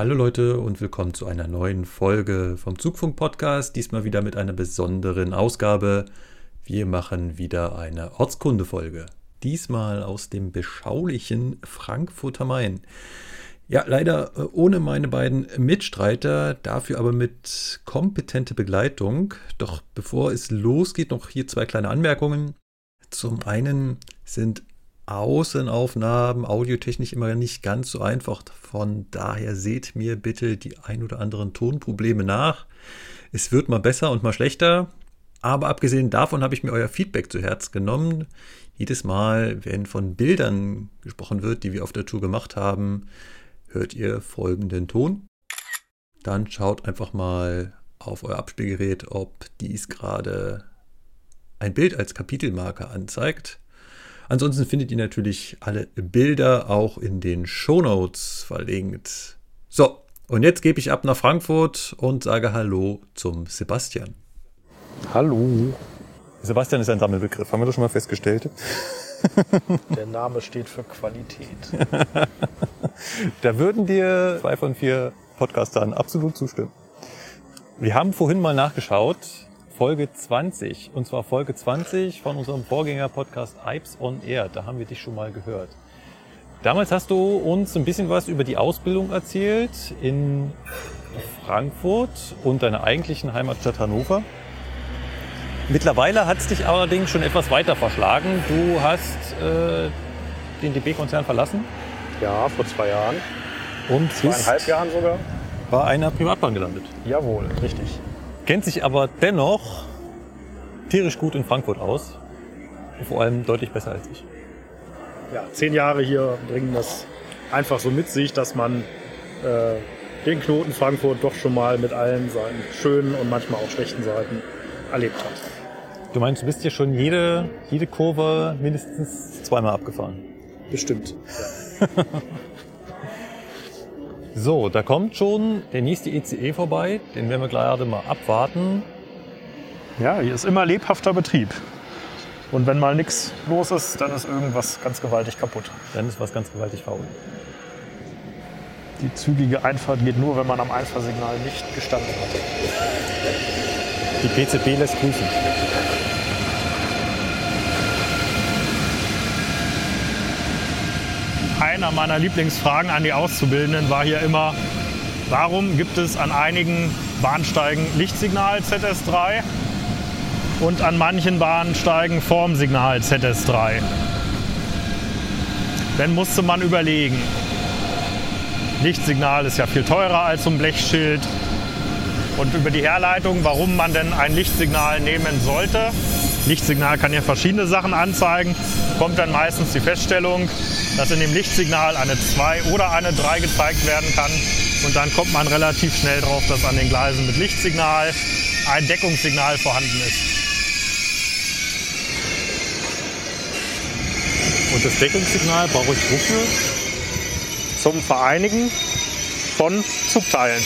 Hallo Leute und willkommen zu einer neuen Folge vom Zugfunk-Podcast. Diesmal wieder mit einer besonderen Ausgabe. Wir machen wieder eine Ortskunde-Folge. Diesmal aus dem beschaulichen Frankfurter Main. Ja, leider äh, ohne meine beiden Mitstreiter, dafür aber mit kompetenter Begleitung. Doch bevor es losgeht, noch hier zwei kleine Anmerkungen. Zum einen sind Außenaufnahmen audiotechnisch immer nicht ganz so einfach. Von daher seht mir bitte die ein oder anderen Tonprobleme nach. Es wird mal besser und mal schlechter. Aber abgesehen davon habe ich mir euer Feedback zu Herz genommen. Jedes Mal, wenn von Bildern gesprochen wird, die wir auf der Tour gemacht haben, hört ihr folgenden Ton. Dann schaut einfach mal auf euer Abspielgerät, ob dies gerade ein Bild als Kapitelmarker anzeigt. Ansonsten findet ihr natürlich alle Bilder auch in den Shownotes verlinkt. So, und jetzt gebe ich ab nach Frankfurt und sage Hallo zum Sebastian. Hallo. Sebastian ist ein Sammelbegriff, haben wir das schon mal festgestellt? Der Name steht für Qualität. da würden dir zwei von vier Podcastern absolut zustimmen. Wir haben vorhin mal nachgeschaut, Folge 20. Und zwar Folge 20 von unserem Vorgänger-Podcast Ipes on Air. Da haben wir dich schon mal gehört. Damals hast du uns ein bisschen was über die Ausbildung erzählt in Frankfurt und deiner eigentlichen Heimatstadt Hannover. Mittlerweile hat es dich allerdings schon etwas weiter verschlagen. Du hast äh, den DB-Konzern verlassen. Ja, vor zwei Jahren. Und zweieinhalb Jahren sogar. Bei einer Privatbahn gelandet. Jawohl, richtig. Kennt sich aber dennoch tierisch gut in Frankfurt aus. Vor allem deutlich besser als ich. Ja, zehn Jahre hier bringen das einfach so mit sich, dass man äh, den Knoten Frankfurt doch schon mal mit allen seinen schönen und manchmal auch schlechten Seiten erlebt hat. Du meinst, du bist ja schon jede, jede Kurve mindestens zweimal abgefahren? Bestimmt. so, da kommt schon der nächste ECE vorbei. Den werden wir gerade mal abwarten. Ja, hier ist immer lebhafter Betrieb. Und wenn mal nichts los ist, dann ist irgendwas ganz gewaltig kaputt. Dann ist was ganz gewaltig faul. Die zügige Einfahrt geht nur, wenn man am Einfahrsignal nicht gestanden hat. Die PZB lässt grüßen. Einer meiner Lieblingsfragen an die Auszubildenden war hier immer, warum gibt es an einigen Bahnsteigen Lichtsignal ZS3 und an manchen Bahnsteigen Formsignal ZS3? Dann musste man überlegen. Lichtsignal ist ja viel teurer als so ein Blechschild und über die Herleitung, warum man denn ein Lichtsignal nehmen sollte. Lichtsignal kann ja verschiedene Sachen anzeigen, kommt dann meistens die Feststellung, dass in dem Lichtsignal eine 2 oder eine 3 gezeigt werden kann. Und dann kommt man relativ schnell drauf, dass an den Gleisen mit Lichtsignal ein Deckungssignal vorhanden ist. Und das Deckungssignal brauche ich wofür? Zum Vereinigen von Zugteilen.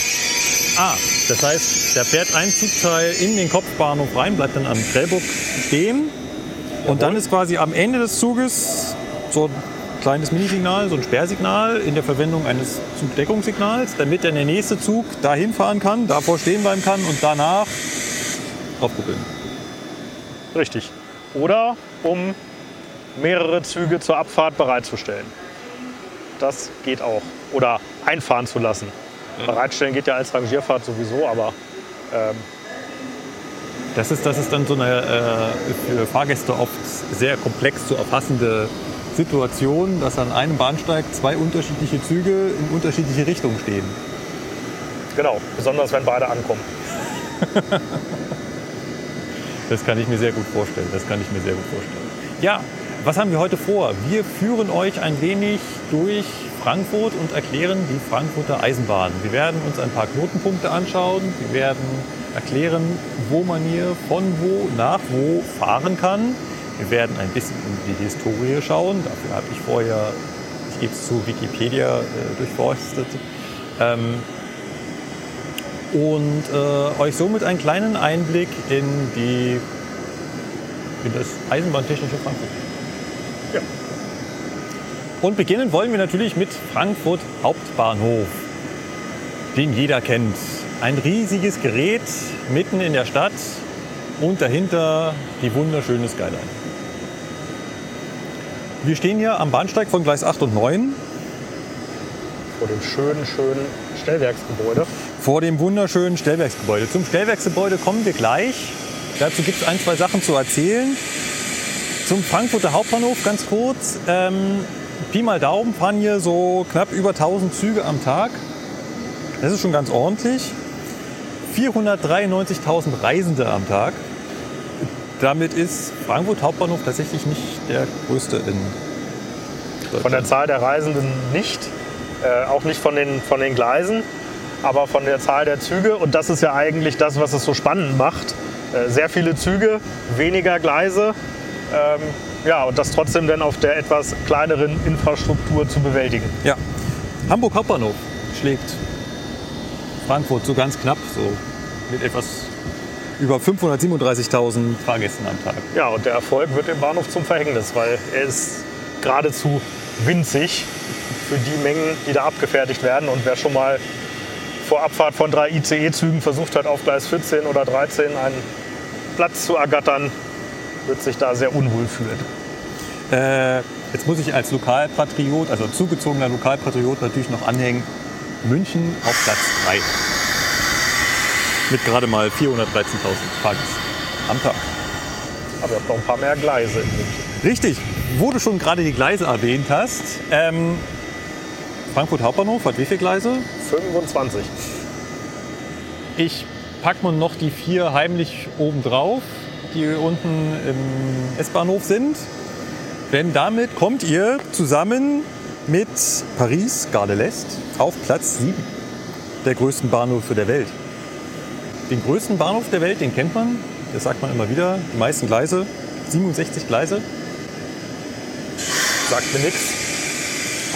Ah, das heißt, da fährt ein Zugteil in den Kopfbahnhof rein, bleibt dann am Prellburg stehen. Und dann ist quasi am Ende des Zuges so ein kleines Minisignal, so ein Sperrsignal in der Verwendung eines Zugdeckungssignals, damit dann der nächste Zug dahin fahren kann, davor stehen bleiben kann und danach draufkuppeln. Richtig. Oder um mehrere Züge zur Abfahrt bereitzustellen. Das geht auch. Oder einfahren zu lassen. Bereitstellen geht ja als Rangierfahrt sowieso, aber ähm, das ist, das ist dann so eine äh, für Fahrgäste oft sehr komplex zu erfassende Situation, dass an einem Bahnsteig zwei unterschiedliche Züge in unterschiedliche Richtungen stehen. Genau, besonders wenn beide ankommen. das kann ich mir sehr gut vorstellen. Das kann ich mir sehr gut vorstellen. Ja, was haben wir heute vor? Wir führen euch ein wenig durch Frankfurt und erklären die Frankfurter Eisenbahn. Wir werden uns ein paar Knotenpunkte anschauen. Wir werden erklären, wo man hier von wo nach wo fahren kann. Wir werden ein bisschen in die Historie schauen. Dafür habe ich vorher, ich gebe es zu, Wikipedia äh, durchforstet. Ähm, und äh, euch somit einen kleinen Einblick in, die, in das Eisenbahntechnische Frankfurt. Und beginnen wollen wir natürlich mit Frankfurt Hauptbahnhof, den jeder kennt. Ein riesiges Gerät mitten in der Stadt und dahinter die wunderschöne Skyline. Wir stehen hier am Bahnsteig von Gleis 8 und 9 Vor dem schönen, schönen Stellwerksgebäude. vor dem wunderschönen Stellwerksgebäude. Zum Stellwerksgebäude kommen wir gleich. Dazu gibt es ein, zwei Sachen zu erzählen. Zum Frankfurter Hauptbahnhof ganz kurz. Ähm, Pi mal Daumen fahren hier so knapp über 1000 Züge am Tag. Das ist schon ganz ordentlich. 493.000 Reisende am Tag. Damit ist Frankfurt Hauptbahnhof tatsächlich nicht der größte in. Von der Zahl der Reisenden nicht, äh, auch nicht von den, von den Gleisen, aber von der Zahl der Züge. Und das ist ja eigentlich das, was es so spannend macht. Äh, sehr viele Züge, weniger Gleise. Ähm, ja, und das trotzdem dann auf der etwas kleineren Infrastruktur zu bewältigen. Ja. Hamburg Hauptbahnhof schlägt Frankfurt so ganz knapp, so mit etwas über 537.000 Fahrgästen am Tag. Ja, und der Erfolg wird dem Bahnhof zum Verhängnis, weil er ist geradezu winzig für die Mengen, die da abgefertigt werden. Und wer schon mal vor Abfahrt von drei ICE-Zügen versucht hat, auf Gleis 14 oder 13 einen Platz zu ergattern, wird sich da sehr unwohl fühlen. Äh, jetzt muss ich als Lokalpatriot, also zugezogener Lokalpatriot natürlich noch anhängen, München auf Platz 3. Mit gerade mal 413.000 Fahrgästen am Tag. Aber ihr habt noch ein paar mehr Gleise in München. Richtig, wo du schon gerade die Gleise erwähnt hast. Ähm, Frankfurt Hauptbahnhof hat wie viele Gleise? 25. Ich packe mal noch die vier heimlich oben drauf, die unten im S-Bahnhof sind. Denn damit kommt ihr zusammen mit Paris, Gare de l'Est, auf Platz 7 der größten Bahnhöfe der Welt. Den größten Bahnhof der Welt, den kennt man, das sagt man immer wieder, die meisten Gleise, 67 Gleise. Sagt mir nichts.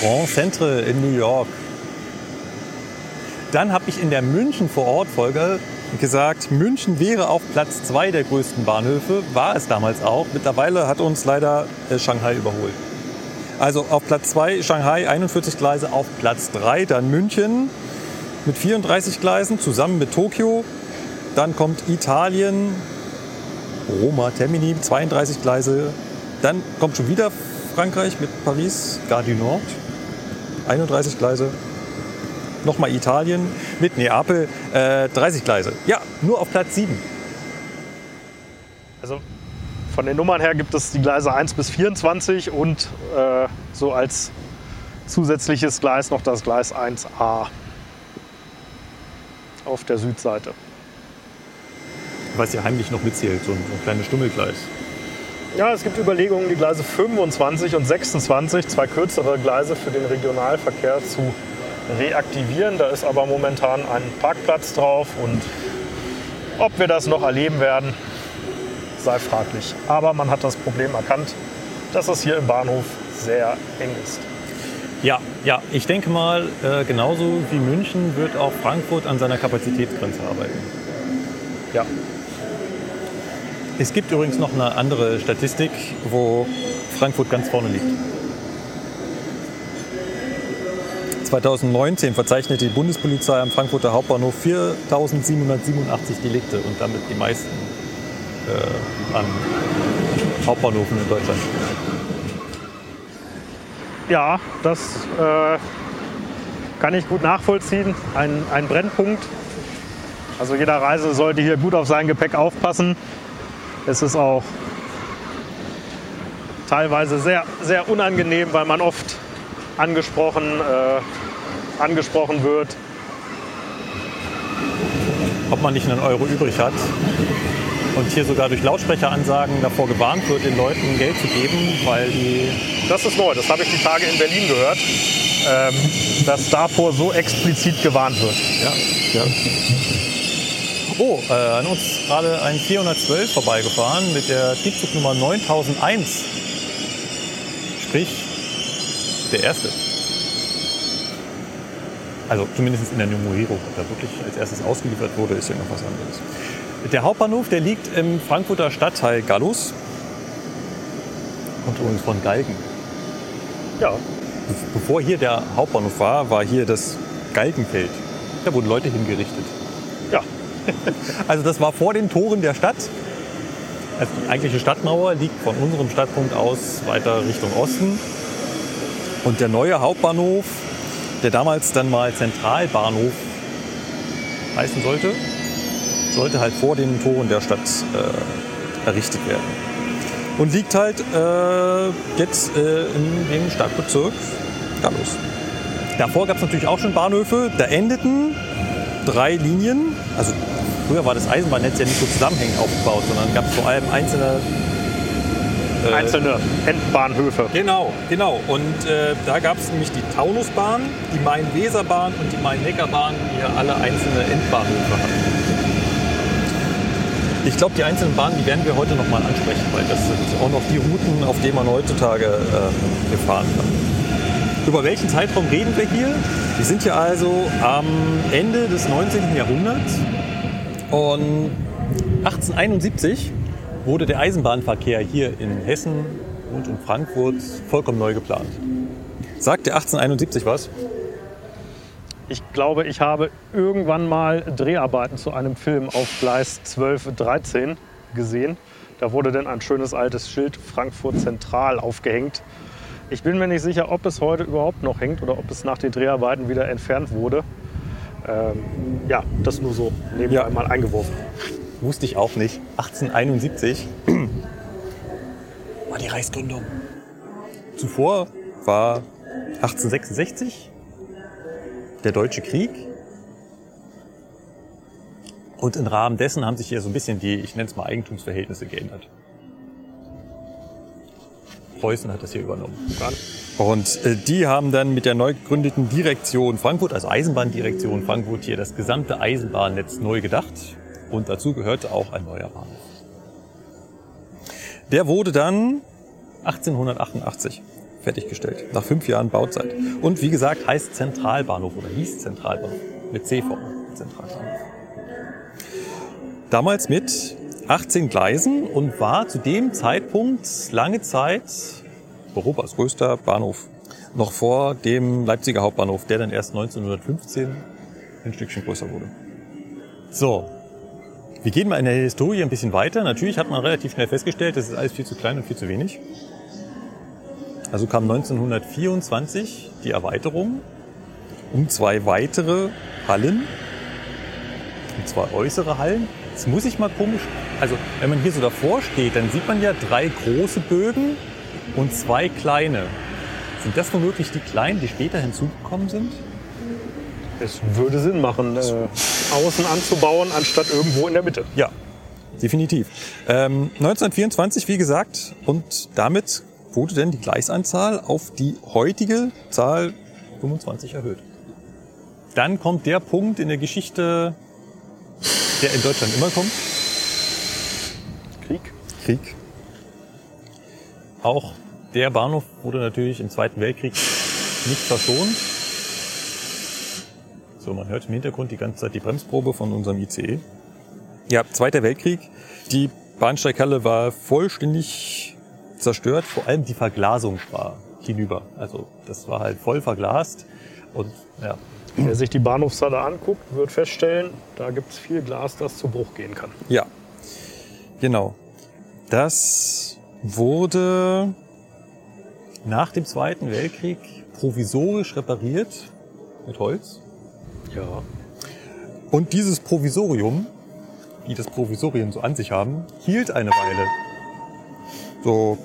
Grand Centre in New York. Dann habe ich in der München vor Ort Folge gesagt, München wäre auf Platz 2 der größten Bahnhöfe, war es damals auch. Mittlerweile hat uns leider äh, Shanghai überholt. Also auf Platz 2 Shanghai 41 Gleise, auf Platz 3 dann München mit 34 Gleisen zusammen mit Tokio. Dann kommt Italien, Roma Termini 32 Gleise. Dann kommt schon wieder Frankreich mit Paris, Gare du Nord 31 Gleise. Nochmal Italien mit Neapel äh, 30 Gleise. Ja, nur auf Platz 7. Also von den Nummern her gibt es die Gleise 1 bis 24 und äh, so als zusätzliches Gleis noch das Gleis 1a auf der Südseite. Was ja heimlich noch mitzählt, so ein, so ein kleines Stummelgleis. Ja, es gibt Überlegungen, die Gleise 25 und 26, zwei kürzere Gleise für den Regionalverkehr zu reaktivieren. Da ist aber momentan ein Parkplatz drauf und ob wir das noch erleben werden, sei fraglich. Aber man hat das Problem erkannt, dass es hier im Bahnhof sehr eng ist. Ja, ja, ich denke mal, äh, genauso wie München wird auch Frankfurt an seiner Kapazitätsgrenze arbeiten. Ja, Es gibt übrigens noch eine andere Statistik, wo Frankfurt ganz vorne liegt. 2019 verzeichnete die Bundespolizei am Frankfurter Hauptbahnhof 4.787 Delikte und damit die meisten äh, an Hauptbahnhofen in Deutschland. ja das äh, kann ich gut nachvollziehen. Ein, ein Brennpunkt. Also jeder Reise sollte hier gut auf sein Gepäck aufpassen. Es ist auch teilweise sehr, sehr unangenehm, weil man oft angesprochen, äh, angesprochen wird. Ob man nicht einen Euro übrig hat Und hier sogar durch Lautsprecheransagen davor gewarnt wird, den Leuten Geld zu geben, weil die. Das ist neu, das habe ich die Tage in Berlin gehört, ähm, dass davor so explizit gewarnt wird. Ja, ja. Oh, äh, an uns gerade ein 412 vorbeigefahren mit der Triebzugnummer 9001. Sprich, der erste. Also zumindest in der Nummerierung. Ob er wirklich als erstes ausgeliefert wurde, ist ja noch was anderes. Der Hauptbahnhof, der liegt im Frankfurter Stadtteil Gallus. Kommt übrigens von Galgen. Ja, Bevor hier der Hauptbahnhof war, war hier das Galgenfeld. Da wurden Leute hingerichtet. ja. Also das war vor den Toren der Stadt. Also die eigentliche Stadtmauer liegt von unserem Stadtpunkt aus weiter Richtung Osten. Und der neue Hauptbahnhof, der damals dann mal Zentralbahnhof heißen sollte, sollte halt vor den Toren der Stadt äh, errichtet werden. Und liegt halt äh, jetzt äh, in dem Stadtbezirk Gallus. Davor gab es natürlich auch schon Bahnhöfe. Da endeten drei Linien. Also früher war das Eisenbahnnetz ja nicht so zusammenhängend aufgebaut, sondern gab es vor allem einzelne. äh, Einzelne Endbahnhöfe. Genau, genau. Und äh, da gab es nämlich die Taunusbahn, die Main-Weser-Bahn und die Main-Neckar-Bahn, die ja alle einzelne Endbahnhöfe hatten. Ich glaube, die einzelnen Bahnen, die werden wir heute noch mal ansprechen, weil das sind auch noch die Routen, auf denen man heutzutage ähm, gefahren kann. Über welchen Zeitraum reden wir hier? Wir sind hier also am Ende des 19. Jahrhunderts und 1871 wurde der Eisenbahnverkehr hier in Hessen und in Frankfurt vollkommen neu geplant. Sagt der 1871 was? Ich glaube, ich habe irgendwann mal Dreharbeiten zu einem Film auf Gleis 12, 13 gesehen. Da wurde dann ein schönes altes Schild Frankfurt Zentral aufgehängt. Ich bin mir nicht sicher, ob es heute überhaupt noch hängt oder ob es nach den Dreharbeiten wieder entfernt wurde. Ähm, ja, das nur so nebenbei Ja. mal eingeworfen. Wusste ich auch nicht. 1871 war die Reichsgründung. Zuvor war 1866 der Deutsche Krieg. Und im Rahmen dessen haben sich hier so ein bisschen die, ich nenne es mal Eigentumsverhältnisse geändert. Preußen hat das hier übernommen. Und äh, die haben dann mit der neu gegründeten Direktion Frankfurt, also Eisenbahndirektion Frankfurt, hier das gesamte Eisenbahnnetz neu gedacht. Und dazu gehörte auch ein neuer Bahnhof. Der wurde dann 1888 fertiggestellt, nach fünf Jahren Bauzeit. Und wie gesagt, heißt Zentralbahnhof oder hieß Zentralbahnhof mit C-Form. Zentralbahnhof. Damals mit 18 Gleisen und war zu dem Zeitpunkt lange Zeit Europas größter Bahnhof. Noch vor dem Leipziger Hauptbahnhof, der dann erst 1915 ein Stückchen größer wurde. So, wir gehen mal in der Historie ein bisschen weiter. Natürlich hat man relativ schnell festgestellt, das ist alles viel zu klein und viel zu wenig. Also kam 1924 die Erweiterung um zwei weitere Hallen, und zwar äußere Hallen. Jetzt muss ich mal komisch, also wenn man hier so davor steht, dann sieht man ja drei große Bögen und zwei kleine. Sind das womöglich die kleinen, die später hinzugekommen sind? Es würde Sinn machen, äh, außen anzubauen, anstatt irgendwo in der Mitte. Ja, definitiv. Ähm, 1924, wie gesagt, und damit wurde dann die Gleisanzahl auf die heutige Zahl 25 erhöht. Dann kommt der Punkt in der Geschichte, der in Deutschland immer kommt. Krieg. Krieg. Auch der Bahnhof wurde natürlich im Zweiten Weltkrieg nicht verschont. So, man hört im Hintergrund die ganze Zeit die Bremsprobe von unserem ICE. Ja, Zweiter Weltkrieg. Die Bahnsteighalle war vollständig zerstört. Vor allem die Verglasung war hinüber. Also das war halt voll verglast. Und ja, Wer sich die Bahnhofshalle anguckt, wird feststellen, da gibt es viel Glas, das zu Bruch gehen kann. Ja, genau. Das wurde nach dem Zweiten Weltkrieg provisorisch repariert mit Holz. Ja. Und dieses Provisorium, wie das Provisorium so an sich haben, hielt eine Weile. So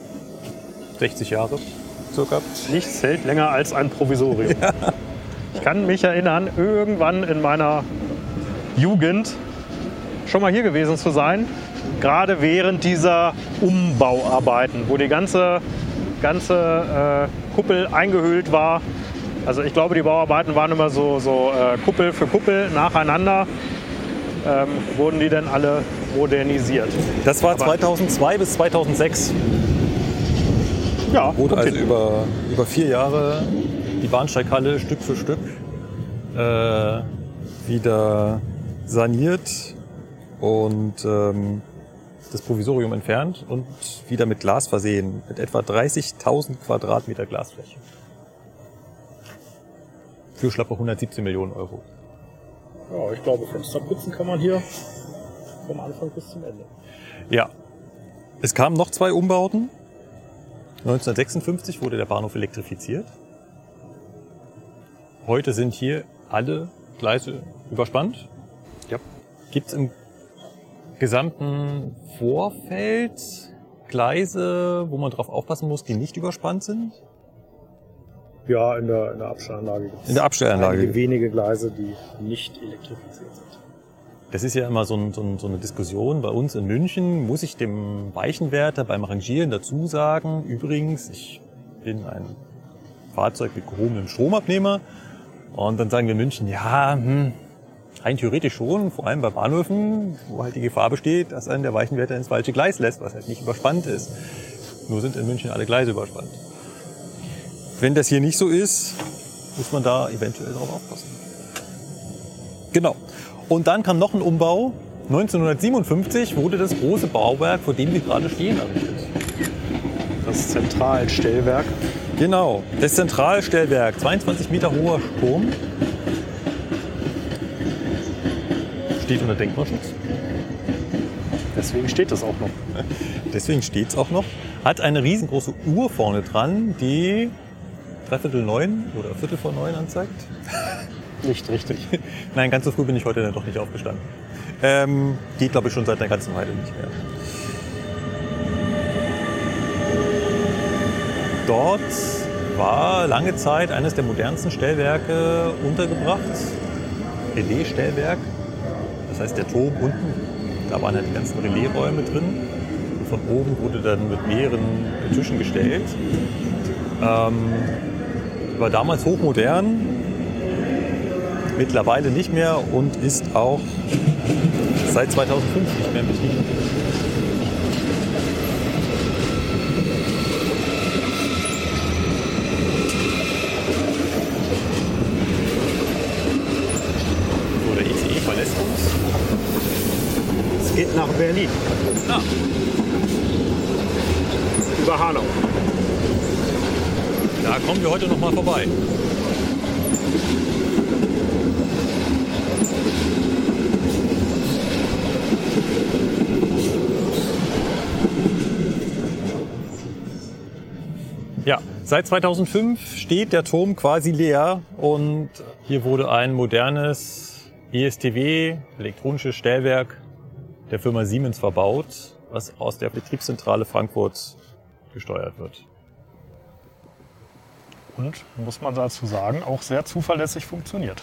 60 Jahre circa. Nichts hält länger als ein Provisorium. Ich kann mich erinnern, irgendwann in meiner Jugend schon mal hier gewesen zu sein gerade während dieser Umbauarbeiten, wo die ganze, ganze äh, Kuppel eingehüllt war. Also ich glaube, die Bauarbeiten waren immer so, so äh, Kuppel für Kuppel nacheinander, ähm, wurden die dann alle modernisiert. Das war Aber- 2002 bis 2006. Ja, Wurde also hin. über, über vier Jahre die Bahnsteighalle Stück für Stück äh, wieder saniert und ähm, das Provisorium entfernt und wieder mit Glas versehen, mit etwa 30.000 Quadratmeter Glasfläche. Für schlappe 117 Millionen Euro. Ja, ich glaube, Fensterputzen kann man hier vom Anfang bis zum Ende. Ja. Es kamen noch zwei Umbauten. 1956 wurde der Bahnhof elektrifiziert. Heute sind hier alle Gleise überspannt. Ja. Gibt es im gesamten Vorfeld Gleise, wo man drauf aufpassen muss, die nicht überspannt sind? Ja, in der, in der Abstellanlage gibt es In der Abstellanlage. einige wenige Gleise, die nicht elektrifiziert sind. Das ist ja immer so, ein, so, ein, so eine Diskussion. Bei uns in München muss ich dem Weichenwärter beim Rangieren dazu sagen, übrigens, ich bin ein Fahrzeug mit gehobenem Stromabnehmer. Und dann sagen wir in München, ja, hm, rein theoretisch schon, vor allem bei Bahnhöfen, wo halt die Gefahr besteht, dass einen der Weichenwärter ins falsche Gleis lässt, was halt nicht überspannt ist. Nur sind in München alle Gleise überspannt. Wenn das hier nicht so ist, muss man da eventuell drauf aufpassen. Genau. Und dann kam noch ein Umbau. 1957 wurde das große Bauwerk, vor dem wir gerade stehen, errichtet. Das Zentralstellwerk. Genau, das Zentralstellwerk, 22 Meter hoher Turm. Steht unter Denkmalschutz. Deswegen steht das auch noch. Deswegen steht's auch noch. Hat eine riesengroße Uhr vorne dran, die dreiviertel neun oder viertel vor neun anzeigt. Nicht richtig. Nein, ganz so früh bin ich heute dann doch nicht aufgestanden. Ähm, geht, glaube ich, schon seit einer ganzen Weile nicht mehr. Dort war lange Zeit eines der modernsten Stellwerke untergebracht. Relais-Stellwerk. Das heißt, der Turm unten, da waren halt die ganzen Relaisräume drin. Und von oben wurde dann mit mehreren Tischen gestellt. Ähm, war damals hochmodern, mittlerweile nicht mehr und ist auch seit 2005 nicht mehr in Betrieb. So, der ICE verlässt uns. Es geht nach Berlin. Ah, Über Hanau. Da kommen wir heute noch mal vorbei. Ja, seit 2005 steht der Turm quasi leer und hier wurde ein modernes ESTW, elektronisches Stellwerk der Firma Siemens verbaut, was aus der Betriebszentrale Frankfurt gesteuert wird. Und, muss man dazu sagen, auch sehr zuverlässig funktioniert.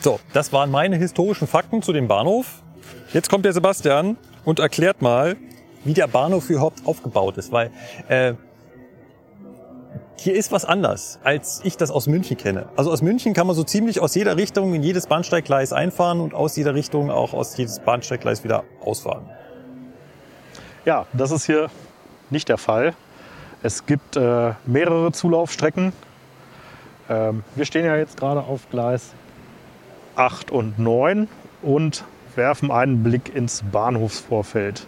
So, das waren meine historischen Fakten zu dem Bahnhof. Jetzt kommt der Sebastian und erklärt mal, wie der Bahnhof überhaupt aufgebaut ist, weil äh, hier ist was anders, als ich das aus München kenne. Also aus München kann man so ziemlich aus jeder Richtung in jedes Bahnsteiggleis einfahren und aus jeder Richtung auch aus jedes Bahnsteiggleis wieder ausfahren. Ja, das ist hier nicht der Fall. Es gibt äh, mehrere Zulaufstrecken. Ähm, wir stehen ja jetzt gerade auf Gleis 8 und 9 und werfen einen Blick ins Bahnhofsvorfeld.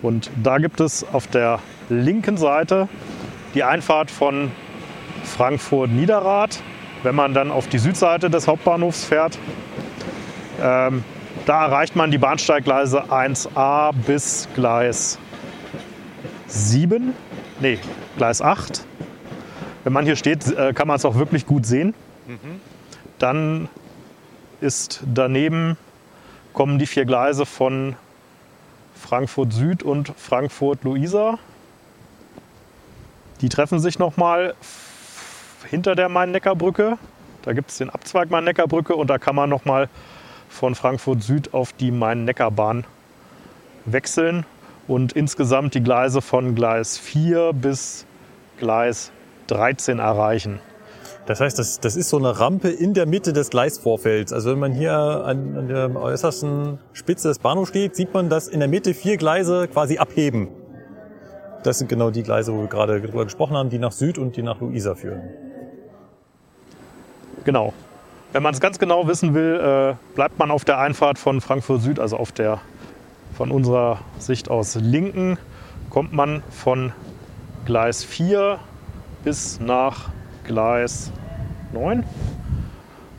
Und da gibt es auf der linken Seite die Einfahrt von Frankfurt-Niederrad. Wenn man dann auf die Südseite des Hauptbahnhofs fährt, ähm, da erreicht man die Bahnsteiggleise 1a bis Gleis 7, nee, Gleis 8. Wenn man hier steht, äh, kann man es auch wirklich gut sehen. Dann ist daneben kommen die vier Gleise von Frankfurt Süd und Frankfurt Luisa. Die treffen sich nochmal hinter der Main-Neckar-Brücke. Da gibt es den Abzweig Main-Neckar-Brücke und da kann man nochmal von Frankfurt Süd auf die Main-Neckar-Bahn wechseln und insgesamt die Gleise von Gleis 4 bis Gleis 13 erreichen. Das heißt, das, das ist so eine Rampe in der Mitte des Gleisvorfelds. Also wenn man hier an, an der äußersten Spitze des Bahnhofs steht, sieht man, dass in der Mitte vier Gleise quasi abheben. Das sind genau die Gleise, wo wir gerade drüber gesprochen haben, die nach Süd und die nach Luisa führen. Genau. Wenn man es ganz genau wissen will, äh, bleibt man auf der Einfahrt von Frankfurt Süd, also auf der von unserer Sicht aus linken, kommt man von Gleis 4 bis nach Gleis 9.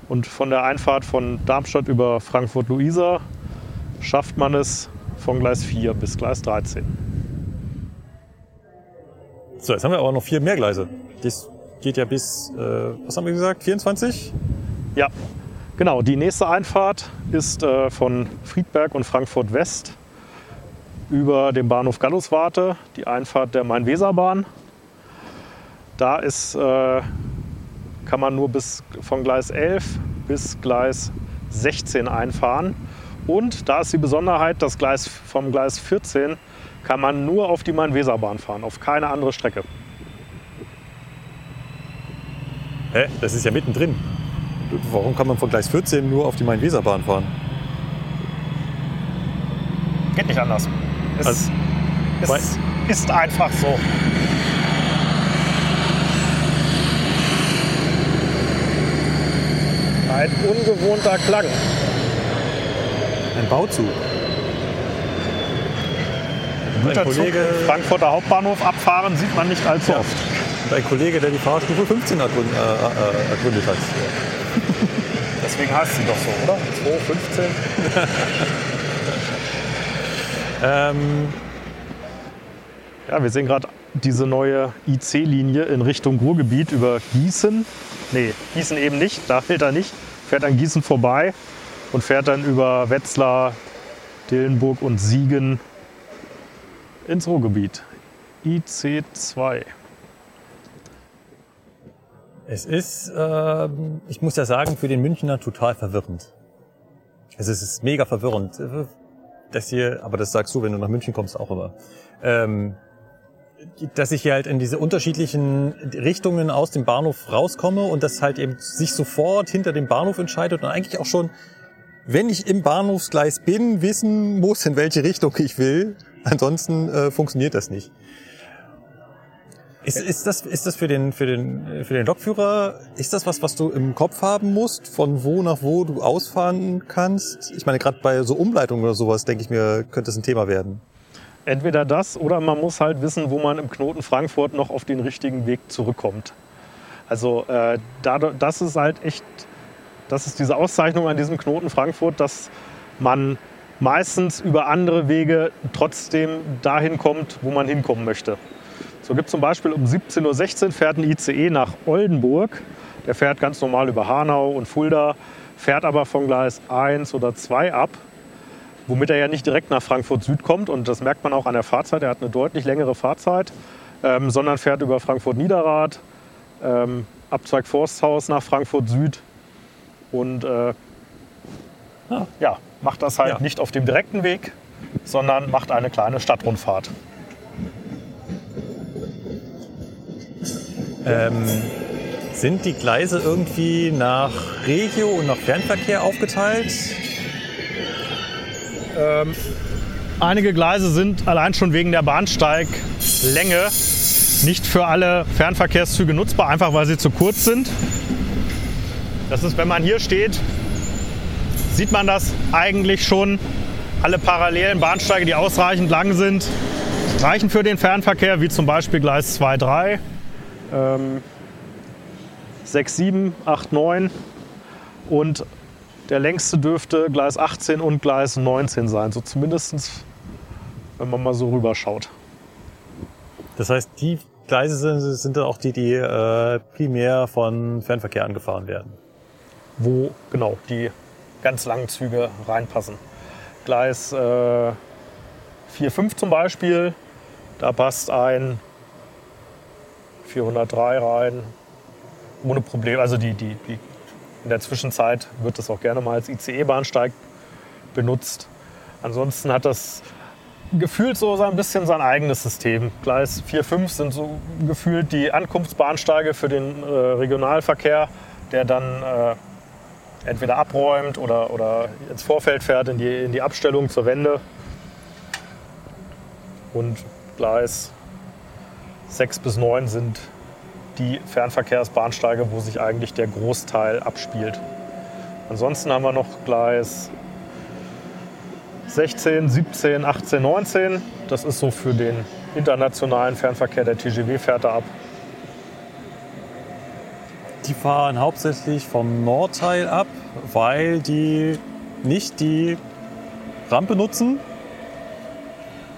Und von der Einfahrt von Darmstadt über Frankfurt-Luisa schafft man es von Gleis 4 bis Gleis 13. So, jetzt haben wir aber noch vier mehr Gleise. Das geht ja bis, äh, was haben wir gesagt, 24? Ja, genau. Die nächste Einfahrt ist äh, von Friedberg und Frankfurt West über den Bahnhof Galluswarte, die Einfahrt der Main-Weser-Bahn. Da ist, äh, kann man nur bis von Gleis 11 bis Gleis 16 einfahren. Und da ist die Besonderheit, das Gleis vom Gleis 14 kann man nur auf die Main-Weser-Bahn fahren, auf keine andere Strecke. Hä? Das ist ja mittendrin. Warum kann man von Gleis 14 nur auf die Main-Weser-Bahn fahren? Geht nicht anders. Es, Also, es ist einfach so. Ein ungewohnter Klang. Ein Bauzug. Ein Zug Kollege, im Frankfurter Hauptbahnhof abfahren, sieht man nicht allzu Ja. oft. und ein Kollege, der die Fahrstufe 15 ergrund, äh, äh, ergründet hat. Deswegen heißt sie doch so, oder? 215. Ähm, Ja, wir sehen gerade diese neue IC-Linie in Richtung Ruhrgebiet über Gießen. Nee, Gießen eben nicht, da hält er nicht. Fährt an Gießen vorbei und fährt dann über Wetzlar, Dillenburg und Siegen ins Ruhrgebiet. IC2. es ist, ähm, ich muss ja sagen, für den Münchner total verwirrend. Also es ist mega verwirrend. Das hier, aber das sagst du, wenn du nach München kommst, auch immer. Ähm, dass ich hier halt in diese unterschiedlichen Richtungen aus dem Bahnhof rauskomme und das halt eben sich sofort hinter dem Bahnhof entscheidet und eigentlich auch schon, wenn ich im Bahnhofsgleis bin, wissen muss, in welche Richtung ich will. Ansonsten äh, funktioniert das nicht. Ist, ist, das, ist das für den, für, den, für den Lokführer, ist das was, was du im Kopf haben musst, von wo nach wo du ausfahren kannst? Ich meine, gerade bei so Umleitungen oder sowas, denke ich mir, könnte das ein Thema werden. Entweder das oder man muss halt wissen, wo man im Knoten Frankfurt noch auf den richtigen Weg zurückkommt. Also äh, das ist halt echt, das ist diese Auszeichnung an diesem Knoten Frankfurt, dass man meistens über andere Wege trotzdem dahin kommt, wo man hinkommen möchte. So gibt zum Beispiel um 17.16 Uhr fährt ein ICE nach Oldenburg. Der fährt ganz normal über Hanau und Fulda, fährt aber von Gleis 1 oder 2 ab womit er ja nicht direkt nach Frankfurt Süd kommt. Und das merkt man auch an der Fahrzeit. Er hat eine deutlich längere Fahrzeit, ähm, sondern fährt über Frankfurt Niederrad, ähm, Abzweig Forsthaus nach Frankfurt Süd und äh, ja, macht das halt Ja. nicht auf dem direkten Weg, sondern macht eine kleine Stadtrundfahrt. Ähm, sind die Gleise irgendwie nach Regio und nach Fernverkehr aufgeteilt? Einige Gleise sind allein schon wegen der Bahnsteiglänge nicht für alle Fernverkehrszüge nutzbar, einfach weil sie zu kurz sind. Das ist, wenn man hier steht, sieht man das eigentlich schon. Alle parallelen Bahnsteige, die ausreichend lang sind, reichen für den Fernverkehr, wie zum Beispiel Gleis 2, 3, ähm, 6, 7, 8, 9 und der längste dürfte Gleis 18 und Gleis 19 sein, so zumindest wenn man mal so rüberschaut. Das heißt, die Gleise sind, sind dann auch die, die äh, primär von Fernverkehr angefahren werden. Wo genau die ganz langen Züge reinpassen. Gleis äh, 4, 5 zum Beispiel, da passt ein 403 rein, ohne Probleme. Also die, die, die, in der Zwischenzeit wird das auch gerne mal als ICE-Bahnsteig benutzt. Ansonsten hat das gefühlt so ein bisschen sein eigenes System. Gleis 4, 5 sind so gefühlt die Ankunftsbahnsteige für den äh, Regionalverkehr, der dann äh, entweder abräumt oder, oder ins Vorfeld fährt, in die, in die Abstellung zur Wende. Und Gleis 6 bis 9 sind die Fernverkehrsbahnsteige, wo sich eigentlich der Großteil abspielt. Ansonsten haben wir noch Gleis 16, 17, 18, 19. Das ist so für den internationalen Fernverkehr. Der TGW fährt da ab. Die fahren hauptsächlich vom Nordteil ab, weil die nicht die Rampe nutzen,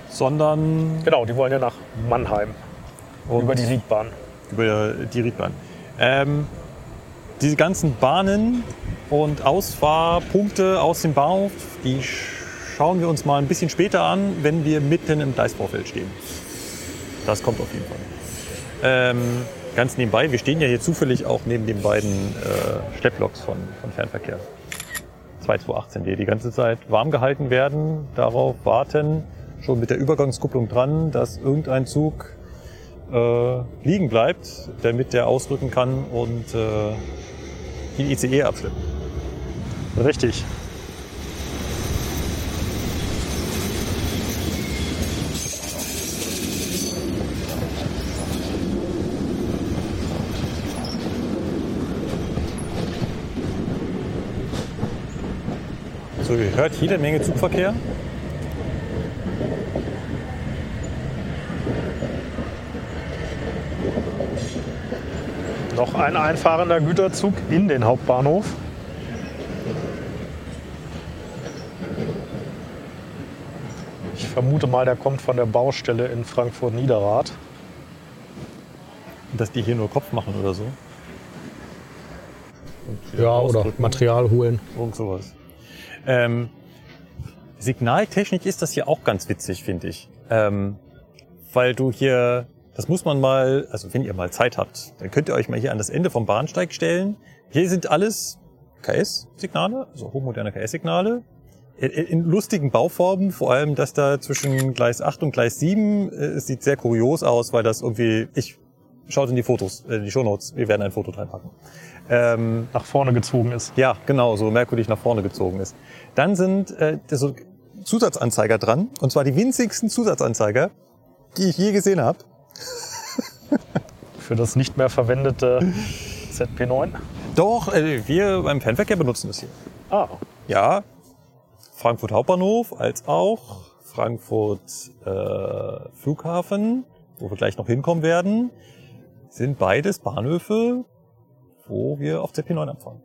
sondern Genau, die wollen ja nach Mannheim Und- über die Riedbahn. über die Riedbahn. Ähm, diese ganzen Bahnen und Ausfahrpunkte aus dem Bahnhof, die schauen wir uns mal ein bisschen später an, wenn wir mitten im Gleisvorfeld stehen. Das kommt auf jeden Fall. Ähm, ganz nebenbei, wir stehen ja hier zufällig auch neben den beiden äh, Stepploks von, von Fernverkehr. 2218, die die ganze Zeit warm gehalten werden, darauf warten, schon mit der Übergangskupplung dran, dass irgendein Zug äh, liegen bleibt, damit der ausrücken kann und äh, den ICE abschleppen. Richtig. So, ihr hört jede Menge Zugverkehr. Noch ein einfahrender Güterzug in den Hauptbahnhof. Ich vermute mal, der kommt von der Baustelle in Frankfurt-Niederrad. Dass die hier nur Kopf machen oder so. Und Ja, oder. Material holen. Irgend sowas. Ähm, Signaltechnik ist das hier auch ganz witzig, finde ich. Ähm, weil du hier, das muss man mal, also wenn ihr mal Zeit habt, dann könnt ihr euch mal hier an das Ende vom Bahnsteig stellen. Hier sind alles KS-Signale, also hochmoderne KS-Signale. In, in lustigen Bauformen, vor allem das da zwischen Gleis 8 und Gleis 7, äh, es sieht sehr kurios aus, weil das irgendwie, ich schaut in die Fotos, äh, die Shownotes, wir werden ein Foto reinpacken. Ähm, Nach vorne gezogen ist. ja, genau, so merkwürdig nach vorne gezogen ist. Dann sind äh, so Zusatzanzeiger dran, und zwar die winzigsten Zusatzanzeiger, die ich je gesehen habe. Für das nicht mehr verwendete ZP9. Doch, äh, wir beim Fernverkehr benutzen das hier. Ah, Ja, Frankfurt Hauptbahnhof als auch Frankfurt äh, Flughafen, wo wir gleich noch hinkommen werden, sind beides Bahnhöfe, wo wir auf ZP9 abfahren.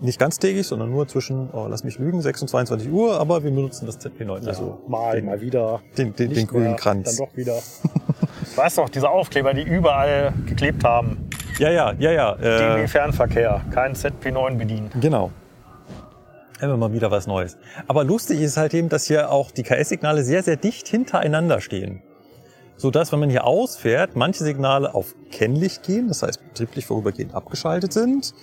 Nicht ganztägig, sondern nur zwischen, oh, lass mich lügen, 6 und 22 Uhr, aber wir benutzen das ZP9. Also mal, den, mal wieder. den, den, den grünen mehr, Kranz. Dann doch wieder. Ich weiß noch, diese Aufkleber, die überall geklebt haben. Ja, ja, ja, ja. DB Äh, Fernverkehr, kein ZP9 bedienen. genau. Immer mal wieder was Neues. Aber lustig ist halt eben, dass hier auch die KS-Signale sehr, sehr dicht hintereinander stehen. So dass, wenn man hier ausfährt, manche Signale auf Kennlicht gehen, das heißt betrieblich vorübergehend abgeschaltet sind,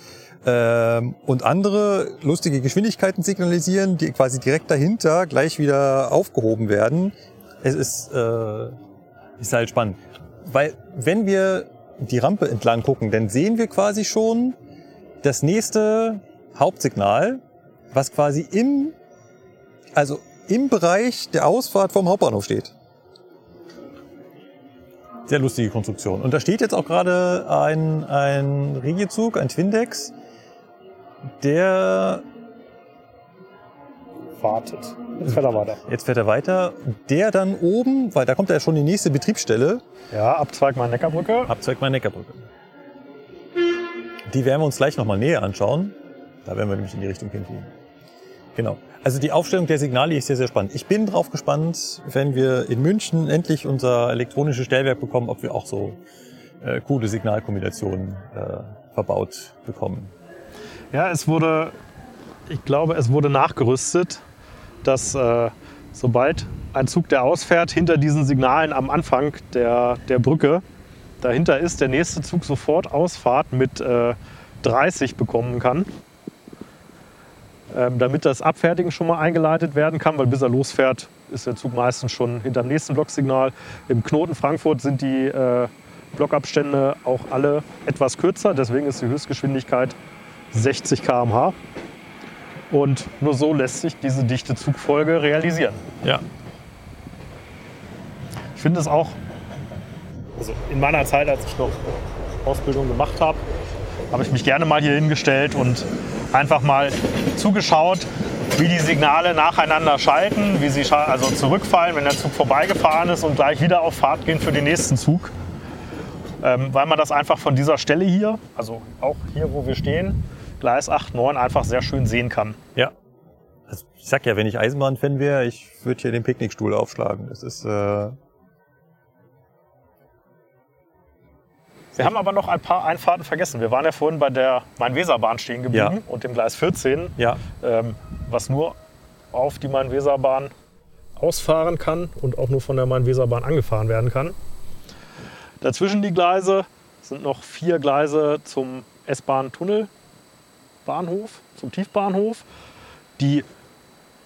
ähm, und andere lustige Geschwindigkeiten signalisieren, die quasi direkt dahinter gleich wieder aufgehoben werden. Es ist, äh, ist halt spannend. Weil wenn wir die Rampe entlang gucken, dann sehen wir quasi schon das nächste Hauptsignal, was quasi im, also im Bereich der Ausfahrt vom Hauptbahnhof steht. Sehr lustige Konstruktion. Und da steht jetzt auch gerade ein, ein Regiozug, ein Twindex, der, Wartet. Jetzt fährt er weiter. jetzt fährt er weiter, der dann oben, weil da kommt ja schon die nächste Betriebsstelle, Ja, Abzweig Main-Neckar-Brücke. Abzweig Main-Neckar-Brücke. Die werden wir uns gleich nochmal näher anschauen. Da werden wir nämlich in die Richtung hinfliegen. Genau. Also die Aufstellung der Signale ist sehr, sehr spannend. Ich bin drauf gespannt, wenn wir in München endlich unser elektronisches Stellwerk bekommen, ob wir auch so äh, coole Signalkombinationen äh, verbaut bekommen. Ja, es wurde, ich glaube, es wurde nachgerüstet, dass äh, sobald ein Zug, der ausfährt, hinter diesen Signalen am Anfang der, der Brücke dahinter ist, der nächste Zug sofort Ausfahrt mit äh, 30 bekommen kann. ähm, damit das Abfertigen schon mal eingeleitet werden kann, weil bis er losfährt, ist der Zug meistens schon hinterm nächsten Blocksignal. Im Knoten Frankfurt sind die äh, Blockabstände auch alle etwas kürzer, deswegen ist die Höchstgeschwindigkeit 60 km/h. Und nur so lässt sich diese dichte Zugfolge realisieren. Ja. Ich finde es auch, also in meiner Zeit, als ich noch Ausbildung gemacht habe, habe ich mich gerne mal hier hingestellt und einfach mal zugeschaut, wie die Signale nacheinander schalten, wie sie also zurückfallen, wenn der Zug vorbeigefahren ist und gleich wieder auf Fahrt gehen für den nächsten Zug. Ähm, weil man das einfach von dieser Stelle hier, also auch hier, wo wir stehen, Gleis 8, 9, einfach sehr schön sehen kann. Ja. Also ich sag ja, wenn ich Eisenbahnfan wäre, ich würde hier den Picknickstuhl aufschlagen. Das ist äh, Wir haben aber noch ein paar Einfahrten vergessen. Wir waren ja vorhin bei der Main-Weser-Bahn stehen geblieben Ja. und dem Gleis 14, ja ähm, was nur auf die Main-Weser-Bahn ausfahren kann und auch nur von der Main-Weser-Bahn angefahren werden kann. Dazwischen die Gleise sind noch vier Gleise zum S-Bahn-Tunnelbahnhof, zum Tiefbahnhof. Die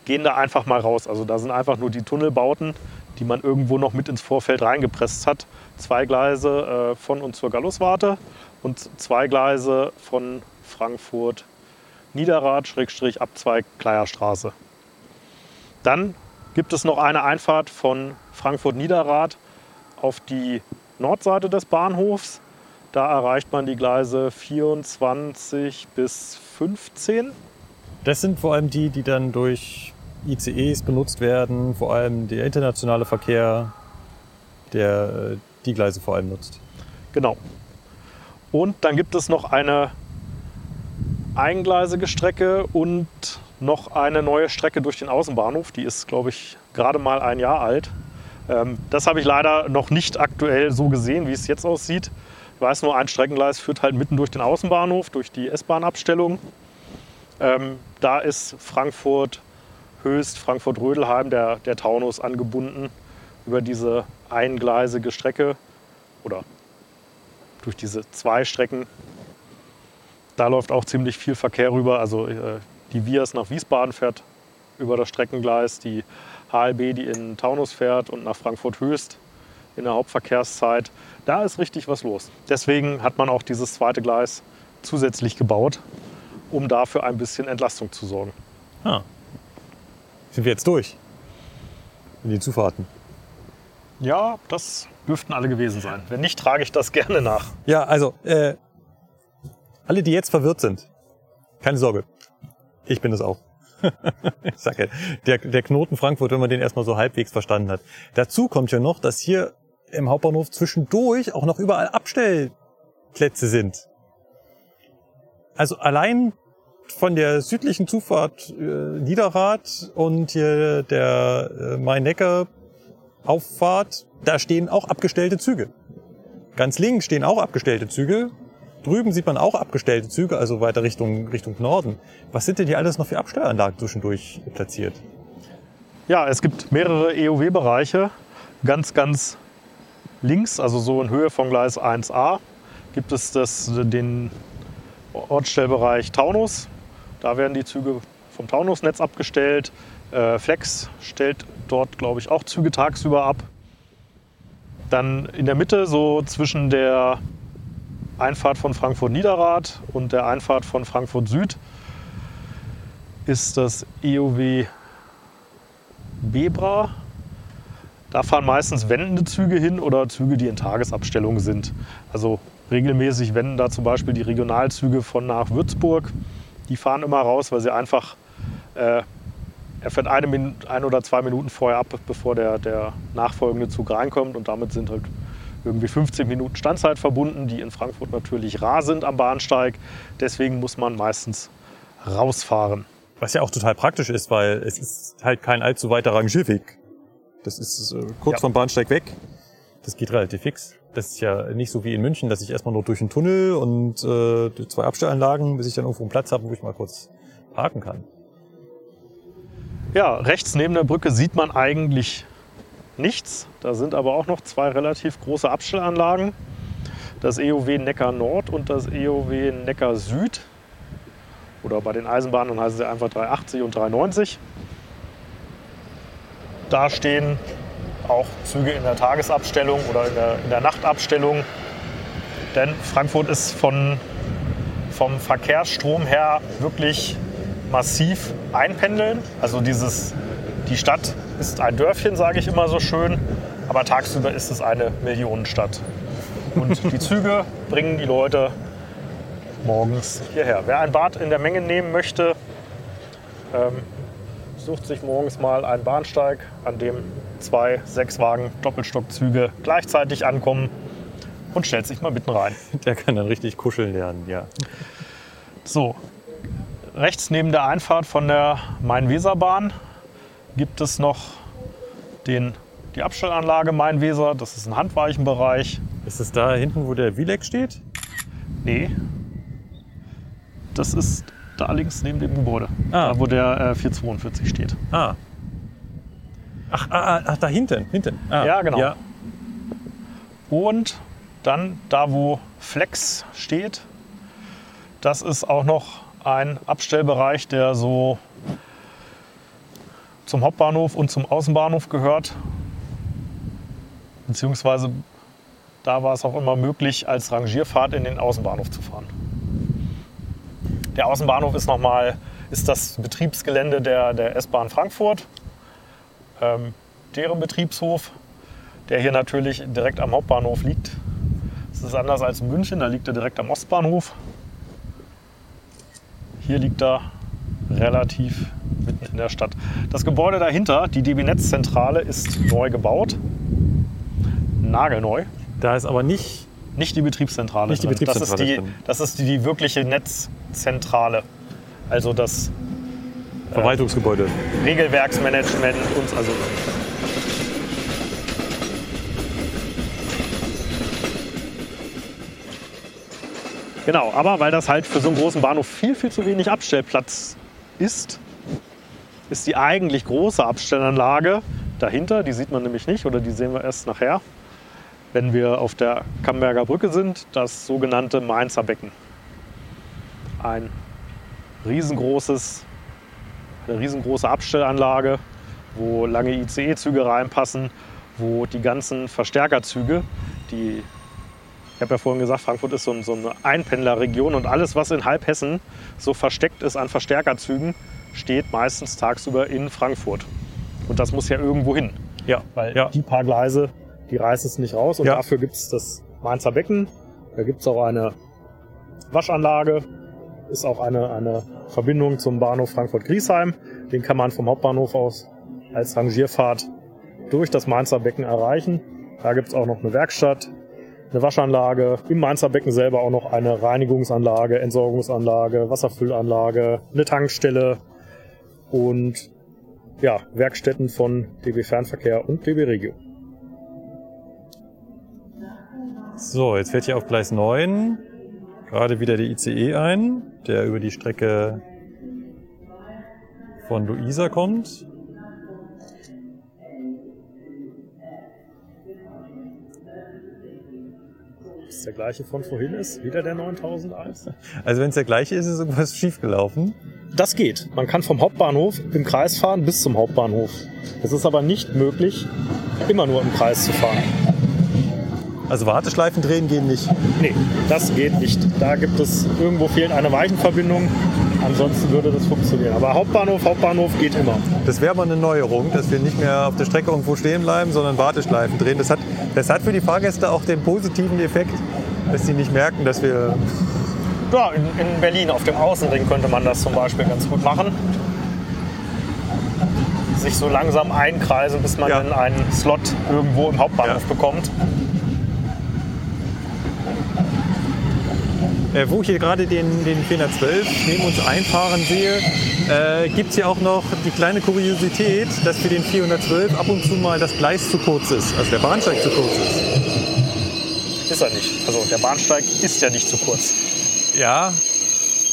gehen da einfach mal raus. Also da sind einfach nur die Tunnelbauten, die man irgendwo noch mit ins Vorfeld reingepresst hat. Zwei Gleise äh, von und zur Galluswarte und zwei Gleise von Frankfurt Niederrad, Schrägstrich Abzweig Kleierstraße. Dann gibt es noch eine Einfahrt von Frankfurt Niederrad auf die Nordseite des Bahnhofs. Da erreicht man die Gleise 24 bis 15. Das sind vor allem die, die dann durch ICEs benutzt werden, vor allem der internationale Verkehr, der äh, die Gleise vor allem nutzt. Genau. Und dann gibt es noch eine eingleisige Strecke und noch eine neue Strecke durch den Außenbahnhof. Die ist, glaube ich, gerade mal ein Jahr alt. Ähm, das habe ich leider noch nicht aktuell so gesehen, wie es jetzt aussieht. Weiß nur, ein Streckengleis führt halt mitten durch den Außenbahnhof, durch die S-Bahn-Abstellung. Ähm, da ist Frankfurt Höchst, Frankfurt-Rödelheim, der, der Taunus angebunden über diese eingleisige Strecke oder durch diese zwei Strecken. Da läuft auch ziemlich viel Verkehr rüber. Also äh, die Vias nach Wiesbaden fährt über das Streckengleis, die HLB, die in Taunus fährt und nach Frankfurt Höchst in der Hauptverkehrszeit. Da ist richtig was los. Deswegen hat man auch dieses zweite Gleis zusätzlich gebaut, um dafür ein bisschen Entlastung zu sorgen. Ah. Sind wir jetzt durch? In die Zufahrten. Ja, das dürften alle gewesen sein. Wenn nicht, trage ich das gerne nach. Ja, also, äh, alle, die jetzt verwirrt sind, keine Sorge. Ich bin es auch. ich sag ja, der, der Knoten Frankfurt, wenn man den erstmal so halbwegs verstanden hat. Dazu kommt ja noch, dass hier im Hauptbahnhof zwischendurch auch noch überall Abstellplätze sind. Also allein von der südlichen Zufahrt äh, Niederrad und hier der äh, Main-Neckar-Auffahrt, da stehen auch abgestellte Züge. Ganz links stehen auch abgestellte Züge. Drüben sieht man auch abgestellte Züge, also weiter Richtung, Richtung Norden. Was sind denn hier alles noch für Abstellanlagen zwischendurch platziert? Ja, es gibt mehrere EOW-Bereiche. Ganz, ganz links, also so in Höhe von Gleis 1a, gibt es das, den Ortsstellbereich Taunus. Da werden die Züge vom Taunusnetz abgestellt. Äh, Flex stellt dort, glaube ich, auch Züge tagsüber ab. Dann in der Mitte, so zwischen der Einfahrt von Frankfurt Niederrad und der Einfahrt von Frankfurt Süd, ist das EOW Bebra. Da fahren meistens wendende Züge hin oder Züge, die in Tagesabstellung sind. Also regelmäßig wenden da zum Beispiel die Regionalzüge von nach Würzburg. Die fahren immer raus, weil sie einfach, äh, er fährt eine, Minute, ein oder zwei Minuten vorher ab, bevor der, der nachfolgende Zug reinkommt. Und damit sind halt irgendwie 15 Minuten Standzeit verbunden, die in Frankfurt natürlich rar sind am Bahnsteig. Deswegen muss man meistens rausfahren. Was ja auch total praktisch ist, weil es ist halt kein allzu weiter Rangierweg. Das ist äh, kurz Ja. vom Bahnsteig weg. Das geht relativ fix. Das ist ja nicht so wie in München, dass ich erstmal nur durch einen Tunnel und äh, durch zwei Abstellanlagen, bis ich dann irgendwo einen Platz habe, wo ich mal kurz parken kann. Ja, rechts neben der Brücke sieht man eigentlich nichts. Da sind aber auch noch zwei relativ große Abstellanlagen. Das EOW Neckar Nord und das EOW Neckar Süd. Oder bei den Eisenbahnen heißen sie einfach 380 und 390. Da stehen auch Züge in der Tagesabstellung oder in der, in der Nachtabstellung. Denn Frankfurt ist von, vom Verkehrsstrom her wirklich massiv einpendeln. Also dieses, die Stadt ist ein Dörfchen, sage ich immer so schön, aber tagsüber ist es eine Millionenstadt. Und die Züge bringen die Leute morgens hierher. Wer ein Bad in der Menge nehmen möchte, ähm, sucht sich morgens mal einen Bahnsteig, an dem zwei Sechswagen Doppelstockzüge gleichzeitig ankommen und stellt sich mal mitten rein. Der kann dann richtig kuscheln lernen, ja. So, rechts neben der Einfahrt von der Main-Weser-Bahn gibt es noch den, die Abstellanlage Main-Weser. Das ist ein Handweichenbereich. Ist es da hinten, wo der Wileck steht? Nee. Das ist da links neben dem Gebäude, Ah. da wo der äh, 442 steht. Ah. Ach, ah, ah, ach da hinten, hinten. Ah, Ja, genau. Ja. Und dann da, wo Flex steht, das ist auch noch ein Abstellbereich, der so zum Hauptbahnhof und zum Außenbahnhof gehört. Beziehungsweise da war es auch immer möglich, als Rangierfahrt in den Außenbahnhof zu fahren. Der Außenbahnhof ist nochmal ist das Betriebsgelände der, der S-Bahn Frankfurt, ähm, deren Betriebshof, der hier natürlich direkt am Hauptbahnhof liegt. Es ist anders als in München, da liegt er direkt am Ostbahnhof. Hier liegt er relativ mitten in der Stadt. Das Gebäude dahinter, die DB Netzzentrale, ist neu gebaut. Nagelneu. Da ist aber nicht. Nicht die Betriebszentrale. Nicht die. Betriebszentrale Das ist die, drin. das ist die, die wirkliche Netzzentrale. Also das Verwaltungsgebäude. Regelwerksmanagement und also Genau, aber weil das halt für so einen großen Bahnhof viel, viel zu wenig Abstellplatz ist, ist die eigentlich große Abstellanlage dahinter, die sieht man nämlich nicht oder die sehen wir erst nachher, wenn wir auf der Camberger Brücke sind, das sogenannte Mainzer Becken. Ein riesengroßes, eine riesengroße Abstellanlage, wo lange ICE-Züge reinpassen, wo die ganzen Verstärkerzüge, die, ich habe ja vorhin gesagt, Frankfurt ist so, ein- so eine Einpendlerregion und alles, was in Halbhessen so versteckt ist an Verstärkerzügen, steht meistens tagsüber in Frankfurt. Und das muss ja irgendwo hin, Ja. weil ja. die paar Gleise, die reißen es nicht raus und Ja. dafür gibt es das Mainzer Becken. Da gibt es auch eine Waschanlage, ist auch eine, eine Verbindung zum Bahnhof Frankfurt-Griesheim. Den kann man vom Hauptbahnhof aus als Rangierfahrt durch das Mainzer Becken erreichen. Da gibt es auch noch eine Werkstatt, eine Waschanlage, im Mainzer Becken selber auch noch eine Reinigungsanlage, Entsorgungsanlage, Wasserfüllanlage, eine Tankstelle und ja, Werkstätten von DB Fernverkehr und DB Regio. So, jetzt fährt hier auf Gleis 9 gerade wieder der ICE ein, der über die Strecke von Luisa kommt. Ist der gleiche von vorhin ist, wieder der 9001. Also wenn es der gleiche ist, ist irgendwas schiefgelaufen. Das geht. Man kann vom Hauptbahnhof im Kreis fahren bis zum Hauptbahnhof. Es ist aber nicht möglich, immer nur im Kreis zu fahren. Also Warteschleifen drehen gehen nicht. Nee, das geht nicht. Da gibt es, irgendwo fehlt eine Weichenverbindung. Ansonsten würde das funktionieren. Aber Hauptbahnhof, Hauptbahnhof geht immer. Das wäre mal eine Neuerung, dass wir nicht mehr auf der Strecke irgendwo stehen bleiben, sondern Warteschleifen drehen. Das hat, das hat für die Fahrgäste auch den positiven Effekt, dass sie nicht merken, dass wir Ja, in, in Berlin auf dem Außenring könnte man das zum Beispiel ganz gut machen. Sich so langsam einkreisen, bis man Ja. dann einen Slot irgendwo im Hauptbahnhof bekommt. Äh, wo ich hier gerade den, den 412 neben uns einfahren sehe, äh, gibt es hier auch noch die kleine Kuriosität, dass für den 412 ab und zu mal das Gleis zu kurz ist, also der Bahnsteig zu kurz ist. Ist er nicht. Also der Bahnsteig ist ja nicht zu kurz. Ja,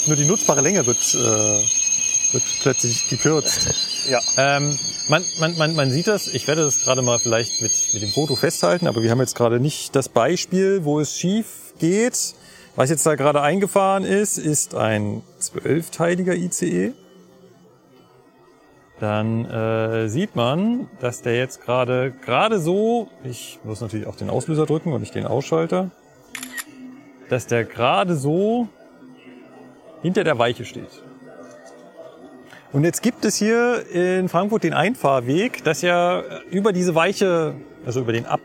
nur die nutzbare Länge wird, äh, wird plötzlich gekürzt. Ja. Ähm, man, man, man, man sieht das, ich werde das gerade mal vielleicht mit, mit dem Foto festhalten, aber wir haben jetzt gerade nicht das Beispiel, wo es schief geht. Was jetzt da gerade eingefahren ist, ist ein zwölfteiliger ICE. Dann äh, sieht man, dass der jetzt gerade gerade so, ich muss natürlich auch den Auslöser drücken und nicht den Ausschalter, dass der gerade so hinter der Weiche steht. Und jetzt gibt es hier in Frankfurt den Einfahrweg, dass ja über diese Weiche, also über den ab,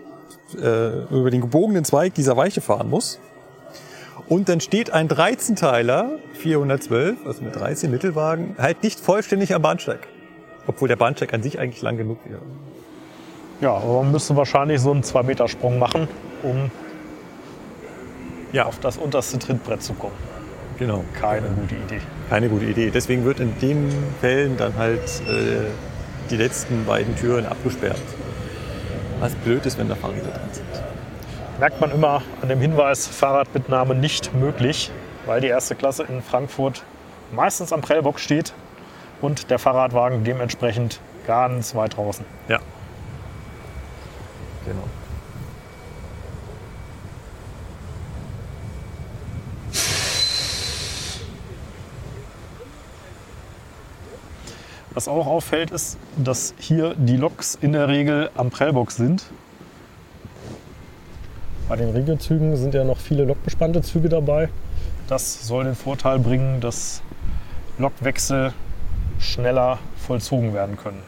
äh, über den gebogenen Zweig dieser Weiche fahren muss. Und dann steht ein 13-Teiler, 412, also mit 13 Mittelwagen, halt nicht vollständig am Bahnsteig. Obwohl der Bahnsteig an sich eigentlich lang genug wäre. Ja, aber man müsste wahrscheinlich so einen 2-Meter-Sprung machen, um Ja, auf das unterste Trittbrett zu kommen. genau. Keine gute Idee. Keine gute Idee. Deswegen wird in den Fällen dann halt äh, die letzten beiden Türen abgesperrt. Was blöd ist, wenn da Fahrräder drin sind. Merkt man immer an dem Hinweis, Fahrradmitnahme nicht möglich, weil die erste Klasse in Frankfurt meistens am Prellbock steht und der Fahrradwagen dementsprechend ganz weit draußen. Ja. Genau. Was auch auffällt, ist, dass hier die Loks in der Regel am Prellbock sind. Bei den Regelzügen sind ja noch viele lokbespannte Züge dabei. Das soll den Vorteil bringen, dass Lokwechsel schneller vollzogen werden können.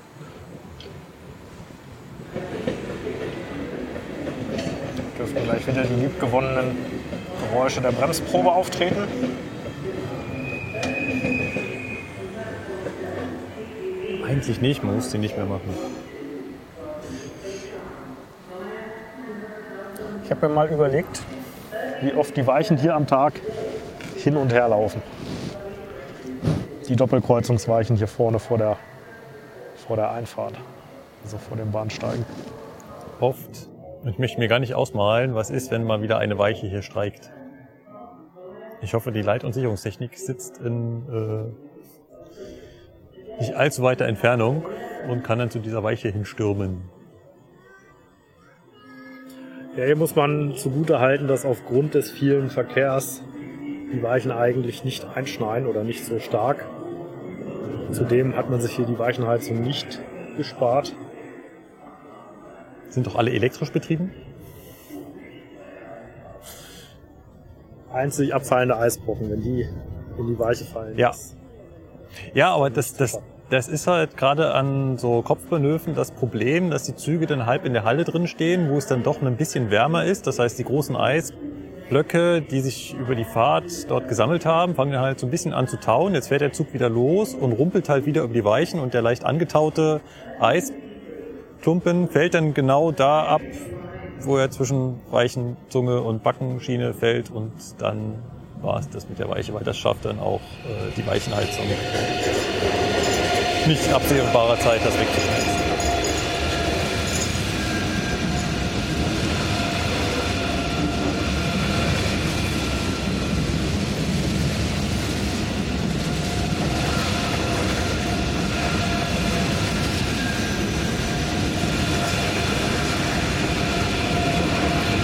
Dürften gleich wieder die liebgewonnenen Geräusche der Bremsprobe auftreten. Eigentlich nicht, man muss den nicht mehr machen. Ich habe mir mal überlegt, wie oft die Weichen hier am Tag hin und her laufen. Die Doppelkreuzungsweichen hier vorne vor der, vor der Einfahrt, also vor dem Bahnsteigen. Oft. Ich möchte mir gar nicht ausmalen, was ist, wenn mal wieder eine Weiche hier streikt. Ich hoffe, die Leit- und Sicherungstechnik sitzt in äh, nicht allzu weiter Entfernung und kann dann zu dieser Weiche hinstürmen. Ja, hier muss man zugute halten, dass aufgrund des vielen Verkehrs die Weichen eigentlich nicht einschneien oder nicht so stark. Zudem hat man sich hier die Weichenheizung nicht gespart. Sind doch alle elektrisch betrieben? Einzig abfallende Eisbrocken, wenn die in die Weiche fallen. Ja. Ja, aber das, das, das ist halt gerade an so Kopfbahnhöfen das Problem, dass die Züge dann halb in der Halle drin stehen, wo es dann doch ein bisschen wärmer ist. Das heißt, die großen Eisblöcke, die sich über die Fahrt dort gesammelt haben, fangen dann halt so ein bisschen an zu tauen. Jetzt fährt der Zug wieder los und rumpelt halt wieder über die Weichen und der leicht angetaute Eisklumpen fällt dann genau da ab, wo er zwischen Weichenzunge und Backenschiene fällt und dann war es das mit der Weiche, weil das schafft dann auch äh, die Weichenheizung nicht absehbarer Zeit das wegzuschmelzen.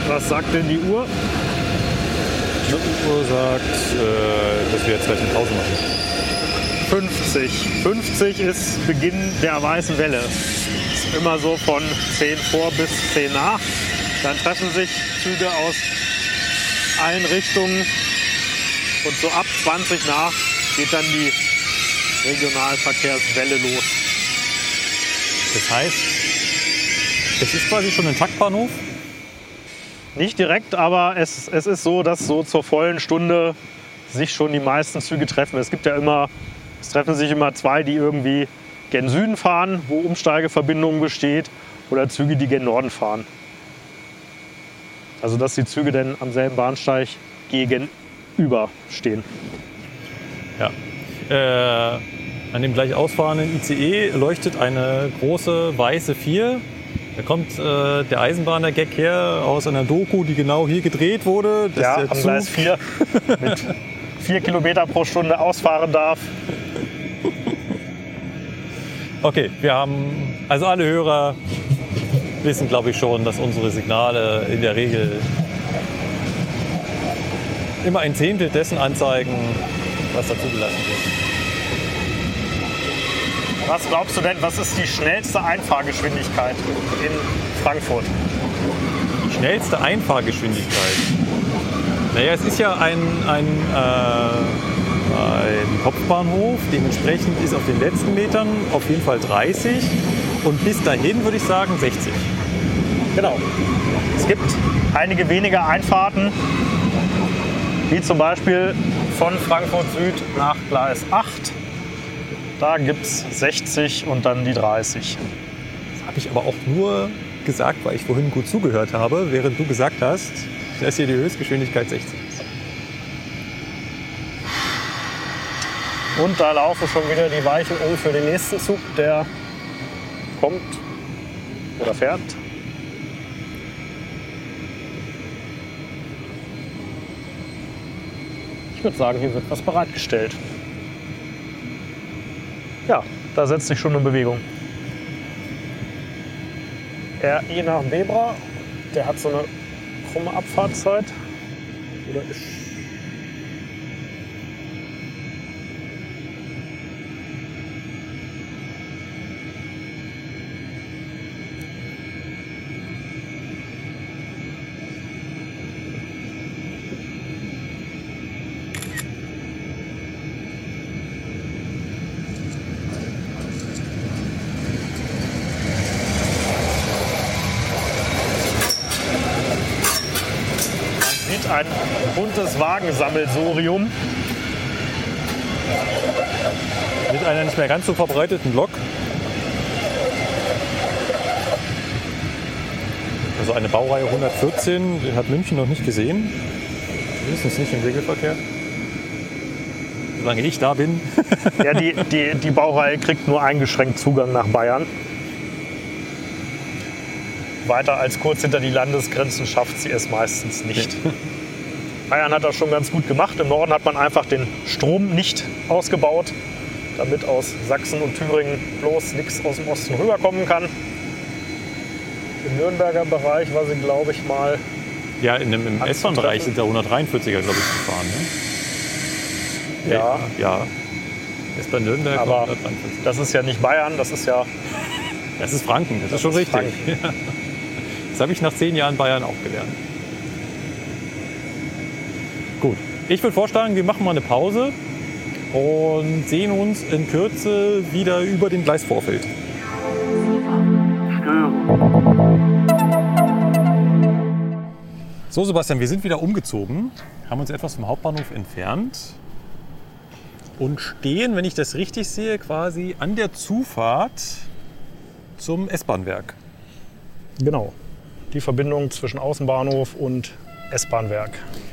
Was sagt denn die Uhr? Die Uhr sagt, äh, dass wir jetzt gleich eine Pause machen. 50. 50 ist Beginn der weißen Welle. Ist immer so von 10 vor bis 10 nach. Dann treffen sich Züge aus allen Richtungen und so ab 20 nach geht dann die Regionalverkehrswelle los. Das heißt, es ist quasi schon ein Taktbahnhof. Nicht direkt, aber es, es ist so, dass so zur vollen Stunde sich schon die meisten Züge treffen. Es gibt ja immer, es treffen sich immer zwei, die irgendwie gen Süden fahren, wo Umsteigeverbindung besteht, oder Züge, die gen Norden fahren. Also dass die Züge dann am selben Bahnsteig gegenüber stehen. Ja. Äh, an dem gleich ausfahrenden ICE leuchtet eine große weiße 4. Da kommt äh, der Eisenbahner-Gag her aus einer Doku, die genau hier gedreht wurde. dass Ja, der am Zug- Gleis 4 mit 4 Kilometer pro Stunde ausfahren darf. Okay, wir haben, also alle Hörer wissen, glaube ich, schon, dass unsere Signale in der Regel immer ein Zehntel dessen anzeigen, was da zugelassen wird. Was glaubst du denn, was ist die schnellste Einfahrgeschwindigkeit in Frankfurt? Die schnellste Einfahrgeschwindigkeit. Naja, es ist ja ein, ein, äh, ein Kopfbahnhof. Dementsprechend ist auf den letzten Metern auf jeden Fall 30. Und bis dahin würde ich sagen 60. Genau. Es gibt einige wenige Einfahrten, wie zum Beispiel von Frankfurt Süd nach Gleis 8. Da gibt es 60 und dann die 30. Das habe ich aber auch nur gesagt, weil ich vorhin gut zugehört habe, während du gesagt hast, dass hier die Höchstgeschwindigkeit 60 Und da laufen schon wieder die Weichen um für den nächsten Zug, der kommt oder fährt. Ich würde sagen, hier wird was bereitgestellt. Ja, da setzt sich schon eine Bewegung. RI nach Bebra, der hat so eine krumme Abfahrtzeit. Oder ist buntes Wagensammelsurium. Mit einer nicht mehr ganz so verbreiteten Lok. Also eine Baureihe 114, den hat München noch nicht gesehen. Mindestens nicht im Regelverkehr. Solange ich da bin. Ja, die, die, die Baureihe kriegt nur eingeschränkt Zugang nach Bayern. Weiter als kurz hinter die Landesgrenzen schafft sie es meistens nicht. Bayern hat das schon ganz gut gemacht. Im Norden hat man einfach den Strom nicht ausgebaut, damit aus Sachsen und Thüringen bloß nichts aus dem Osten rüberkommen kann. Im Nürnberger Bereich war sie, glaube ich, mal Ja, in dem, im. S-Bahn-Bereich sind da 143er, glaube ich, gefahren. Ne? Ja. Ja. S-Bahn Nürnberg Aber 143. das ist ja nicht Bayern, das ist ja Das ist Franken, das, ist schon ist richtig. Das habe ich nach zehn Jahren Bayern auch gelernt. Gut, ich würde vorschlagen, wir machen mal eine Pause und sehen uns in Kürze wieder über dem Gleisvorfeld. So, Sebastian, wir sind wieder umgezogen, haben uns etwas vom Hauptbahnhof entfernt und stehen, wenn ich das richtig sehe, quasi an der Zufahrt zum S-Bahn-Werk. genau die Verbindung zwischen Außenbahnhof und S-Bahnwerk.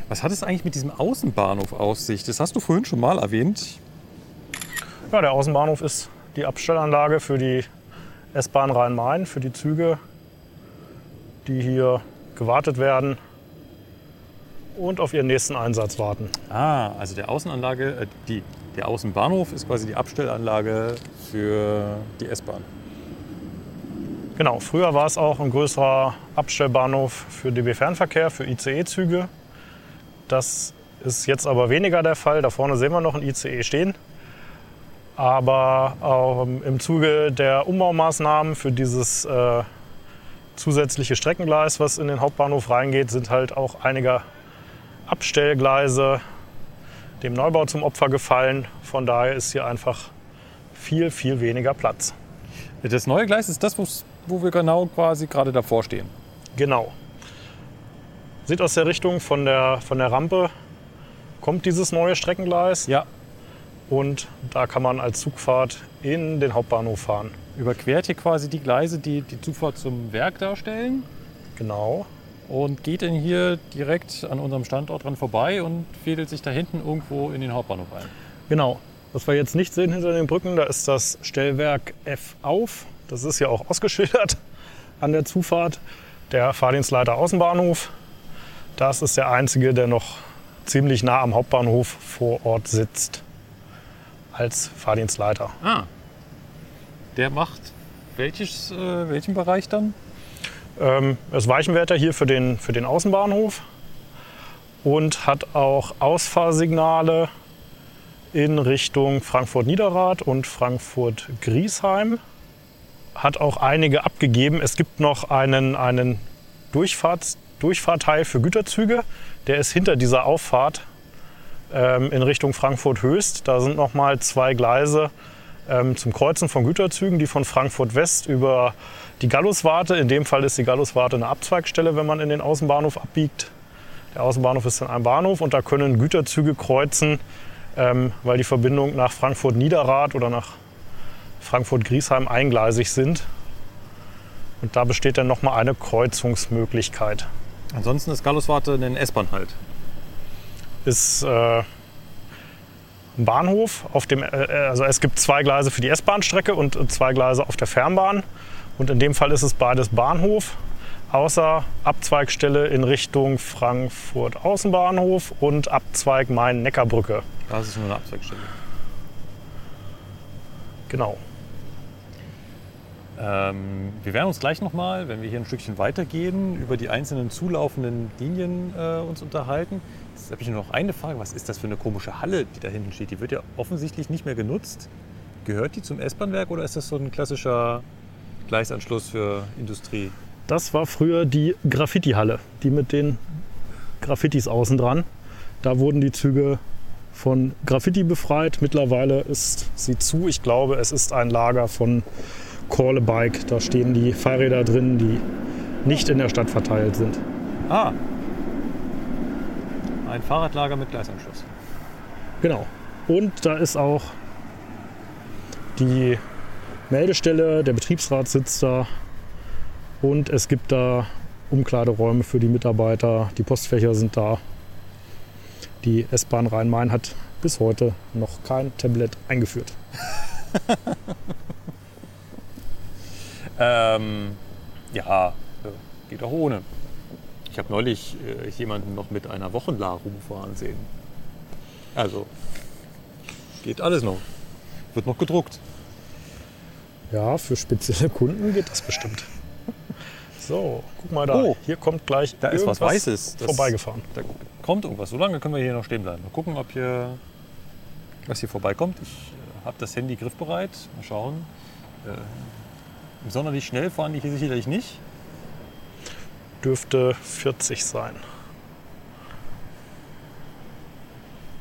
Was hat es eigentlich mit diesem Außenbahnhof auf sich? Das hast du vorhin schon mal erwähnt. Ja, der Außenbahnhof ist die Abstellanlage für die S-Bahn Rhein-Main, für die Züge, die hier gewartet werden und auf ihren nächsten Einsatz warten. Ah, also der Außenanlage, äh, die, der Außenbahnhof ist quasi die Abstellanlage für die S-Bahn. Genau, früher war es auch ein größerer Abstellbahnhof für DB Fernverkehr, für ICE-Züge. Das ist jetzt aber weniger der Fall. Da vorne sehen wir noch ein ICE stehen. Aber ähm, im Zuge der Umbaumaßnahmen für dieses äh, zusätzliche Streckengleis, was in den Hauptbahnhof reingeht, sind halt auch einige Abstellgleise dem Neubau zum Opfer gefallen. Von daher ist hier einfach viel, viel weniger Platz. Das neue Gleis ist das, wo's- wo wir genau quasi gerade davor stehen. Genau. Sieht aus der Richtung von der, von der Rampe kommt dieses neue Streckengleis Ja, und da kann man als Zugfahrt in den Hauptbahnhof fahren. überquert hier quasi die Gleise, die die Zufahrt zum Werk darstellen Genau. und geht dann hier direkt an unserem Standort dran vorbei und fädelt sich da hinten irgendwo in den Hauptbahnhof ein. Genau. Was wir jetzt nicht sehen hinter den Brücken, da ist das Stellwerk F auf. Das ist ja auch ausgeschildert an der Zufahrt. Der Fahrdienstleiter Außenbahnhof. Das ist der einzige, der noch ziemlich nah am Hauptbahnhof vor Ort sitzt. Als Fahrdienstleiter. Ah. Der macht welches, äh, welchen Bereich dann? Ähm, er ist Weichenwärter hier für den, für den Außenbahnhof und hat auch Ausfahrsignale in Richtung Frankfurt-Niederrad und Frankfurt-Griesheim. Hat auch einige abgegeben. Es gibt noch einen, einen Durchfahrteil für Güterzüge. Der ist hinter dieser Auffahrt ähm, in Richtung Frankfurt-Höchst. Da sind noch mal zwei Gleise ähm, zum Kreuzen von Güterzügen, die von Frankfurt West über die Galluswarte, in dem Fall ist die Galluswarte eine Abzweigstelle, wenn man in den Außenbahnhof abbiegt. Der Außenbahnhof ist dann ein Bahnhof und da können Güterzüge kreuzen, ähm, weil die Verbindungen nach Frankfurt-Niederrad oder nach Frankfurt-Griesheim eingleisig sind. Und da besteht dann nochmal eine Kreuzungsmöglichkeit. Ansonsten ist Galluswarte ein S-Bahn halt. Ist äh, ein Bahnhof, auf dem, äh, also es gibt zwei Gleise für die S-Bahn-Strecke und zwei Gleise auf der Fernbahn. Und in dem Fall ist es beides Bahnhof, außer Abzweigstelle in Richtung Frankfurt Außenbahnhof und Abzweig Main-Neckarbrücke. Das ist nur eine Abzweigstelle. Genau. Ähm, wir werden uns gleich nochmal, wenn wir hier ein Stückchen weitergehen, über die einzelnen zulaufenden Linien äh, uns unterhalten. Jetzt habe ich nur noch eine Frage. Was ist das für eine komische Halle, die da hinten steht? Die wird ja offensichtlich nicht mehr genutzt. Gehört die zum S-Bahn-Werk oder ist das so ein klassischer Gleisanschluss für Industrie? Das war früher die Graffiti-Halle, die mit den Graffitis außen dran. Da wurden die Züge von Graffiti befreit. Mittlerweile ist sie zu. Ich glaube, es ist ein Lager von Call a Bike. Da stehen die Fahrräder drin, die nicht in der Stadt verteilt sind. Ah. Ein Fahrradlager mit Gleisanschluss. Genau. Und da ist auch die Meldestelle, der Betriebsrat sitzt da und es gibt da Umkleideräume für die Mitarbeiter, die Postfächer sind da. Die S-Bahn Rhein-Main hat bis heute noch kein Tablet eingeführt. ähm, ja, geht auch ohne. Ich habe neulich äh, jemanden noch mit einer Wochenla rumfahren sehen. Also, geht alles noch. Wird noch gedruckt. Ja, für spezielle Kunden geht das bestimmt. So, guck mal da. Oh, hier kommt gleich Da ist was Weißes. Das- vorbeigefahren. Da kommt irgendwas. So lange können wir hier noch stehen bleiben. Mal gucken, ob hier was hier vorbeikommt. Ich äh, habe das Handy griffbereit. Mal schauen. Äh, sonderlich schnell fahren die hier sicherlich nicht. Dürfte 40 sein.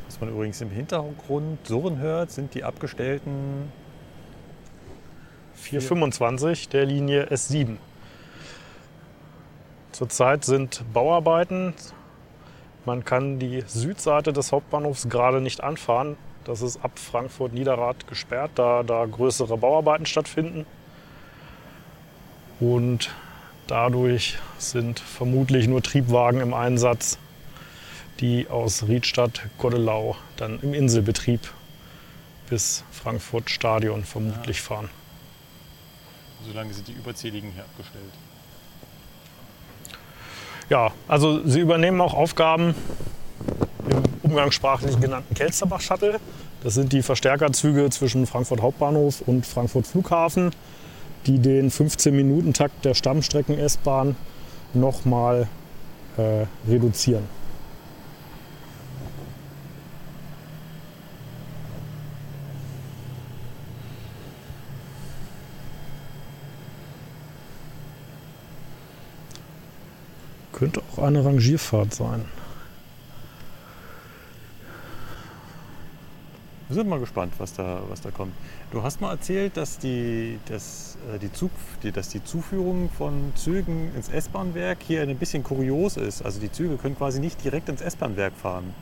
Was man übrigens im Hintergrund surren hört, sind die abgestellten 425 der Linie S7. Zurzeit sind Bauarbeiten. Man kann die Südseite des Hauptbahnhofs gerade nicht anfahren. Das ist ab Frankfurt-Niederrad gesperrt, da da größere Bauarbeiten stattfinden. Und dadurch sind vermutlich nur Triebwagen im Einsatz, die aus Riedstadt, Goddelau dann im Inselbetrieb bis Frankfurt Stadion vermutlich fahren. Solange sind die überzähligen hier abgestellt. Ja, also sie übernehmen auch Aufgaben im umgangssprachlich genannten Kelsterbach-Shuttle. Das sind die Verstärkerzüge zwischen Frankfurt Hauptbahnhof und Frankfurt Flughafen, die den 15-Minuten-Takt der Stammstrecken-S-Bahn nochmal äh, reduzieren. Könnte auch eine Rangierfahrt sein. Wir sind mal gespannt, was da, was da kommt. Du hast mal erzählt, dass die, dass, äh, die, Zug, die, dass die Zuführung von Zügen ins S-Bahn-Werk hier ein bisschen kurios ist. Also die Züge können quasi nicht direkt ins S-Bahn-Werk fahren.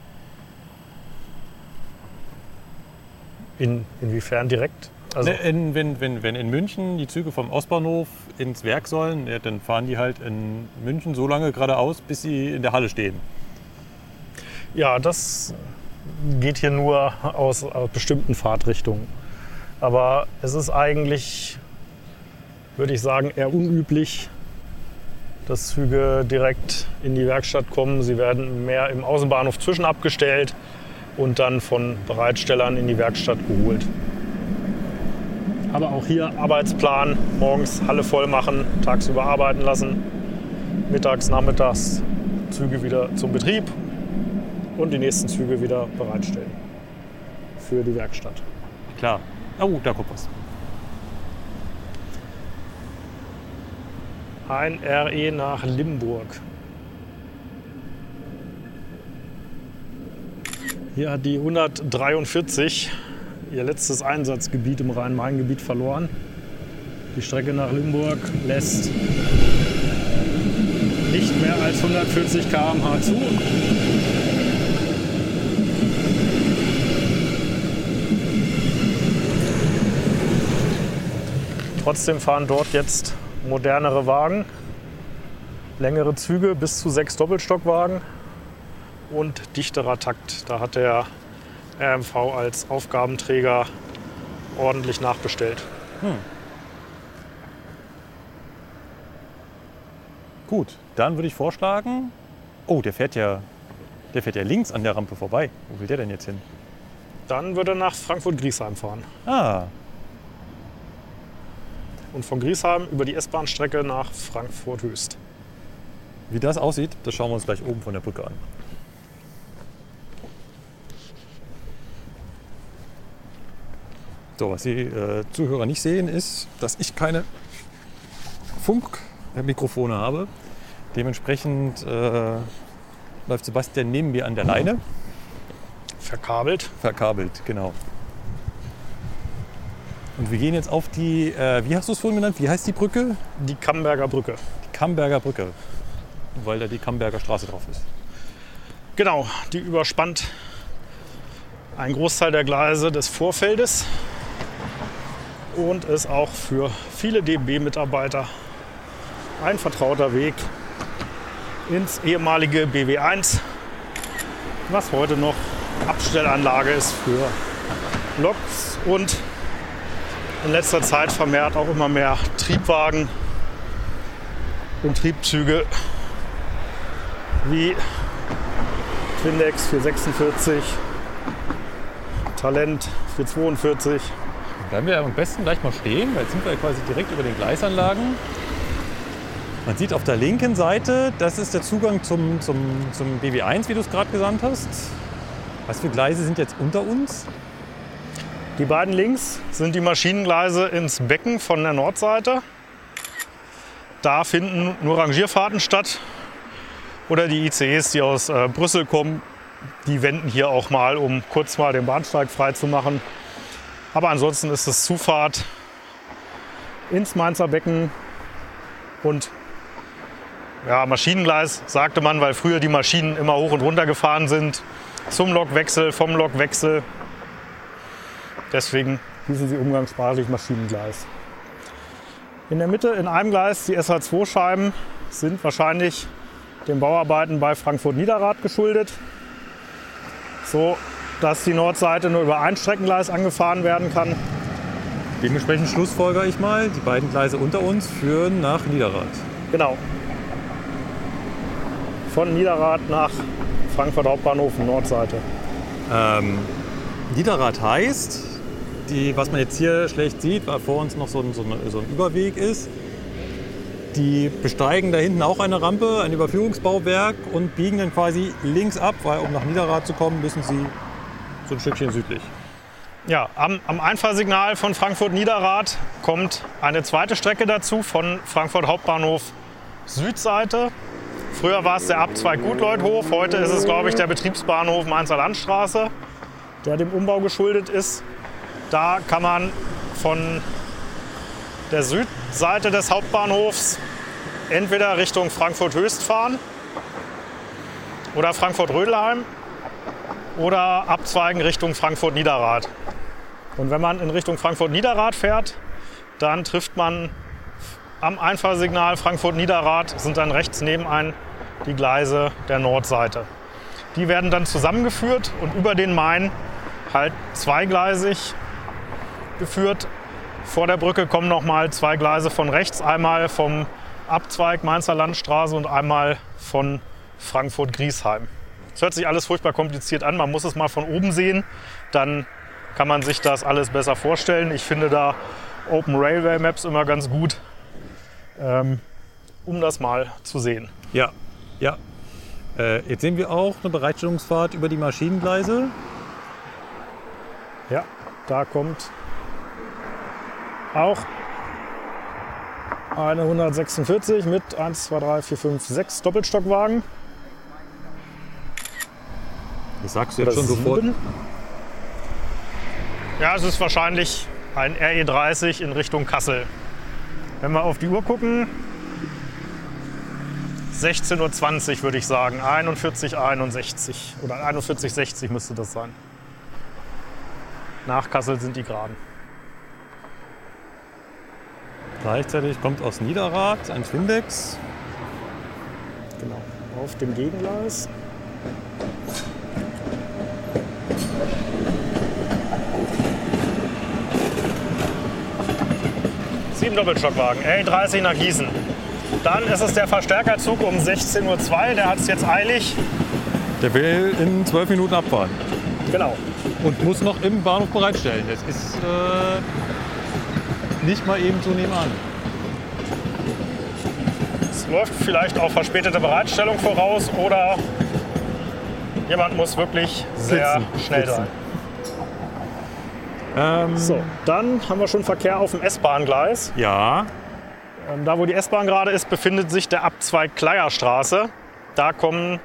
In, inwiefern direkt? Also, Ne, in, wenn, wenn, wenn in München die Züge vom Ostbahnhof ins Werk sollen, ja, dann fahren die halt in München so lange geradeaus, bis sie in der Halle stehen. Ja, das geht hier nur aus, aus bestimmten Fahrtrichtungen. Aber es ist eigentlich, würde ich sagen, eher unüblich, dass Züge direkt in die Werkstatt kommen. Sie werden mehr im Außenbahnhof zwischenabgestellt und dann von Bereitstellern in die Werkstatt geholt. Aber auch hier Arbeitsplan, morgens Halle voll machen, tagsüber arbeiten lassen, mittags, nachmittags Züge wieder zum Betrieb und die nächsten Züge wieder bereitstellen. für die Werkstatt. Klar. Oh, da kommt was. Ein RE nach Limburg. Hier hat die 143 ihr letztes Einsatzgebiet im Rhein-Main-Gebiet verloren. Die Strecke nach Limburg lässt nicht mehr als 140 km/h zu. Trotzdem fahren dort jetzt modernere Wagen, längere Züge bis zu sechs Doppelstockwagen und dichterer Takt. Da hat der RMV als Aufgabenträger ordentlich nachbestellt. Gut, dann würde ich vorschlagen. Oh, der fährt ja. Der fährt ja links an der Rampe vorbei. Wo will der denn jetzt hin? Dann wird er nach Frankfurt-Griesheim fahren. Ah, Und von Griesheim über die S-Bahn-Strecke nach Frankfurt-Höchst. wie das aussieht, das schauen wir uns gleich oben von der Brücke an. So, was die äh, Zuhörer nicht sehen, ist, dass ich keine Funkmikrofone habe. Dementsprechend äh, läuft Sebastian neben mir an der Leine. Verkabelt. Verkabelt, genau. Und wir gehen jetzt auf die, äh, wie hast du es vorhin genannt? Wie heißt die Brücke? Die Kamberger Brücke. Die Kamberger Brücke. Weil da die Kamberger Straße drauf ist. Genau, die überspannt einen Großteil der Gleise des Vorfeldes und ist auch für viele DB-Mitarbeiter ein vertrauter Weg ins ehemalige BW1, was heute noch Abstellanlage ist für Loks und in letzter Zeit vermehrt auch immer mehr Triebwagen und Triebzüge wie Twindex 446, Talent 442. Bleiben wir am besten gleich mal stehen, weil jetzt sind wir quasi direkt über den Gleisanlagen. Man sieht auf der linken Seite, das ist der Zugang zum, zum, zum BW1, wie du es gerade gesagt hast. Was für Gleise sind jetzt unter uns? Die beiden links sind die Maschinengleise ins Becken von der Nordseite. Da finden nur Rangierfahrten statt. Oder die ICEs, die aus äh, Brüssel kommen, die wenden hier auch mal, um kurz mal den Bahnsteig frei zu machen. Aber ansonsten ist es Zufahrt ins Mainzer Becken und ja, Maschinengleis sagte man, weil früher die Maschinen immer hoch und runter gefahren sind. Zum Lokwechsel, vom Lokwechsel. Deswegen hießen sie umgangssprachlich Maschinengleis. In der Mitte in einem Gleis die SH2-Scheiben sind wahrscheinlich den Bauarbeiten bei Frankfurt Niederrad geschuldet. So dass die Nordseite nur über ein Streckengleis angefahren werden kann. Dementsprechend schlussfolger ich mal, die beiden Gleise unter uns führen nach Niederrad. Genau. Von Niederrad nach Frankfurt Hauptbahnhof Nordseite. Ähm, Niederrad heißt, die, was man jetzt hier schlecht sieht, weil vor uns noch so ein, so ein, so ein Überweg ist. Die besteigen da hinten auch eine Rampe, ein Überführungsbauwerk und biegen dann quasi links ab, weil um nach Niederrad zu kommen, müssen sie so ein Stückchen südlich. Ja, am, am Einfahrsignal von Frankfurt Niederrad kommt eine zweite Strecke dazu von Frankfurt Hauptbahnhof Südseite. Früher war es der Abzweig Gutleuthof, heute ist es, glaube ich, der Betriebsbahnhof Mainzer Landstraße, der dem Umbau geschuldet ist. Da kann man von der Südseite des Hauptbahnhofs entweder Richtung Frankfurt-Höchst fahren oder Frankfurt-Rödelheim oder abzweigen Richtung Frankfurt-Niederrad. Und wenn man in Richtung Frankfurt-Niederrad fährt, dann trifft man am Einfahrsignal Frankfurt-Niederrad, sind dann rechts neben ein die Gleise der Nordseite. Die werden dann zusammengeführt und über den Main halt zweigleisig geführt. Vor der Brücke kommen noch mal zwei Gleise von rechts, einmal vom Abzweig Mainzer Landstraße und einmal von Frankfurt-Griesheim. Es hört sich alles furchtbar kompliziert an, man muss es mal von oben sehen, dann kann man sich das alles besser vorstellen. Ich finde da Open Railway Maps immer ganz gut, ähm, um das mal zu sehen. Ja, ja. Äh, jetzt sehen wir auch eine Bereitstellungsfahrt über die Maschinengleise. Ja, da kommt auch eine 146 mit 1, 2, 3, 4, 5, 6 Doppelstockwagen. Das sagst du jetzt schon sofort. Ja, es ist wahrscheinlich ein RE30 in Richtung Kassel. Wenn wir auf die Uhr gucken, 16.20 Uhr würde ich sagen. 41,61 oder 41,60 müsste das sein. Nach Kassel sind die geraden. Gleichzeitig kommt aus Niederrad ein Twindex. Genau. Auf dem Gegengleis. Sieben Doppelstockwagen, L30 nach Gießen. Dann ist es der Verstärkerzug um 16.02 Uhr. Der hat es jetzt eilig. Der will in zwölf Minuten abfahren. Genau. Und muss noch im Bahnhof bereitstellen. Das ist äh, nicht mal eben so nebenan. Es läuft vielleicht auf verspätete Bereitstellung voraus oder jemand muss wirklich sehr Sitzen, schnell sitzen. sein. Ähm, So, dann haben wir schon Verkehr auf dem S-Bahn-Gleis. Ja, Ähm, Da, wo die S-Bahn gerade ist, befindet sich der Abzweig Kleierstraße. Da kommen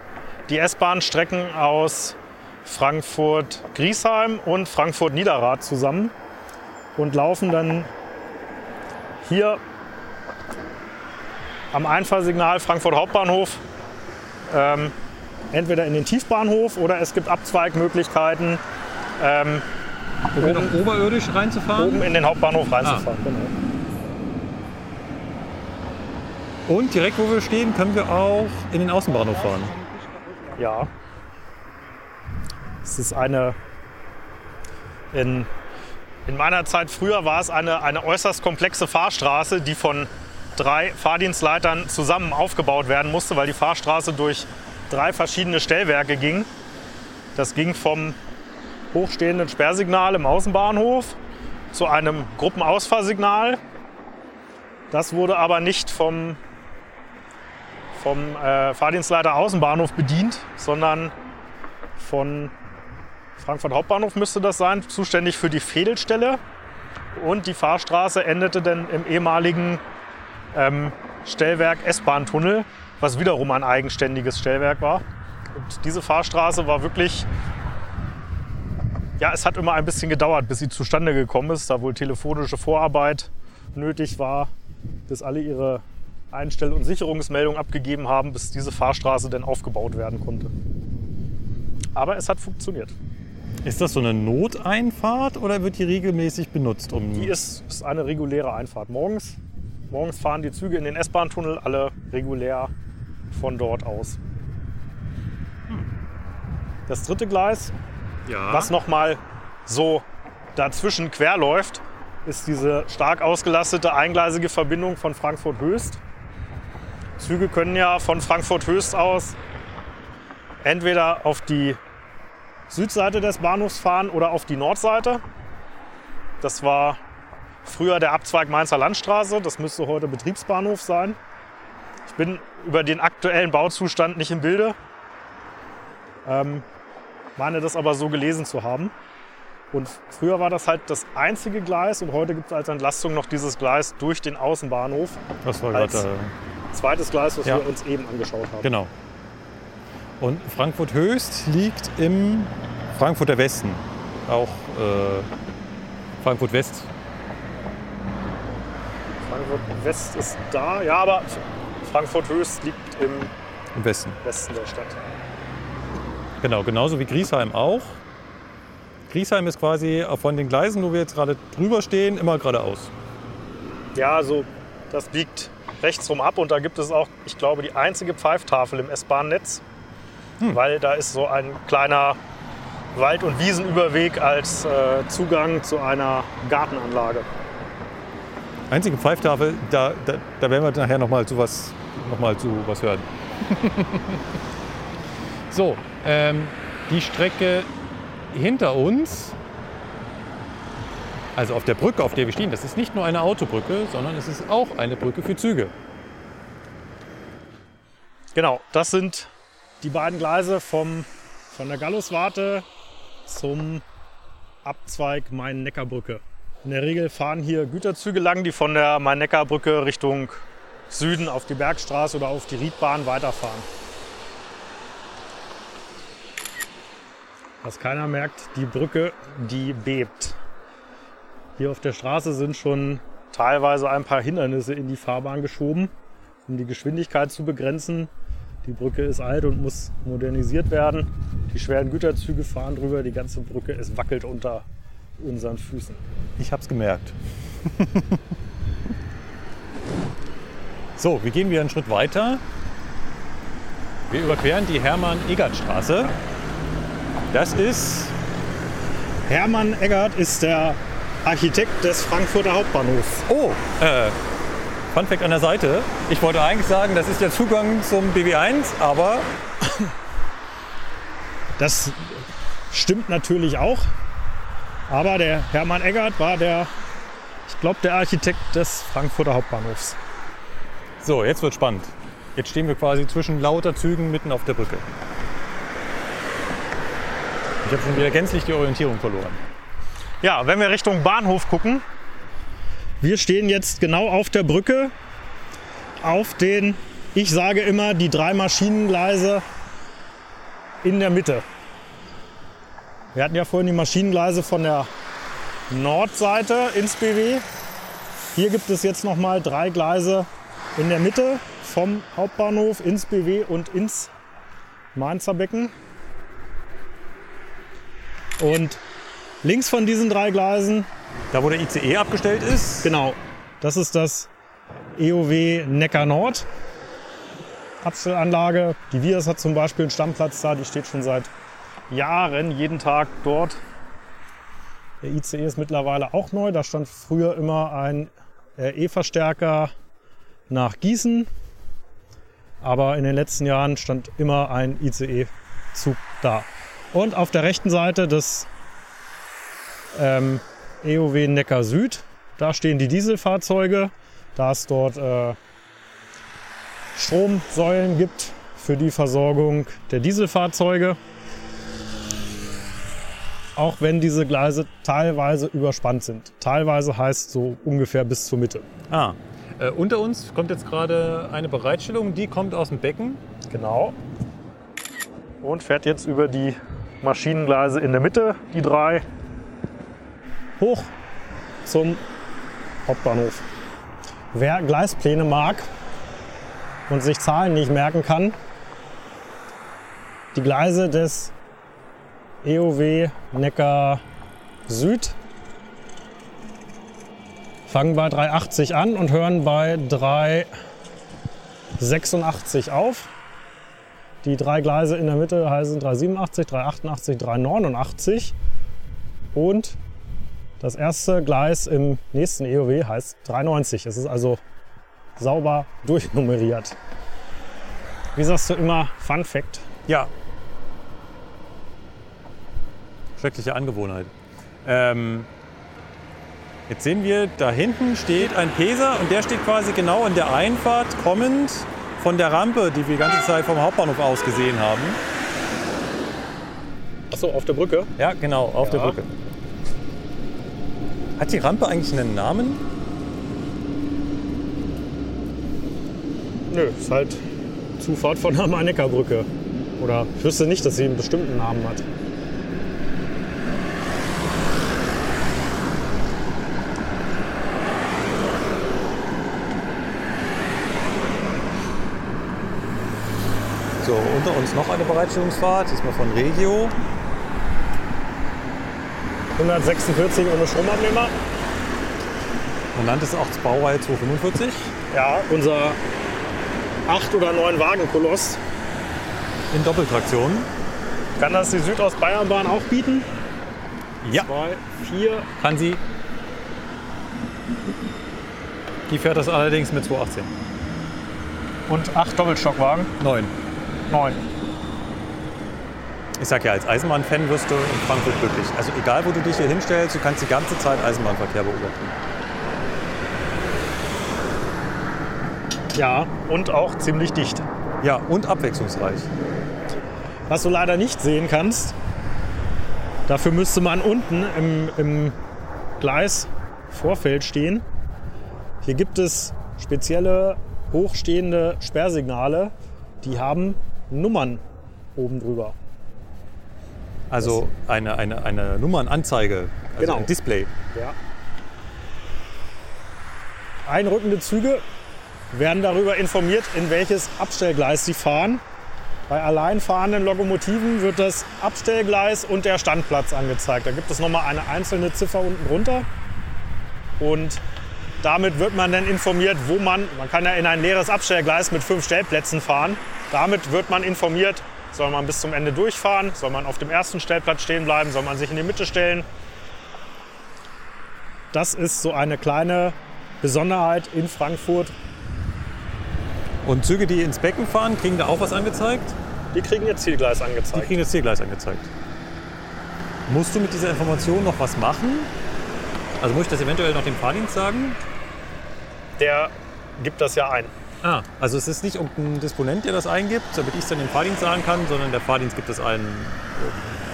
die S-Bahn-Strecken aus Frankfurt-Griesheim und Frankfurt-Niederrad zusammen und laufen dann hier am Einfahrsignal Frankfurt Hauptbahnhof ähm, entweder in den Tiefbahnhof oder es gibt Abzweigmöglichkeiten ähm, um noch oberirdisch reinzufahren. oben in den Hauptbahnhof reinzufahren. Genau. Und direkt wo wir stehen, können wir auch in den Außenbahnhof fahren. Ja. Es ist eine. In, in meiner Zeit früher war es eine, eine äußerst komplexe Fahrstraße, die von drei Fahrdienstleitern zusammen aufgebaut werden musste, weil die Fahrstraße durch drei verschiedene Stellwerke ging. Das ging vom hochstehenden Sperrsignal im Außenbahnhof zu einem Gruppenausfahrsignal. Das wurde aber nicht vom vom äh, Fahrdienstleiter Außenbahnhof bedient, sondern von Frankfurt Hauptbahnhof müsste das sein, zuständig für die Fädelstelle. Und die Fahrstraße endete dann im ehemaligen ähm, Stellwerk S-Bahn-Tunnel, was wiederum ein eigenständiges Stellwerk war. Und diese Fahrstraße war wirklich, ja, es hat immer ein bisschen gedauert, bis sie zustande gekommen ist, da wohl telefonische Vorarbeit nötig war, bis alle ihre Einstell- und Sicherungsmeldung abgegeben haben, bis diese Fahrstraße dann aufgebaut werden konnte. Aber es hat funktioniert. Ist das so eine Noteinfahrt oder wird die regelmäßig benutzt? Um Die ist, ist eine reguläre Einfahrt. Morgens, morgens fahren die Züge in den S-Bahn-Tunnel alle regulär von dort aus. Das dritte Gleis, ja. was nochmal so dazwischen quer läuft, ist diese stark ausgelastete eingleisige Verbindung von Frankfurt Höchst. Züge können ja von Frankfurt Höchst aus entweder auf die Südseite des Bahnhofs fahren oder auf die Nordseite. Das war früher der Abzweig Mainzer Landstraße, das müsste heute Betriebsbahnhof sein. Ich bin über den aktuellen Bauzustand nicht im Bilde, ähm, meine das aber so gelesen zu haben. Und früher war das halt das einzige Gleis und heute gibt es als Entlastung noch dieses Gleis durch den Außenbahnhof. Das war gerade. Zweites Gleis, was Ja. wir uns eben angeschaut haben. Genau. Und Frankfurt Höchst liegt im Frankfurter Westen. Auch äh, Frankfurt West. Frankfurt West ist da, ja, aber Frankfurt Höchst liegt im Im Westen. Westen der Stadt. Genau, genauso wie Griesheim auch. Griesheim ist quasi von den Gleisen, wo wir jetzt gerade drüber stehen, immer geradeaus. Ja, also das biegt rechts rum ab und da gibt es auch, ich glaube, die einzige Pfeiftafel im S-Bahn-Netz, weil da ist so ein kleiner Wald- und Wiesenüberweg als äh, Zugang zu einer Gartenanlage. Einzige Pfeiftafel, da, da, da werden wir nachher nochmal zu was, noch mal zu was hören. So, ähm, die Strecke hinter uns, also auf der Brücke, auf der wir stehen, das ist nicht nur eine Autobrücke, sondern es ist auch eine Brücke für Züge. Genau, das sind die beiden Gleise vom, von der Galluswarte zum Abzweig Main-Neckar-Brücke. In der Regel fahren hier Güterzüge lang, die von der Main-Neckar-Brücke Richtung Süden auf die Bergstraße oder auf die Riedbahn weiterfahren. Was keiner merkt, die Brücke, die bebt. Hier auf der Straße sind schon teilweise ein paar Hindernisse in die Fahrbahn geschoben, um die Geschwindigkeit zu begrenzen. Die Brücke ist alt und muss modernisiert werden. Die schweren Güterzüge fahren drüber, die ganze Brücke, es wackelt unter unseren Füßen. Ich hab's gemerkt. so, wir gehen wieder einen Schritt weiter. Wir überqueren die Hermann-Egert-Straße. Das ist Hermann Eggert ist der Architekt des Frankfurter Hauptbahnhofs. Oh, äh, Fun Fact an der Seite. Ich wollte eigentlich sagen, das ist der Zugang zum BW1, aber Das stimmt natürlich auch. Aber der Hermann Eggert war der, ich glaube, der Architekt des Frankfurter Hauptbahnhofs. so, jetzt wird spannend. Jetzt stehen wir quasi zwischen lauter Zügen mitten auf der Brücke. Ich habe schon wieder gänzlich die Orientierung verloren. Ja, wenn wir Richtung Bahnhof gucken, wir stehen jetzt genau auf der Brücke, auf den, ich sage immer, die drei Maschinengleise in der Mitte. Wir hatten ja vorhin die Maschinengleise von der Nordseite ins BW. Hier gibt es jetzt noch mal drei Gleise in der Mitte vom Hauptbahnhof ins BW und ins Mainzer Becken. Und links von diesen drei Gleisen Da, wo der ICE abgestellt ist, Genau, das ist das EOW Neckar Nord. Abstellanlage. Die Vias hat zum Beispiel einen Stammplatz da, die steht schon seit Jahren jeden Tag dort. Der ICE ist mittlerweile auch neu. Da stand früher immer ein E-Verstärker nach Gießen. Aber in den letzten Jahren stand immer ein ICE-Zug da. Und auf der rechten Seite des ähm, EOW Neckar Süd. Da stehen die Dieselfahrzeuge, da es dort äh, Stromsäulen gibt für die Versorgung der Dieselfahrzeuge. Auch wenn diese Gleise teilweise überspannt sind. Teilweise heißt so ungefähr bis zur Mitte. Ah, äh, unter uns kommt jetzt gerade eine Bereitstellung, die kommt aus dem Becken. Genau. Und fährt jetzt über die Maschinengleise in der Mitte, die drei, hoch zum Hauptbahnhof. Wer Gleispläne mag und sich Zahlen nicht merken kann, die Gleise des EOW Neckar Süd fangen bei 380 an und hören bei 386 auf. Die drei Gleise in der Mitte heißen 387, 388, 389 und das erste Gleis im nächsten EOW heißt 390. Es ist also sauber durchnummeriert. Wie sagst du immer, Fun Fact? Ja. Schreckliche Angewohnheit. Ähm, jetzt sehen wir, da hinten steht ein Peser und der steht quasi genau in der Einfahrt kommend von der Rampe, die wir die ganze Zeit vom Hauptbahnhof aus gesehen haben. Achso, auf der Brücke? Ja, genau, auf Ja. der Brücke. Hat die Rampe eigentlich einen Namen? Nö, ist halt Zufahrt von der Main-Neckar-Brücke. Oder ich wüsste nicht, dass sie einen bestimmten Namen hat. So, unter uns noch eine Bereitstellungsfahrt, diesmal von Regio. 146 ohne Stromabnehmer. Man nannte es auch Baureihe 245 Ja, unser 8 oder 9 Wagenkoloss. in Doppeltraktion. Kann das die Südostbayernbahn auch bieten? Ja, 2, 4. kann sie. Die fährt das allerdings mit 218. Und 8 Doppelstockwagen. 9. 9. Ich sag ja, als Eisenbahn-Fan wirst du in Frankfurt glücklich. Also egal, wo du dich hier hinstellst, du kannst die ganze Zeit Eisenbahnverkehr beobachten. Ja, und auch ziemlich dicht. Ja, und abwechslungsreich. Was du leider nicht sehen kannst, Dafür müsste man unten im, im Gleisvorfeld stehen. Hier gibt es spezielle hochstehende Sperrsignale, die haben Nummern oben drüber. Also eine, eine, eine Nummernanzeige, also Genau. ein Display. Ja. Einrückende Züge werden darüber informiert, in welches Abstellgleis sie fahren. Bei allein fahrenden Lokomotiven wird das Abstellgleis und der Standplatz angezeigt. Da gibt es nochmal eine einzelne Ziffer unten drunter. Und damit wird man dann informiert, wo man, man kann ja in ein leeres Abstellgleis mit fünf Stellplätzen fahren. Damit wird man informiert, soll man bis zum Ende durchfahren, soll man auf dem ersten Stellplatz stehen bleiben, soll man sich in die Mitte stellen. Das ist so eine kleine Besonderheit in Frankfurt. Und Züge, die ins Becken fahren, kriegen da auch was angezeigt? Die kriegen ihr Zielgleis Die angezeigt. kriegen das Zielgleis angezeigt. Musst du mit dieser Information noch was machen? Also muss ich das eventuell noch dem Fahrdienst sagen? Der gibt das ja ein. Ah, also es ist nicht irgendein Disponent, der das eingibt, damit ich es dann dem Fahrdienst sagen kann, sondern der Fahrdienst gibt es ein,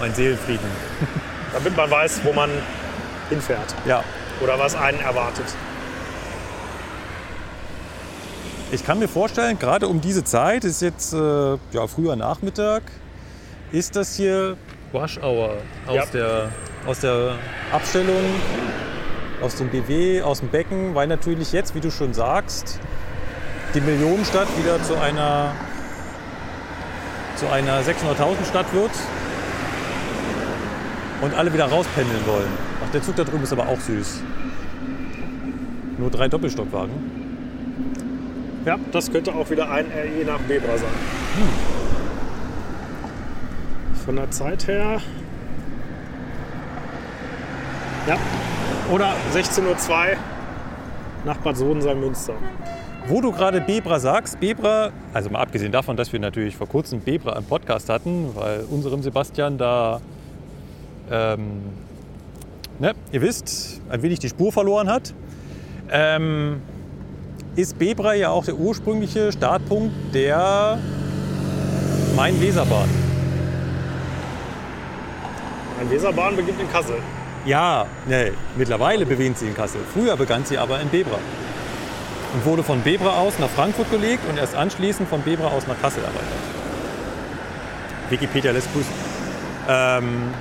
ein Seelenfrieden. Damit man weiß, wo man hinfährt Ja. oder was einen erwartet. Ich kann mir vorstellen, gerade um diese Zeit, ist jetzt äh, ja, früher Nachmittag, ist das hier Rush Hour aus, Ja. der, aus der Abstellung, aus dem BW, aus dem Becken, weil natürlich jetzt, wie du schon sagst, die Millionenstadt wieder zu einer, zu einer 600.000 Stadt wird und alle wieder rauspendeln wollen. Ach, der Zug da drüben ist aber auch süß. Nur drei Doppelstockwagen. Ja, das könnte auch wieder ein RE nach Bebra sein. Von der Zeit her. Ja. Oder 16.02 Uhr nach Bad Sodensalm-Münster. Wo du gerade Bebra sagst, Bebra, also mal abgesehen davon, dass wir natürlich vor kurzem Bebra im Podcast hatten, weil unserem Sebastian da, ähm, ne, ihr wisst, ein wenig die Spur verloren hat, ähm, ist Bebra ja auch der ursprüngliche Startpunkt der Main-Weser-Bahn. Ein Weserbahn beginnt in Kassel. Ja, nee, mittlerweile beginnt sie in Kassel. Früher begann sie aber in Bebra. Und wurde von Bebra aus nach Frankfurt gelegt und erst anschließend von Bebra aus nach Kassel erweitert. Wikipedia lässt grüßen. Ähm,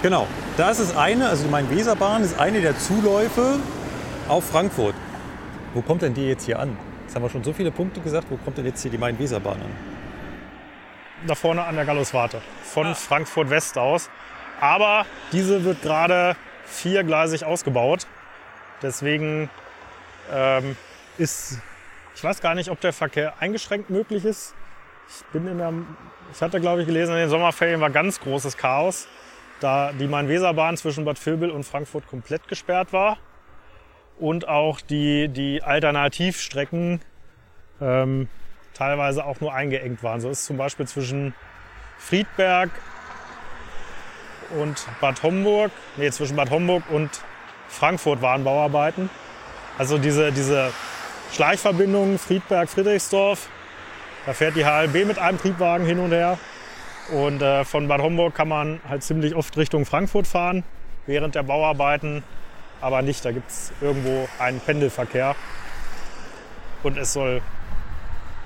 genau, das ist eine, also die Main-Weser-Bahn ist eine der Zuläufe auf Frankfurt. Wo kommt denn die jetzt hier an? Jetzt haben wir schon so viele Punkte gesagt, wo kommt denn jetzt hier die Main-Weser-Bahn an? Da vorne an der Galloswarte. Von Frankfurt West aus. Aber diese wird gerade viergleisig ausgebaut. Deswegen ähm, ist, ich weiß gar nicht, ob der Verkehr eingeschränkt möglich ist. Ich bin in der, ich hatte glaube ich gelesen, in den Sommerferien war ganz großes Chaos, da die Main-Weser-Bahn zwischen Bad Vilbel und Frankfurt komplett gesperrt war und auch die, die Alternativstrecken ähm, teilweise auch nur eingeengt waren. So ist zum Beispiel zwischen Friedberg und Bad Homburg, nee, zwischen Bad Homburg und Frankfurt waren Bauarbeiten. Also diese, diese Schleichverbindung Friedberg-Friedrichsdorf, da fährt die HLB mit einem Triebwagen hin und her. Und äh, von Bad Homburg kann man halt ziemlich oft Richtung Frankfurt fahren während der Bauarbeiten, aber nicht. Da gibt es irgendwo einen Pendelverkehr. Und es soll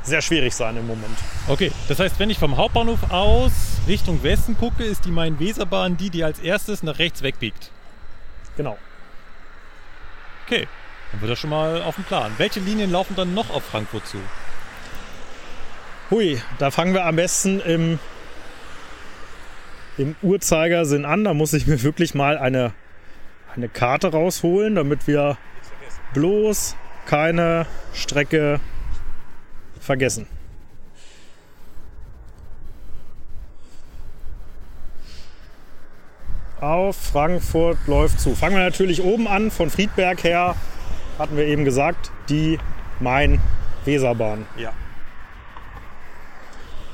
sehr schwierig sein im Moment. Okay, das heißt, wenn ich vom Hauptbahnhof aus Richtung Westen gucke, ist die Main-Weser-Bahn die, die als erstes nach rechts wegbiegt. Genau. Okay, dann wird das schon mal auf dem Plan. Welche Linien laufen dann noch auf Frankfurt zu? Hui, da fangen wir am besten im, im Uhrzeigersinn an. Da muss ich mir wirklich mal eine, eine Karte rausholen, damit wir bloß keine Strecke vergessen. Auf Frankfurt läuft zu. Fangen wir natürlich oben an, von Friedberg her, hatten wir eben gesagt, die Main-Weserbahn. Ja.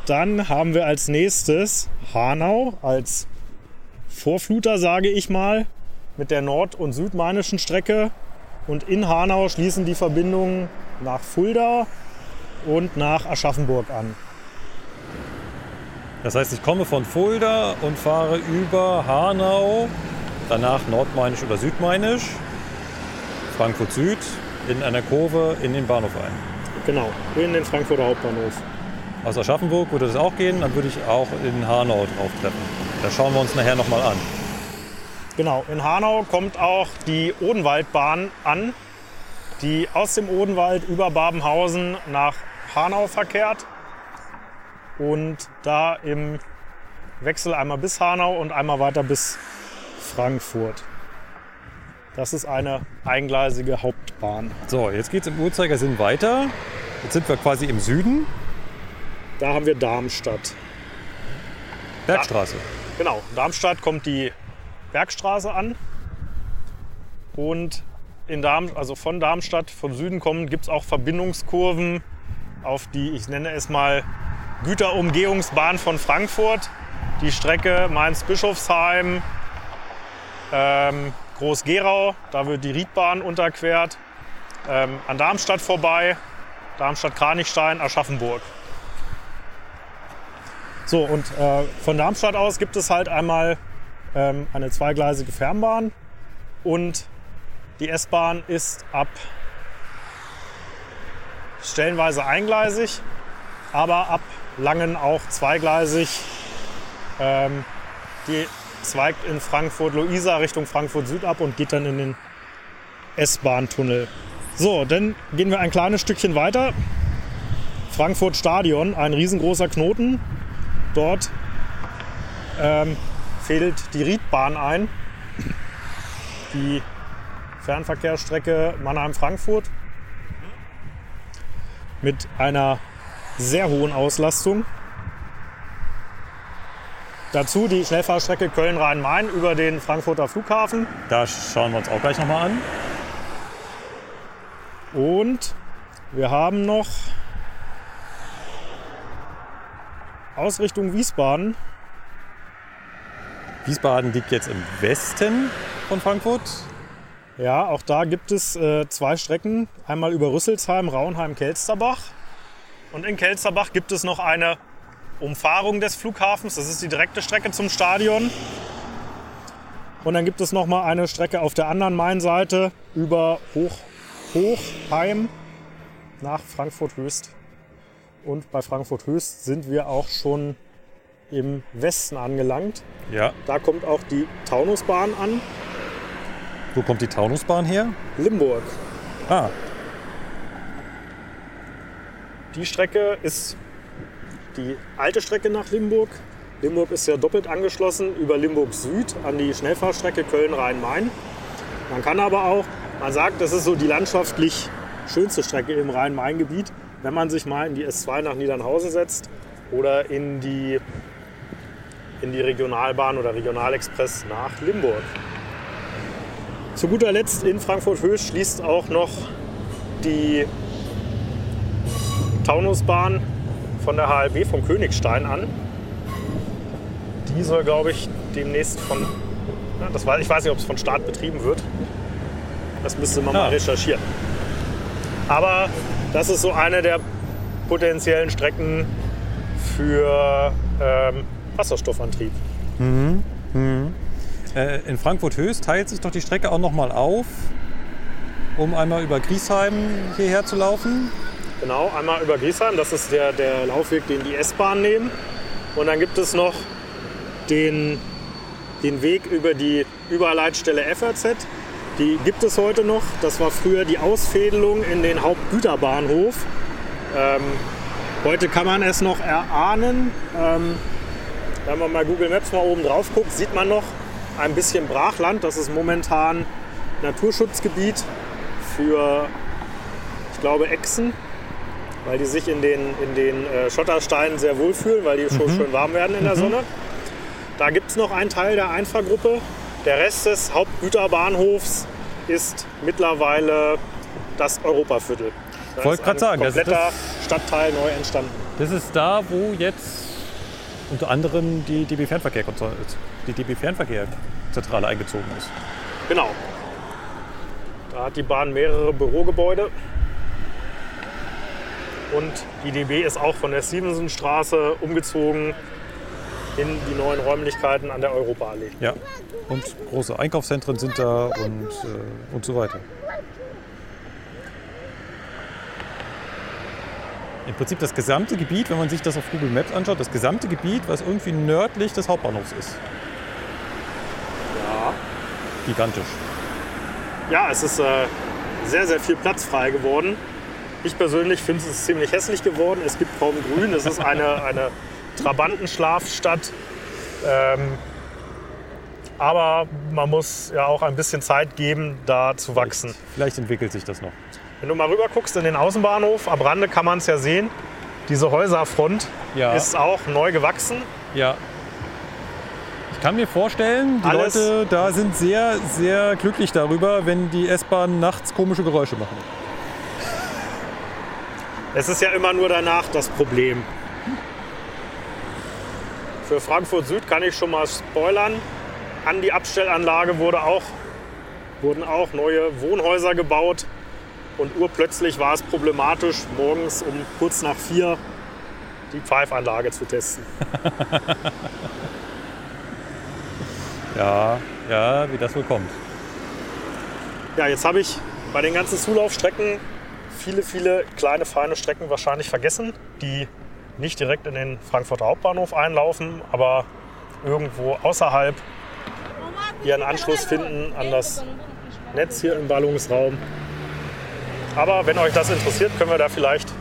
Dann haben wir als nächstes Hanau als Vorfluter, sage ich mal, mit der nord- und südmainischen Strecke. Und in Hanau schließen die Verbindungen nach Fulda und nach Aschaffenburg an. Das heißt, ich komme von Fulda und fahre über Hanau, danach Nordmainisch oder Südmainisch, Frankfurt Süd, in einer Kurve in den Bahnhof ein. Genau, in den Frankfurter Hauptbahnhof. Aus Aschaffenburg würde das auch gehen, dann würde ich auch in Hanau drauf treffen. Das schauen wir uns nachher nochmal an. Genau, in Hanau kommt auch die Odenwaldbahn an, die aus dem Odenwald über Babenhausen nach Hanau verkehrt und da im Wechsel einmal bis Hanau und einmal weiter bis Frankfurt. Das ist eine eingleisige Hauptbahn. So, jetzt geht es im Uhrzeigersinn weiter. Jetzt sind wir quasi im Süden. Da haben wir Darmstadt. Bergstraße. Genau, in Darmstadt kommt die Bergstraße an. Und in Darm, also von Darmstadt, vom Süden kommen, gibt es auch Verbindungskurven auf die, ich nenne es mal, Güterumgehungsbahn von Frankfurt. Die Strecke Mainz-Bischofsheim, ähm, Groß-Gerau, da wird die Riedbahn unterquert. Ähm, an Darmstadt vorbei, Darmstadt-Kranichstein, Aschaffenburg. So, und äh, von Darmstadt aus gibt es halt einmal ähm, eine zweigleisige Fernbahn und die S-Bahn ist ab stellenweise eingleisig, aber ab Langen auch zweigleisig. Ähm, die zweigt in Frankfurt-Luisa Richtung Frankfurt Süd ab und geht dann in den S-Bahn-Tunnel. So, dann gehen wir ein kleines Stückchen weiter. Frankfurt Stadion, ein riesengroßer Knoten. Dort ähm, fehlt die Riedbahn ein. Die Fernverkehrsstrecke Mannheim-Frankfurt mit einer sehr hohen Auslastung. Dazu die Schnellfahrstrecke Köln-Rhein-Main über den Frankfurter Flughafen. Da schauen wir uns auch gleich nochmal an. Und wir haben noch Ausrichtung Wiesbaden. Wiesbaden liegt jetzt im Westen von Frankfurt. Ja, auch da gibt es äh, zwei Strecken. Einmal über Rüsselsheim, Raunheim, Kelsterbach. Und in Kelsterbach gibt es noch eine Umfahrung des Flughafens. Das ist die direkte Strecke zum Stadion. Und dann gibt es noch mal eine Strecke auf der anderen Mainseite über Hoch, Hochheim nach Frankfurt Höchst. Und bei Frankfurt Höchst sind wir auch schon im Westen angelangt. Ja. Da kommt auch die Taunusbahn an. Wo kommt die Taunusbahn her? Limburg. Ah, Die Strecke ist die alte Strecke nach Limburg. Limburg ist ja doppelt angeschlossen über Limburg Süd an die Schnellfahrstrecke Köln-Rhein-Main. Man kann aber auch, man sagt, das ist so die landschaftlich schönste Strecke im Rhein-Main-Gebiet, wenn man sich mal in die S2 nach Niedernhausen setzt oder in die, in die Regionalbahn oder Regionalexpress nach Limburg. Zu guter Letzt in Frankfurt-Höchst schließt auch noch die Taunusbahn von der HLB vom Königstein an. Die soll, glaube ich, demnächst von. Ja, das weiß, ich weiß nicht, ob es von Start betrieben wird. Das müsste man Ah. mal recherchieren. Aber das ist so eine der potenziellen Strecken für ähm, Wasserstoffantrieb. äh, in Frankfurt Höchst teilt sich doch die Strecke auch nochmal auf, um einmal über Griesheim hierher zu laufen. Genau, einmal über Griesheim, das ist der, der Laufweg, den die S-Bahn nehmen. Und dann gibt es noch den, den Weg über die Überleitstelle FRZ. Die gibt es heute noch. Das war früher die Ausfädelung in den Hauptgüterbahnhof. Ähm, heute kann man es noch erahnen. Ähm, wenn man mal Google Maps mal oben drauf guckt, sieht man noch ein bisschen Brachland. Das ist momentan Naturschutzgebiet für, ich glaube, Echsen weil die sich in den, in den äh, Schottersteinen sehr wohlfühlen, weil die schon schön warm werden in der Sonne. Da gibt es noch einen Teil der Einfahrgruppe. Der Rest des Hauptgüterbahnhofs ist mittlerweile das Europaviertel. Da Wollte ist ein sagen, das- kompletter Stadtteil neu entstanden. Das ist da, wo jetzt unter anderem die DB Fernverkehr, die DB Fernverkehr Zentrale eingezogen ist. Genau. Da hat die Bahn mehrere Bürogebäude. Und die DB ist auch von der Stevensonstraße umgezogen in die neuen Räumlichkeiten an der Europaallee. Ja. Und große Einkaufszentren sind da und, äh, und so weiter. Im Prinzip das gesamte Gebiet, wenn man sich das auf Google Maps anschaut, das gesamte Gebiet, was irgendwie nördlich des Hauptbahnhofs ist. Ja. Gigantisch. Ja, es ist äh, sehr, sehr viel Platz frei geworden. Ich persönlich finde es ziemlich hässlich geworden. Es gibt kaum Grün. Es ist eine, eine Trabantenschlafstadt. Ähm, aber man muss ja auch ein bisschen Zeit geben, da zu wachsen. Vielleicht entwickelt sich das noch. Wenn du mal rüber guckst in den Außenbahnhof, am Rande kann man es ja sehen. Diese Häuserfront Ja. ist auch neu gewachsen. Ja. Ich kann mir vorstellen, die Alles- Leute da sind sehr, sehr glücklich darüber, wenn die S-Bahnen nachts komische Geräusche machen. Es ist ja immer nur danach das Problem. Für Frankfurt Süd kann ich schon mal spoilern. An die Abstellanlage wurde auch, wurden auch neue Wohnhäuser gebaut. Und urplötzlich war es problematisch, morgens um kurz nach vier die Pfeifanlage zu testen. Ja, ja, wie das wohl kommt. Ja, jetzt habe ich bei den ganzen Zulaufstrecken viele, viele kleine, feine Strecken wahrscheinlich vergessen, die nicht direkt in den Frankfurter Hauptbahnhof einlaufen, aber irgendwo außerhalb ihren Anschluss finden an das Netz hier im Ballungsraum. Aber wenn euch das interessiert, können wir da vielleicht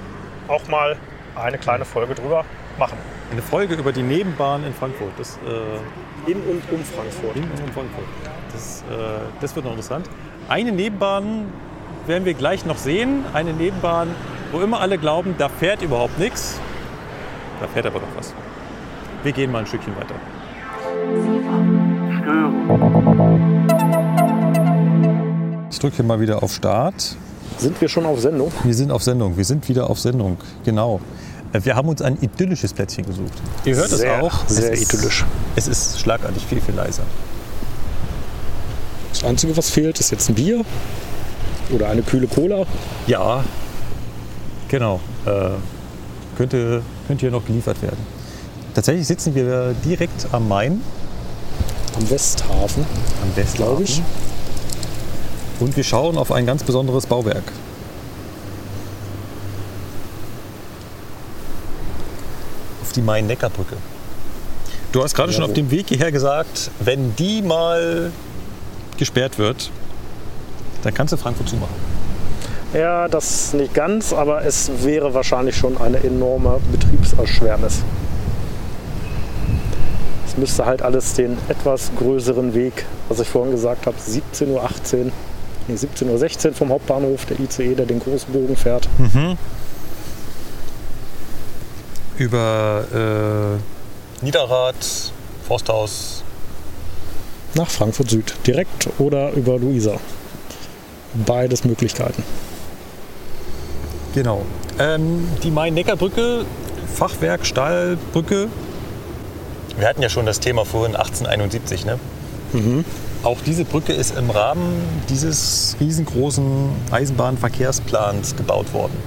auch mal eine kleine Folge drüber machen. Eine Folge über die Nebenbahn in Frankfurt. Das, äh, In und um Frankfurt. in und um Frankfurt. Das, äh, das wird noch interessant. Eine Nebenbahn werden wir gleich noch sehen. Eine Nebenbahn, wo immer alle glauben, da fährt überhaupt nichts. Da fährt aber doch was. Wir gehen mal ein Stückchen weiter. Ich drücke hier mal wieder auf Start. Sind wir schon auf Sendung? Wir sind auf Sendung. Wir sind wieder auf Sendung. Genau. Äh, Wir haben uns ein idyllisches Plätzchen gesucht. Ihr hört Sehr, es auch. sehr es ist, idyllisch. Es ist schlagartig viel, viel leiser. Das Einzige, was fehlt, ist jetzt ein Bier oder eine kühle Cola. Ja, genau. Äh, könnte, könnte hier noch geliefert werden. Tatsächlich sitzen wir direkt am Main, Am Westhafen, am Westhafen. glaube ich. Und wir schauen auf ein ganz besonderes Bauwerk. Auf die Main-Neckar-Brücke. Du hast gerade Ja, schon auf dem Weg hierher gesagt, wenn die mal gesperrt wird, dann kannst du Frankfurt zumachen. Ja, das nicht ganz, aber es wäre wahrscheinlich schon eine enorme Betriebserschwernis. Es müsste halt alles den etwas größeren Weg, was ich vorhin gesagt habe, 17.18 Uhr, nee, 17.16 Uhr vom Hauptbahnhof, der ICE, der den großen Bogen fährt. Über äh, Niederrad, Forsthaus. Nach Frankfurt Süd, direkt oder über Luisa. Beides Möglichkeiten. Genau. Ähm, die Main-Neckar-Brücke, Fachwerk, Stahlbrücke. Wir hatten ja schon das Thema vorhin 1871. Ne? Auch diese Brücke ist im Rahmen dieses riesengroßen Eisenbahnverkehrsplans gebaut worden.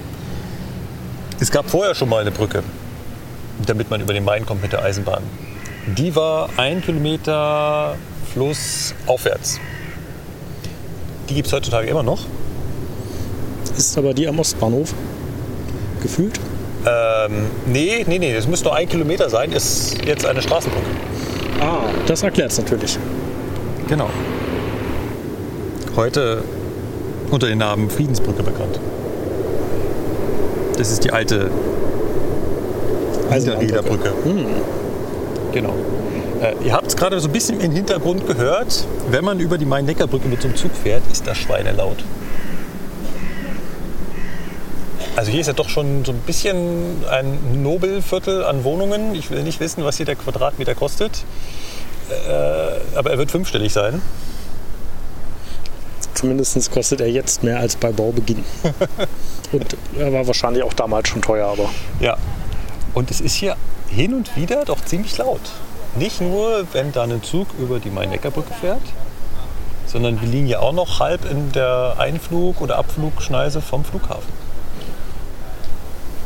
Es gab vorher schon mal eine Brücke, damit man über den Main kommt mit der Eisenbahn. Die war ein Kilometer flussaufwärts. Die gibt es heutzutage immer noch. Ist aber die am Ostbahnhof gefühlt. Ähm, nee, nee, nee, das müsste nur ein Kilometer sein. Ist jetzt eine Straßenbrücke. Ah, das erklärt es natürlich. Genau. Heute unter dem Namen Friedensbrücke bekannt. Das ist die alte Niederriederbrücke. Genau. Äh, ihr habt es gerade so ein bisschen im Hintergrund gehört. Wenn man über die Main-Neckar-Brücke mit so einem Zug fährt, ist das schweinelaut. Also hier ist ja doch schon so ein bisschen ein Nobelviertel an Wohnungen. Ich will nicht wissen, was hier der Quadratmeter kostet. Äh, aber er wird fünfstellig sein. Zumindest kostet er jetzt mehr als bei Baubeginn. Und er war wahrscheinlich auch damals schon teuer, aber Ja. Und es ist hier hin und wieder doch ziemlich laut. Nicht nur, wenn da ein Zug über die Main-Neckar-Brücke fährt, sondern wir liegen ja auch noch halb in der Einflug- oder Abflugschneise vom Flughafen.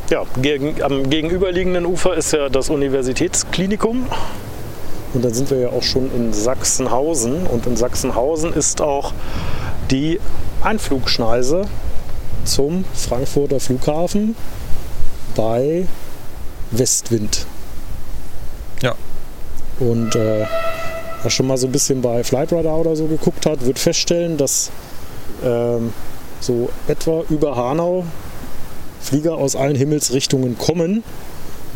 ja, gegen, am gegenüberliegenden Ufer ist ja das Universitätsklinikum. Und dann sind wir ja auch schon in Sachsenhausen. Und in Sachsenhausen ist auch die Einflugschneise zum Frankfurter Flughafen bei Westwind. Ja. Und äh, wer schon mal so ein bisschen bei Flightradar oder so geguckt hat, wird feststellen, dass ähm, so etwa über Hanau Flieger aus allen Himmelsrichtungen kommen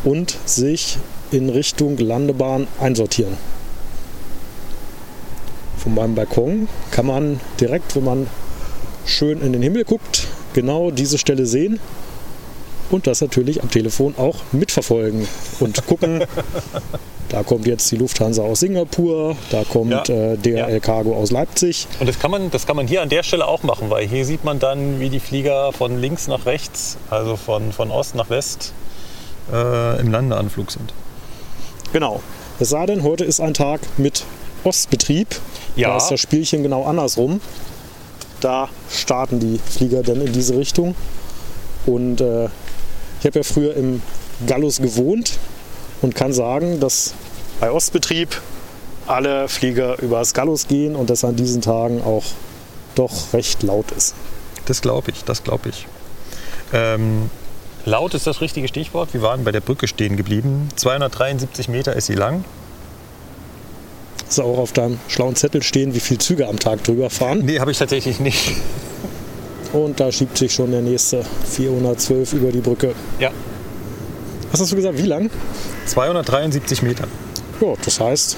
und sich in Richtung Landebahn einsortieren. Von meinem Balkon kann man direkt, wenn man schön in den Himmel guckt, genau diese Stelle sehen und das natürlich am Telefon auch mitverfolgen und gucken. da kommt jetzt die Lufthansa aus Singapur, da kommt Ja. äh, DHL Ja. Cargo aus Leipzig. Und das kann, man, das kann man hier an der Stelle auch machen, weil hier sieht man dann, wie die Flieger von links nach rechts, also von, von Ost nach West, äh, im Landeanflug sind. Genau. Es sei denn, heute ist ein Tag mit Ostbetrieb. Ja. Da ist das Spielchen genau andersrum. Da starten die Flieger dann in diese Richtung. Und äh, ich habe ja früher im Gallus gewohnt und kann sagen, dass bei Ostbetrieb alle Flieger übers Gallus gehen und das an diesen Tagen auch doch recht laut ist. Das glaube ich, das glaube ich. Ähm, laut ist das richtige Stichwort. Wir waren bei der Brücke stehen geblieben. 273 Meter ist sie lang. Ist auch auf deinem schlauen Zettel stehen, wie viele Züge am Tag drüber fahren. Nee, habe ich tatsächlich nicht. Und da schiebt sich schon der nächste 412 über die Brücke. Ja, Was hast du gesagt? Wie lang? 273 Meter. Ja, das heißt,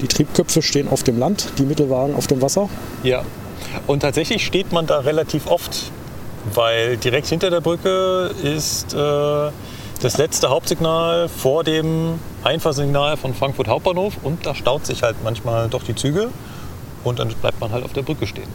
die Triebköpfe stehen auf dem Land, die Mittelwagen auf dem Wasser. Ja. Und tatsächlich steht man da relativ oft, weil direkt hinter der Brücke ist äh, das letzte Hauptsignal vor dem Einfahrsignal von Frankfurt Hauptbahnhof und da staut sich halt manchmal doch die Züge und dann bleibt man halt auf der Brücke stehen.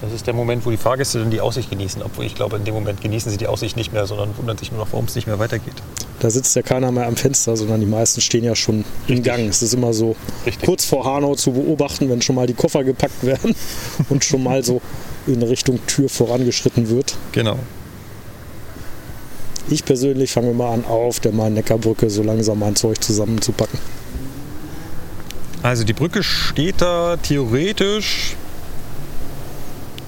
Das ist der Moment, wo die Fahrgäste dann die Aussicht genießen, obwohl ich glaube, in dem Moment genießen sie die Aussicht nicht mehr, sondern wundern sich nur noch, warum es nicht mehr weitergeht. Da sitzt ja keiner mehr am Fenster, sondern die meisten stehen ja schon im Gang. Es ist immer so Richtig. kurz vor Hanau zu beobachten, wenn schon mal die Koffer gepackt werden und schon mal so in Richtung Tür vorangeschritten wird. Genau. Ich persönlich fange mal an, auf der Main-Neckar-Brücke so langsam mein Zeug zusammenzupacken. Also die Brücke steht da theoretisch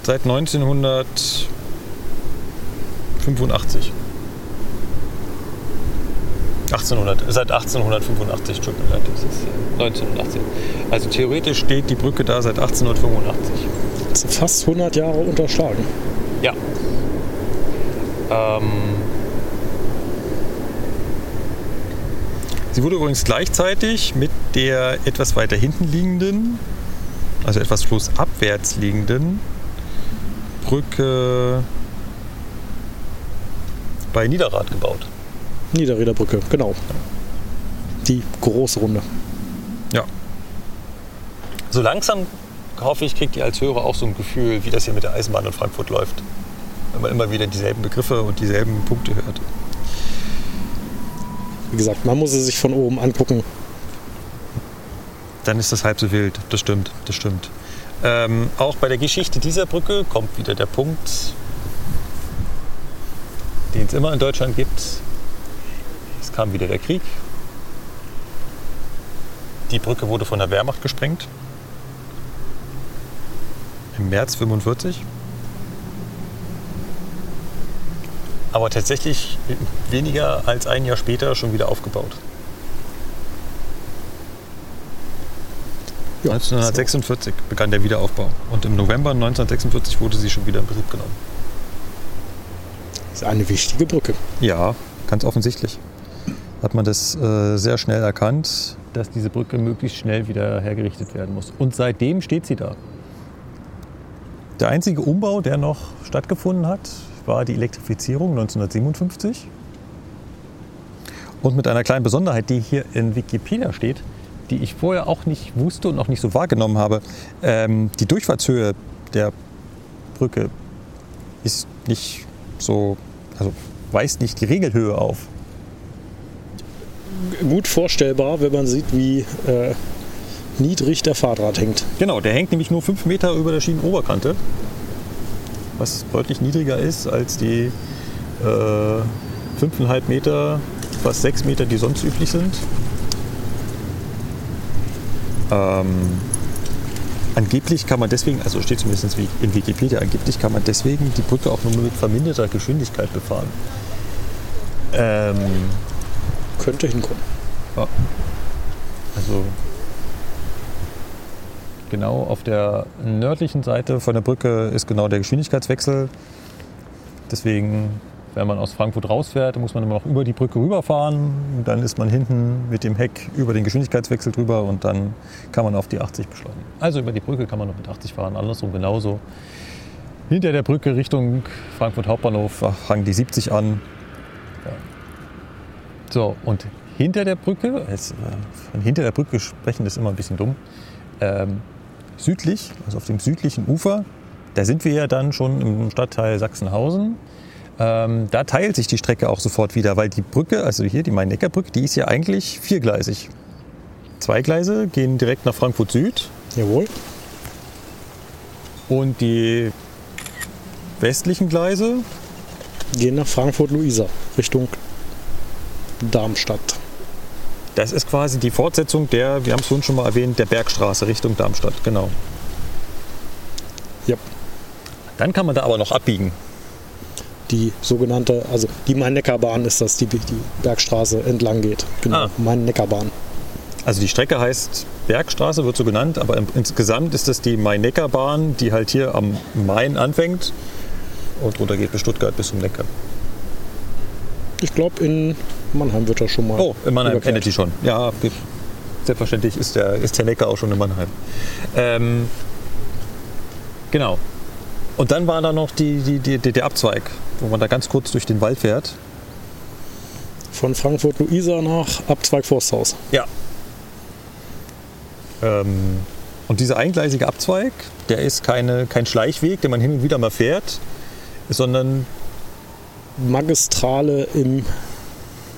seit 1985. 1800, seit 1885, tut mir leid, das ist äh, 1918. Also theoretisch steht die Brücke da seit 1885. Das sind fast 100 Jahre unterschlagen. Ja. Ähm, sie wurde übrigens gleichzeitig mit der etwas weiter hinten liegenden, also etwas flussabwärts liegenden Brücke bei Niederrad gebaut. Niederräderbrücke, genau. Die große Runde. Ja. So langsam hoffe ich, kriegt ihr als Hörer auch so ein Gefühl, wie das hier mit der Eisenbahn in Frankfurt läuft. Wenn man immer wieder dieselben Begriffe und dieselben Punkte hört. Wie gesagt, man muss sie sich von oben angucken. Dann ist das halb so wild. Das stimmt, das stimmt. Ähm, auch bei der Geschichte dieser Brücke kommt wieder der Punkt, den es immer in Deutschland gibt. Es kam wieder der Krieg. Die Brücke wurde von der Wehrmacht gesprengt. Im März 45. Aber tatsächlich weniger als ein Jahr später schon wieder aufgebaut. Ja, 1946 begann der Wiederaufbau und im November 1946 wurde sie schon wieder in Betrieb genommen. Das ist eine wichtige Brücke. Ja, ganz offensichtlich. Hat man das äh, sehr schnell erkannt, dass diese Brücke möglichst schnell wieder hergerichtet werden muss. Und seitdem steht sie da. Der einzige Umbau, der noch stattgefunden hat, war die Elektrifizierung 1957. Und mit einer kleinen Besonderheit, die hier in Wikipedia steht, die ich vorher auch nicht wusste und auch nicht so wahrgenommen habe. Ähm, die Durchfahrtshöhe der Brücke ist nicht so, also weist nicht die Regelhöhe auf. Gut vorstellbar, wenn man sieht, wie äh, niedrig der Fahrdraht hängt. Genau, der hängt nämlich nur 5 Meter über der Schienenoberkante, was deutlich niedriger ist als die äh, 5,5 Meter fast sechs Meter, die sonst üblich sind. Ähm, angeblich kann man deswegen, also steht zumindest in Wikipedia, angeblich kann man deswegen die Brücke auch nur mit verminderter Geschwindigkeit befahren. Ähm, Könnte hinkommen. ja. Also genau auf der nördlichen Seite von der Brücke ist genau der Geschwindigkeitswechsel. Deswegen, wenn man aus Frankfurt rausfährt, muss man immer noch über die Brücke rüberfahren. Dann ist man hinten mit dem Heck über den Geschwindigkeitswechsel drüber und dann kann man auf die 80 beschleunigen. Also über die Brücke kann man noch mit 80 fahren, andersrum genauso. Hinter der Brücke Richtung Frankfurt Hauptbahnhof fangen die 70 an. Ja. So, und hinter der Brücke, jetzt, äh, von hinter der Brücke sprechen ist immer ein bisschen dumm, ähm, südlich, also auf dem südlichen Ufer, da sind wir ja dann schon im Stadtteil Sachsenhausen. Ähm, da teilt sich die Strecke auch sofort wieder, weil die Brücke, also hier die Main-Neckar-Brücke, die ist ja eigentlich viergleisig. Zwei Gleise gehen direkt nach Frankfurt Süd Jawohl. und die westlichen Gleise, Gehen nach Frankfurt-Luisa, Richtung Darmstadt. das ist quasi die Fortsetzung der, wir haben es vorhin schon mal erwähnt, der Bergstraße Richtung Darmstadt, genau. Ja. Dann kann man da aber noch abbiegen. Die sogenannte, also die Main-Neckar-Bahn ist das, die die Bergstraße entlang geht. Genau, Ah. Main-Neckar-Bahn. Also die Strecke heißt Bergstraße, wird so genannt, aber im, insgesamt ist das die Main-Neckar-Bahn, die halt hier am Main anfängt und runter geht bis Stuttgart bis zum Neckar. Ich glaube, in Mannheim wird das schon mal. Oh, in Mannheim endet die schon. Ja, selbstverständlich ist der, ist der Neckar auch schon in Mannheim. Ähm, genau. Und dann war da noch die, die, die, die, der Abzweig, wo man da ganz kurz durch den Wald fährt. Von Frankfurt-Luisa nach Abzweig Forsthaus. Ja. Ähm, und dieser eingleisige Abzweig, der ist keine, kein Schleichweg, den man hin und wieder mal fährt, sondern Magistrale im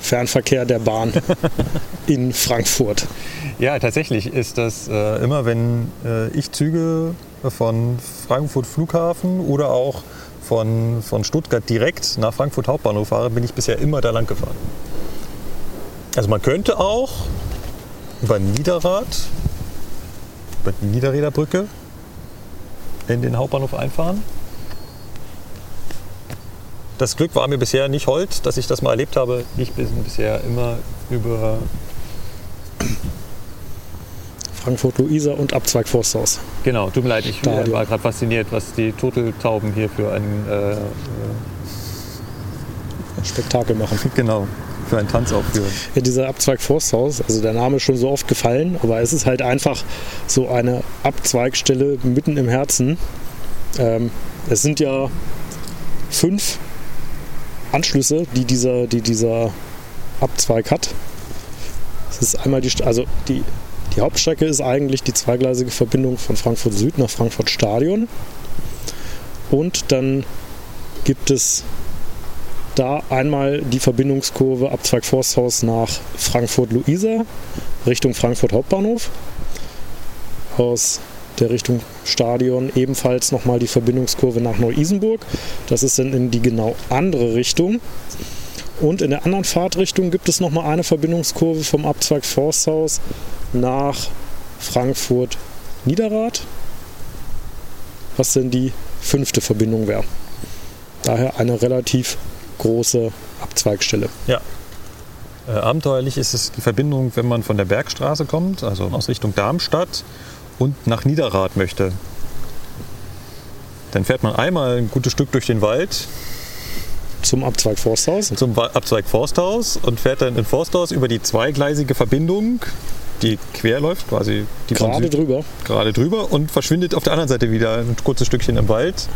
Fernverkehr der Bahn in Frankfurt. ja, tatsächlich ist das äh, immer, wenn äh, ich Züge von Frankfurt Flughafen oder auch von, von Stuttgart direkt nach Frankfurt Hauptbahnhof fahre, bin ich bisher immer da lang gefahren. Also man könnte auch über Niederrad, über die Niederräderbrücke in den Hauptbahnhof einfahren. Das Glück war mir bisher nicht hold, dass ich das mal erlebt habe. Ich bin bisher immer über Frankfurt-Luisa und Abzweig Forsthaus. Genau, tut mir leid, ich Stadion. war gerade fasziniert, was die Turteltauben hier für einen, äh, Ein Spektakel machen. genau, für einen Tanz aufführen. Ja, dieser Abzweig Forsthaus, also der Name ist schon so oft gefallen, aber es ist halt einfach so eine Abzweigstelle mitten im Herzen. Ähm, es sind ja fünf Anschlüsse, die dieser, die dieser Abzweig hat. Es ist einmal die, also die, die Hauptstrecke ist eigentlich die zweigleisige Verbindung von Frankfurt Süd nach Frankfurt Stadion. Und dann gibt es da einmal die Verbindungskurve Abzweig Forsthaus nach Frankfurt-Luisa Richtung Frankfurt Hauptbahnhof. Aus der Richtung Stadion ebenfalls nochmal die Verbindungskurve nach Neu-Isenburg. Das ist dann in die genau andere Richtung. Und in der anderen Fahrtrichtung gibt es nochmal eine Verbindungskurve vom Abzweig Forsthaus nach Frankfurt Niederrad, was denn die fünfte Verbindung wäre. Daher eine relativ große Abzweigstelle. Äh, abenteuerlich ist es die Verbindung, wenn man von der Bergstraße kommt, also aus Richtung Darmstadt und nach Niederrad möchte. Dann fährt man einmal ein gutes Stück durch den Wald Zum Abzweig Forsthaus. zum Abzweig Forsthaus und fährt dann in Forsthaus über die zweigleisige Verbindung, die quer läuft, quasi die Gerade drüber. gerade drüber und verschwindet auf der anderen Seite wieder ein kurzes Stückchen im Wald.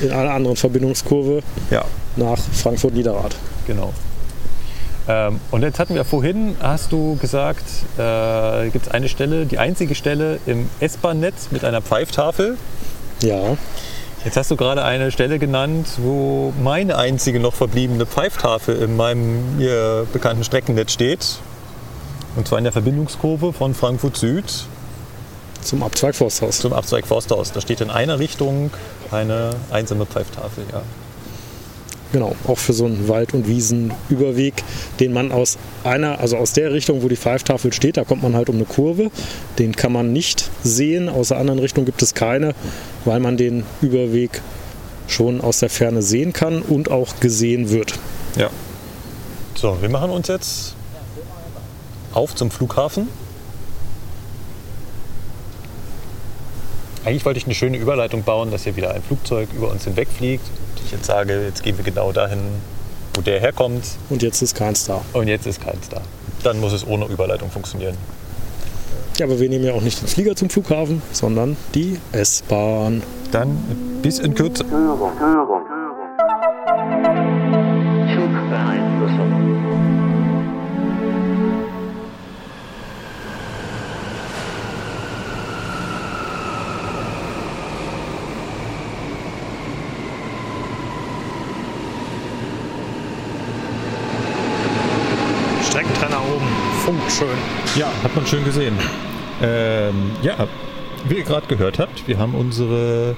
In einer anderen Verbindungskurve Ja, nach Frankfurt Niederrad. genau. Ähm, und jetzt hatten wir vorhin, hast du gesagt, äh, gibt es eine Stelle, die einzige Stelle im S-Bahn-Netz mit einer Pfeiftafel. Ja, Jetzt hast du gerade eine Stelle genannt, wo meine einzige noch verbliebene Pfeiftafel in meinem mir bekannten Streckennetz steht. Und zwar in der Verbindungskurve von Frankfurt Süd zum Abzweig Forsthaus. zum Abzweig Forsthaus. Da steht in einer Richtung eine einsame Pfeiftafel. Ja. Genau, auch für so einen Wald- und Wiesenüberweg, den man aus einer, also aus der Richtung, wo die Pfeiftafel steht, da kommt man halt um eine Kurve. Den kann man nicht sehen, aus der anderen Richtung gibt es keine, weil man den Überweg schon aus der Ferne sehen kann und auch gesehen wird. Ja. So, wir machen uns jetzt auf zum Flughafen. Eigentlich wollte ich eine schöne Überleitung bauen, dass hier wieder ein Flugzeug über uns hinwegfliegt. Ich jetzt sage, jetzt gehen wir genau dahin, wo der herkommt. Und jetzt ist keins da. Und jetzt ist keins da. Dann muss es ohne Überleitung funktionieren. Ja, aber wir nehmen ja auch nicht den Flieger zum Flughafen, sondern die S-Bahn. Dann bis in Kürze. Zugbeeinflussung. Ja, hat man schön gesehen. Ähm, ja, wie ihr gerade gehört habt, wir haben unsere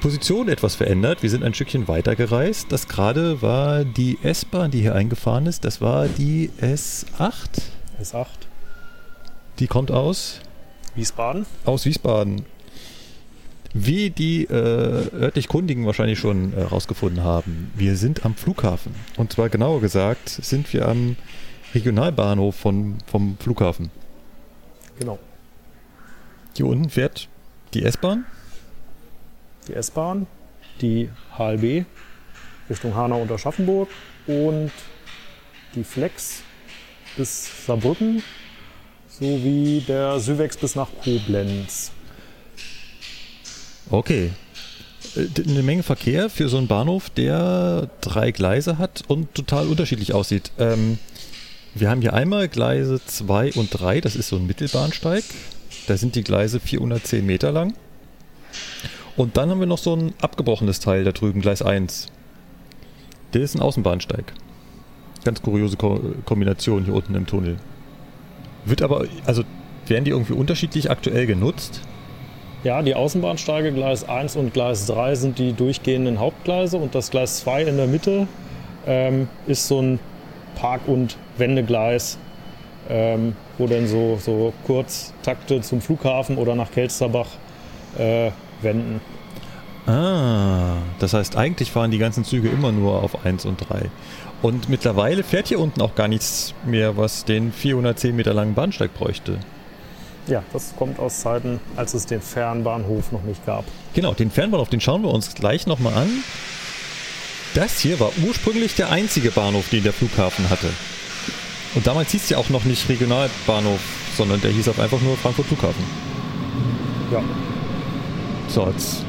Position etwas verändert. Wir sind ein Stückchen weiter gereist. Das gerade war die S-Bahn, die hier eingefahren ist. Das war die S8. S8. Die kommt aus, Wiesbaden. aus Wiesbaden. Wie die äh, örtlich Kundigen wahrscheinlich schon äh, rausgefunden haben, wir sind am Flughafen. Und zwar genauer gesagt sind wir am Regionalbahnhof von, vom Flughafen. Genau. Hier unten fährt die S-Bahn. Die S-Bahn, die HLB Richtung Hanau unter Schaffenburg und die Flex bis Saarbrücken sowie der Syvex bis nach Koblenz. Okay. Äh, Eine Menge Verkehr für so einen Bahnhof, der drei Gleise hat und total unterschiedlich aussieht. Ähm, wir haben hier einmal Gleise 2 und 3, das ist so ein Mittelbahnsteig. Da sind die Gleise 410 Meter lang. Und dann haben wir noch so ein abgebrochenes Teil da drüben, Gleis 1. Der ist ein Außenbahnsteig. Ganz kuriose Ko Kombination hier unten im Tunnel. Wird aber, also werden die irgendwie unterschiedlich aktuell genutzt? Ja, die Außenbahnsteige Gleis 1 und Gleis 3 sind die durchgehenden Hauptgleise und das Gleis 2 in der Mitte ähm, ist so ein Park- und Wendegleis, ähm, wo dann so, so Kurztakte zum Flughafen oder nach Kelsterbach äh, wenden. Ah, das heißt, eigentlich fahren die ganzen Züge immer nur auf 1 und 3. Und mittlerweile fährt hier unten auch gar nichts mehr, was den 410 Meter langen Bahnsteig bräuchte. Ja, das kommt aus Zeiten, als es den Fernbahnhof noch nicht gab. Genau, den Fernbahnhof, den schauen wir uns gleich nochmal an. Das hier war ursprünglich der einzige Bahnhof, den der Flughafen hatte. Und damals hieß es ja auch noch nicht Regionalbahnhof, sondern der hieß auch einfach nur Frankfurt Flughafen. Ja, So, jetzt.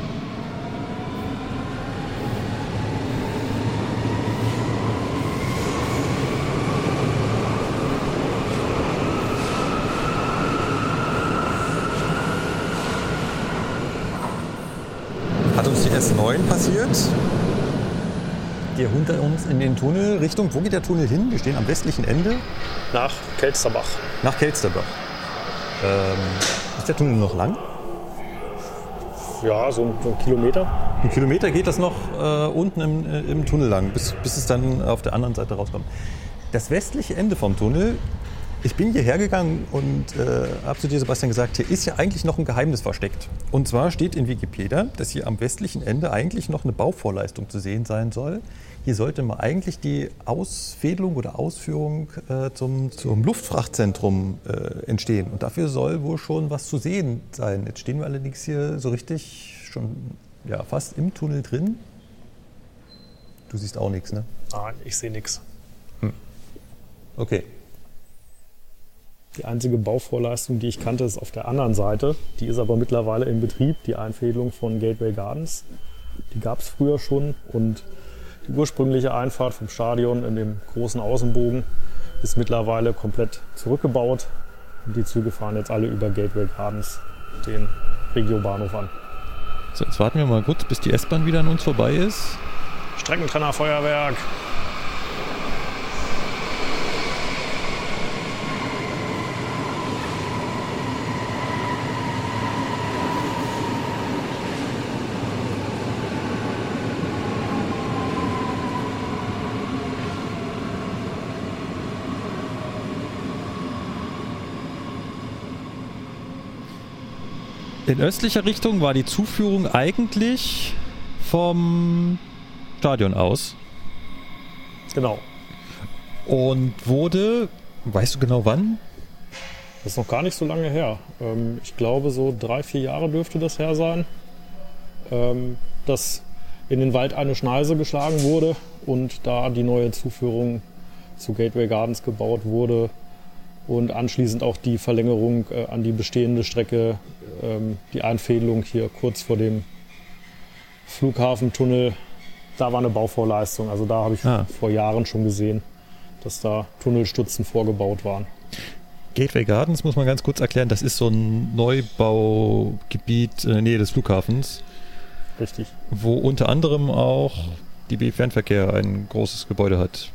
Uns in den Tunnel Richtung, wo geht der Tunnel hin? Wir stehen am westlichen Ende nach Kelsterbach. nach Kelsterbach. Ähm, ist der Tunnel noch lang? Ja, so ein, so ein Kilometer. Ein Kilometer geht das noch äh, unten im, äh, im Tunnel lang, bis, bis es dann auf der anderen Seite rauskommt. Das westliche Ende vom Tunnel, ich bin hierher gegangen und äh, habe zu dir, Sebastian, gesagt, hier ist ja eigentlich noch ein Geheimnis versteckt. Und zwar steht in Wikipedia, dass hier am westlichen Ende eigentlich noch eine Bauvorleistung zu sehen sein soll. Hier sollte mal eigentlich die Ausfädelung oder Ausführung äh, zum, zum Luftfrachtzentrum äh, entstehen. Und dafür soll wohl schon was zu sehen sein. Jetzt stehen wir allerdings hier so richtig schon ja, fast im Tunnel drin. Du siehst auch nichts, ne? Nein, ich sehe nichts. Okay. Die einzige Bauvorleistung, die ich kannte, ist auf der anderen Seite. Die ist aber mittlerweile in Betrieb, die Einfädelung von Gateway Gardens. Die gab es früher schon und ursprüngliche Einfahrt vom Stadion in dem großen Außenbogen ist mittlerweile komplett zurückgebaut. Und die Züge fahren jetzt alle über Gateway Gardens, den Regiobahnhof an. So, jetzt warten wir mal kurz, bis die S-Bahn wieder an uns vorbei ist. Streckentrenner Feuerwerk. In östlicher Richtung war die Zuführung eigentlich vom Stadion aus Genau. und wurde, weißt du genau wann? Das ist noch gar nicht so lange her. Ähm, ich glaube, so drei, vier Jahre dürfte das her sein, ähm, dass in den Wald eine Schneise geschlagen wurde und da die neue Zuführung zu Gateway Gardens gebaut wurde und anschließend auch die Verlängerung äh, an die bestehende Strecke, ähm, die Einfädelung hier kurz vor dem Flughafentunnel. Da war eine Bauvorleistung. Also da habe ich Ah. vor Jahren schon gesehen, dass da Tunnelstützen vorgebaut waren. Gateway Gardens muss man ganz kurz erklären, das ist so ein Neubaugebiet in der Nähe des Flughafens, Richtig. wo unter anderem auch die B Fernverkehr ein großes Gebäude hat.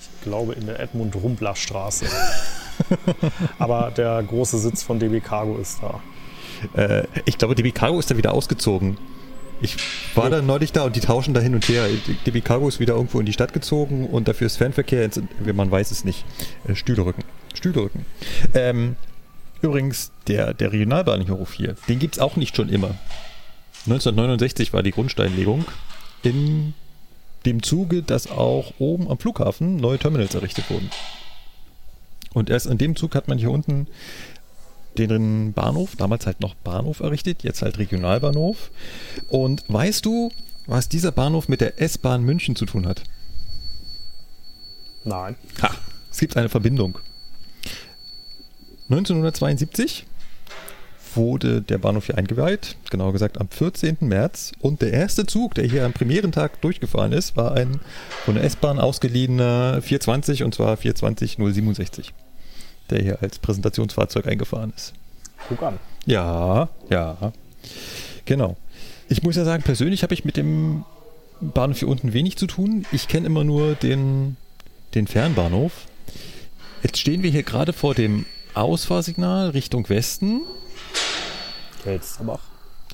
Ich glaube in der Edmund-Rumpler-Straße. Aber der große Sitz von DB Cargo ist da. Äh, ich glaube, DB Cargo ist da wieder ausgezogen. Ich war da neulich da und die tauschen da hin und her. DB Cargo ist wieder irgendwo in die Stadt gezogen und dafür ist Fernverkehr, ins, man weiß es nicht, äh, Stühlerücken. Stühlerücken. Ähm, übrigens, der, der Regionalbahnhof hier, den gibt es auch nicht schon immer. 1969 war die Grundsteinlegung in dem Zuge, dass auch oben am Flughafen neue Terminals errichtet wurden. Und erst in dem Zug hat man hier unten den Bahnhof, damals halt noch Bahnhof errichtet, jetzt halt Regionalbahnhof. Und weißt du, was dieser Bahnhof mit der S-Bahn München zu tun hat? Nein. Ha, es gibt eine Verbindung. 1972 wurde der Bahnhof hier eingeweiht, genauer gesagt am 14. März. Und der erste Zug, der hier am Premierentag durchgefahren ist, war ein von der S-Bahn ausgeliehener 420 und zwar 420 067, der hier als Präsentationsfahrzeug eingefahren ist. Guck an. Ja, ja. Genau. Ich muss ja sagen, persönlich habe ich mit dem Bahnhof hier unten wenig zu tun. Ich kenne immer nur den, den Fernbahnhof. Jetzt stehen wir hier gerade vor dem Ausfahrsignal Richtung Westen, Kelsterbach.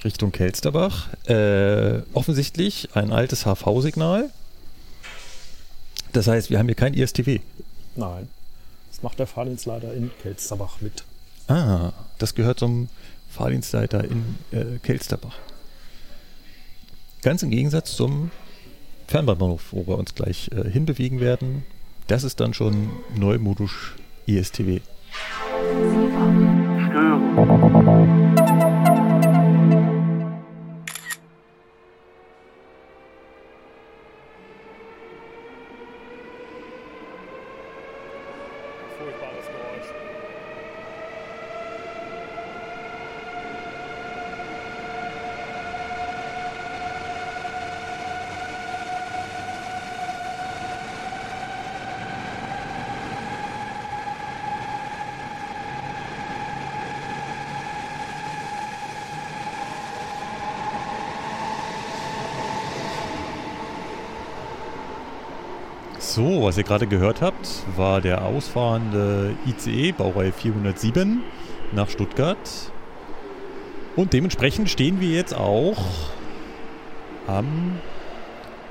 Richtung Kelsterbach. Äh, offensichtlich ein altes HV-Signal. Das heißt, wir haben hier kein ISTW. Nein. Macht der Fahrdienstleiter in Kelsterbach mit. Ah, das gehört zum Fahrdienstleiter in äh, Kelsterbach. Ganz im Gegensatz zum Fernbahnhof, wo wir uns gleich äh, hinbewegen werden. Das ist dann schon neumodisch ISTW. Furchtbares Geräusch. So, was ihr gerade gehört habt, war der ausfahrende ICE Baureihe 407 nach Stuttgart. Und dementsprechend stehen wir jetzt auch am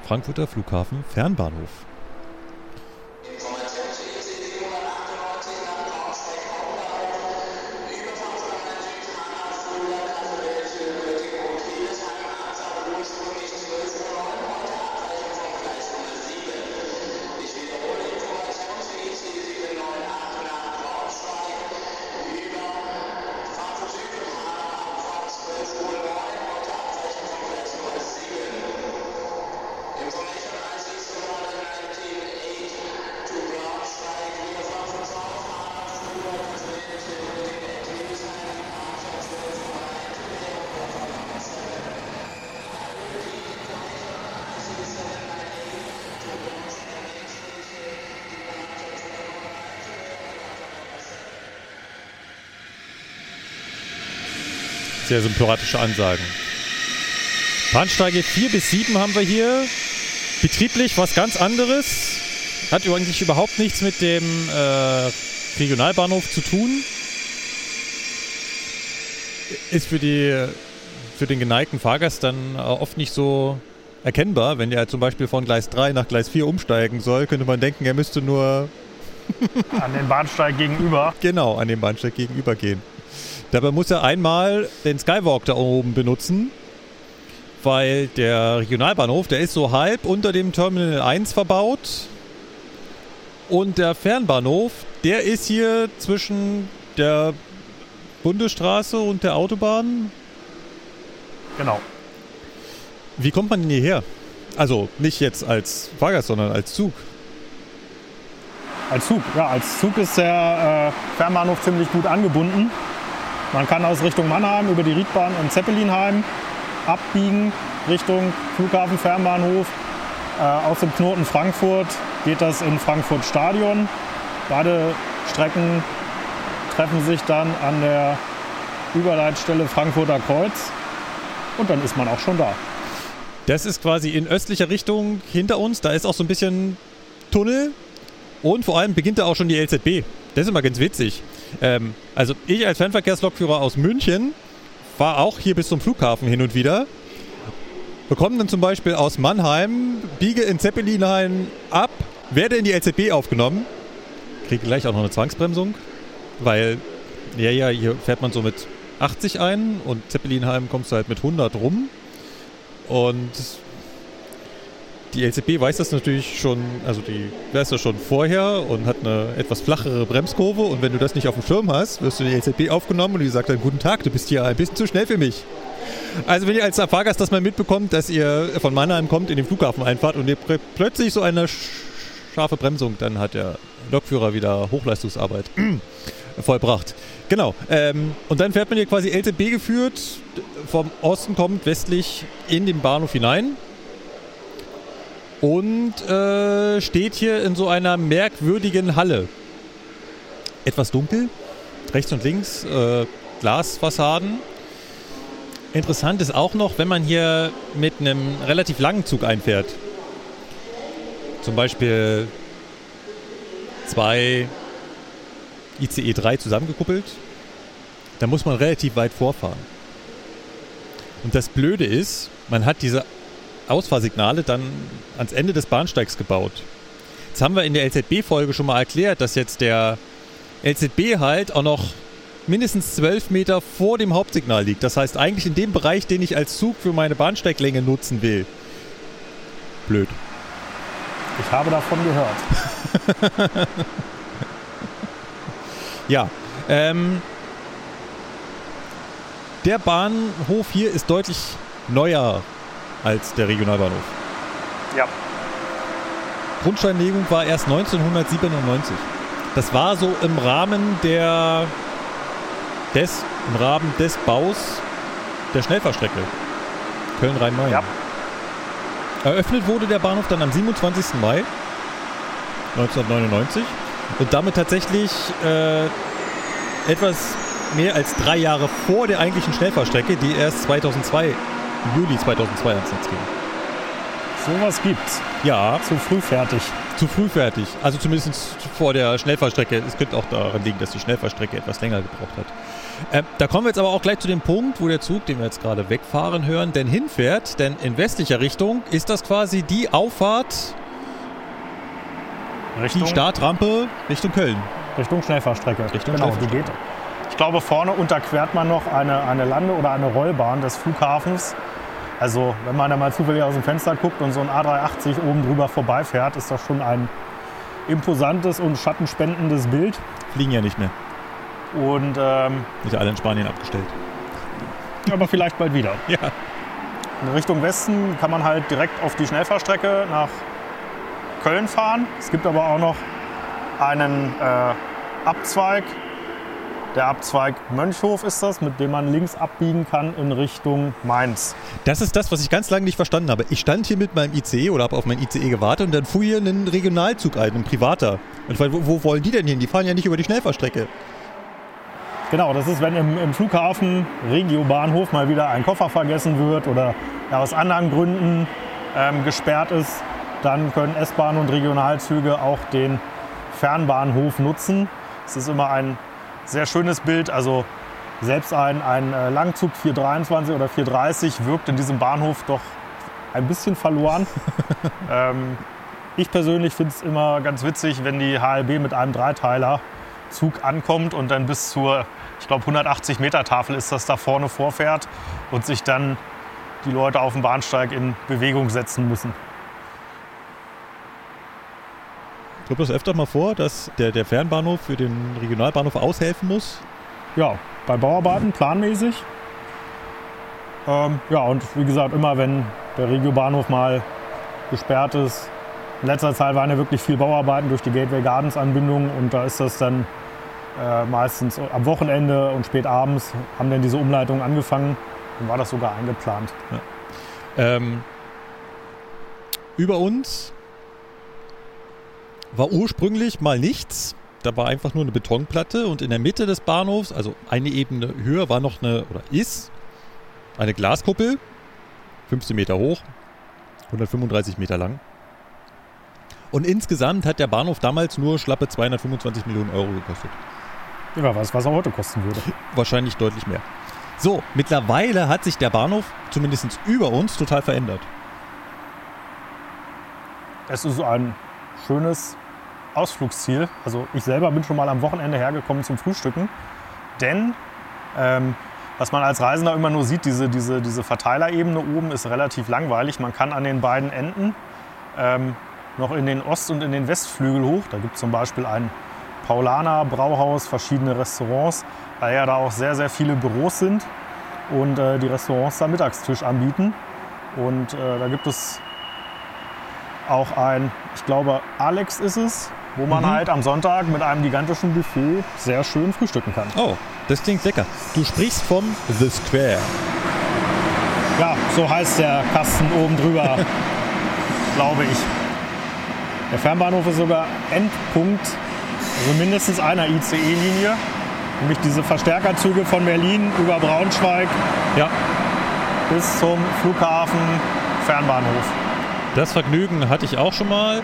Frankfurter Flughafen Fernbahnhof. Sehr sympathische Ansagen. Bahnsteige 4 bis 7 haben wir hier. Betrieblich was ganz anderes. Hat eigentlich überhaupt nichts mit dem äh, Regionalbahnhof zu tun. Ist für, die, für den geneigten Fahrgast dann äh, oft nicht so erkennbar. Wenn er zum Beispiel von Gleis 3 nach Gleis 4 umsteigen soll, könnte man denken, er müsste nur An den Bahnsteig gegenüber. genau an dem Bahnsteig gegenüber gehen. Dabei muss er einmal den Skywalk da oben benutzen, weil der Regionalbahnhof, der ist so halb unter dem Terminal 1 verbaut. Und der Fernbahnhof, der ist hier zwischen der Bundesstraße und der Autobahn. Genau. Wie kommt man denn hierher? Also nicht jetzt als Fahrgast, sondern als Zug. Als Zug, ja, als Zug ist der äh, Fernbahnhof ziemlich gut angebunden. Man kann aus Richtung Mannheim über die Riedbahn in Zeppelinheim abbiegen Richtung Flughafen Fernbahnhof. Äh, aus dem Knoten Frankfurt geht das in Frankfurt Stadion. Beide Strecken treffen sich dann an der Überleitstelle Frankfurter Kreuz und dann ist man auch schon da. Das ist quasi in östlicher Richtung hinter uns. Da ist auch so ein bisschen Tunnel. Und vor allem beginnt da auch schon die LZB. Das ist immer ganz witzig. Ähm, also ich als Fernverkehrslokführer aus München fahre auch hier bis zum Flughafen hin und wieder. Bekomme dann zum Beispiel aus Mannheim, biege in Zeppelinhain ab, werde in die LZB aufgenommen, kriege gleich auch noch eine Zwangsbremsung, weil, ja, ja, hier fährt man so mit 80 ein und Zeppelinheim kommst du halt mit 100 rum. Und die LCB weiß das natürlich schon, also die weiß das schon vorher und hat eine etwas flachere Bremskurve und wenn du das nicht auf dem Schirm hast, wirst du in die LCB aufgenommen und die sagt dann, guten Tag, du bist hier ein bisschen zu schnell für mich. Also wenn ihr als Fahrgast das mal mitbekommt, dass ihr von Mannheim kommt, in den Flughafen einfahrt und ihr plötzlich so eine scharfe Bremsung, dann hat der Lokführer wieder Hochleistungsarbeit vollbracht. Genau. Ähm, und dann fährt man hier quasi LZB geführt, vom Osten kommt westlich in den Bahnhof hinein und äh, steht hier in so einer merkwürdigen Halle. Etwas dunkel, rechts und links äh, Glasfassaden. Interessant ist auch noch, wenn man hier mit einem relativ langen Zug einfährt. Zum Beispiel zwei ICE 3 zusammengekuppelt, dann muss man relativ weit vorfahren. Und das Blöde ist, man hat diese Ausfahrsignale dann ans Ende des Bahnsteigs gebaut. Jetzt haben wir in der LZB-Folge schon mal erklärt, dass jetzt der LZB halt auch noch mindestens 12 Meter vor dem Hauptsignal liegt. Das heißt eigentlich in dem Bereich, den ich als Zug für meine Bahnsteiglänge nutzen will. Blöd. Ich habe davon gehört. ja. Ähm, der Bahnhof hier ist deutlich neuer als der Regionalbahnhof. Ja. Grundsteinlegung war erst 1997. Das war so im Rahmen der des, im Rahmen des Baus der Schnellfahrstrecke Köln-Rhein-Main. Ja. Eröffnet wurde der Bahnhof dann am 27. Mai 1999 und damit tatsächlich äh, etwas mehr als drei Jahre vor der eigentlichen Schnellfahrstrecke, die erst 2002, im Juli 2002 ans Netz ging. Sowas gibt's. Ja. Zu früh fertig. Zu früh fertig. Also zumindest vor der Schnellfahrstrecke. Es könnte auch daran liegen, dass die Schnellfahrstrecke etwas länger gebraucht hat. Äh, da kommen wir jetzt aber auch gleich zu dem Punkt, wo der Zug, den wir jetzt gerade wegfahren hören, denn hinfährt. Denn in westlicher Richtung ist das quasi die Auffahrt, Richtung, die Startrampe Richtung Köln. Richtung Schnellfahrstrecke. Richtung genau, Schnellfahrstrecke. die geht. Ich glaube, vorne unterquert man noch eine, eine Lande- oder eine Rollbahn des Flughafens. Also, wenn man da mal zufällig aus dem Fenster guckt und so ein A380 oben drüber vorbeifährt, ist das schon ein imposantes und schattenspendendes Bild. Fliegen ja nicht mehr. Und ähm, Nicht alle in Spanien abgestellt. aber vielleicht bald wieder. Ja. In Richtung Westen kann man halt direkt auf die Schnellfahrstrecke nach Köln fahren. Es gibt aber auch noch einen äh, Abzweig. Der Abzweig Mönchhof ist das, mit dem man links abbiegen kann in Richtung Mainz. Das ist das, was ich ganz lange nicht verstanden habe. Ich stand hier mit meinem ICE oder habe auf mein ICE gewartet und dann fuhr hier ein Regionalzug ein, ein privater. Und ich meine, wo, wo wollen die denn hin? Die fahren ja nicht über die Schnellfahrstrecke. Genau, das ist, wenn im, im Flughafen Regio-Bahnhof mal wieder ein Koffer vergessen wird oder er aus anderen Gründen ähm, gesperrt ist, dann können S-Bahn und Regionalzüge auch den Fernbahnhof nutzen. Es ist immer ein sehr schönes Bild. Also selbst ein, ein äh, Langzug 423 oder 430 wirkt in diesem Bahnhof doch ein bisschen verloren. ähm, ich persönlich finde es immer ganz witzig, wenn die HLB mit einem Dreiteiler Zug ankommt und dann bis zur ich glaube 180 Meter Tafel ist das da vorne vorfährt und sich dann die Leute auf dem Bahnsteig in Bewegung setzen müssen. Kommt das öfter mal vor, dass der, der Fernbahnhof für den Regionalbahnhof aushelfen muss? Ja, bei Bauarbeiten planmäßig. Ähm, ja, und wie gesagt, immer wenn der Regiobahnhof mal gesperrt ist. In letzter Zeit waren ja wirklich viel Bauarbeiten durch die Gateway Gardens Anbindung und da ist das dann äh, meistens am Wochenende und spät abends haben dann diese Umleitungen angefangen und war das sogar eingeplant. Ähm, über uns war ursprünglich mal nichts. Da war einfach nur eine Betonplatte und in der Mitte des Bahnhofs, also eine Ebene höher, war noch eine, oder ist, eine Glaskuppel, 15 Meter hoch, 135 Meter lang. Und insgesamt hat der Bahnhof damals nur schlappe 225 Millionen Euro gekostet. Ja, was, was er heute kosten würde. Wahrscheinlich deutlich mehr. So, mittlerweile hat sich der Bahnhof, zumindest über uns, total verändert. Es ist ein schönes Ausflugsziel. Also ich selber bin schon mal am Wochenende hergekommen zum Frühstücken. Denn ähm, was man als Reisender immer nur sieht, diese, diese, diese Verteilerebene oben ist relativ langweilig. Man kann an den beiden Enden ähm, noch in den Ost- und in den Westflügel hoch. Da gibt es zum Beispiel ein Paulaner Brauhaus, verschiedene Restaurants, weil ja da auch sehr, sehr viele Büros sind und äh, die Restaurants da Mittagstisch anbieten. Und äh, da gibt es auch ein, ich glaube, Alex ist es, wo man halt am Sonntag mit einem gigantischen Buffet sehr schön frühstücken kann. Oh, das klingt lecker. Du sprichst vom The Square. Ja, so heißt der Kasten oben drüber, glaube ich. Der Fernbahnhof ist sogar Endpunkt, also mindestens einer ICE-Linie, nämlich diese Verstärkerzüge von Berlin über Braunschweig Ja. bis zum Flughafen Fernbahnhof. Das Vergnügen hatte ich auch schon mal.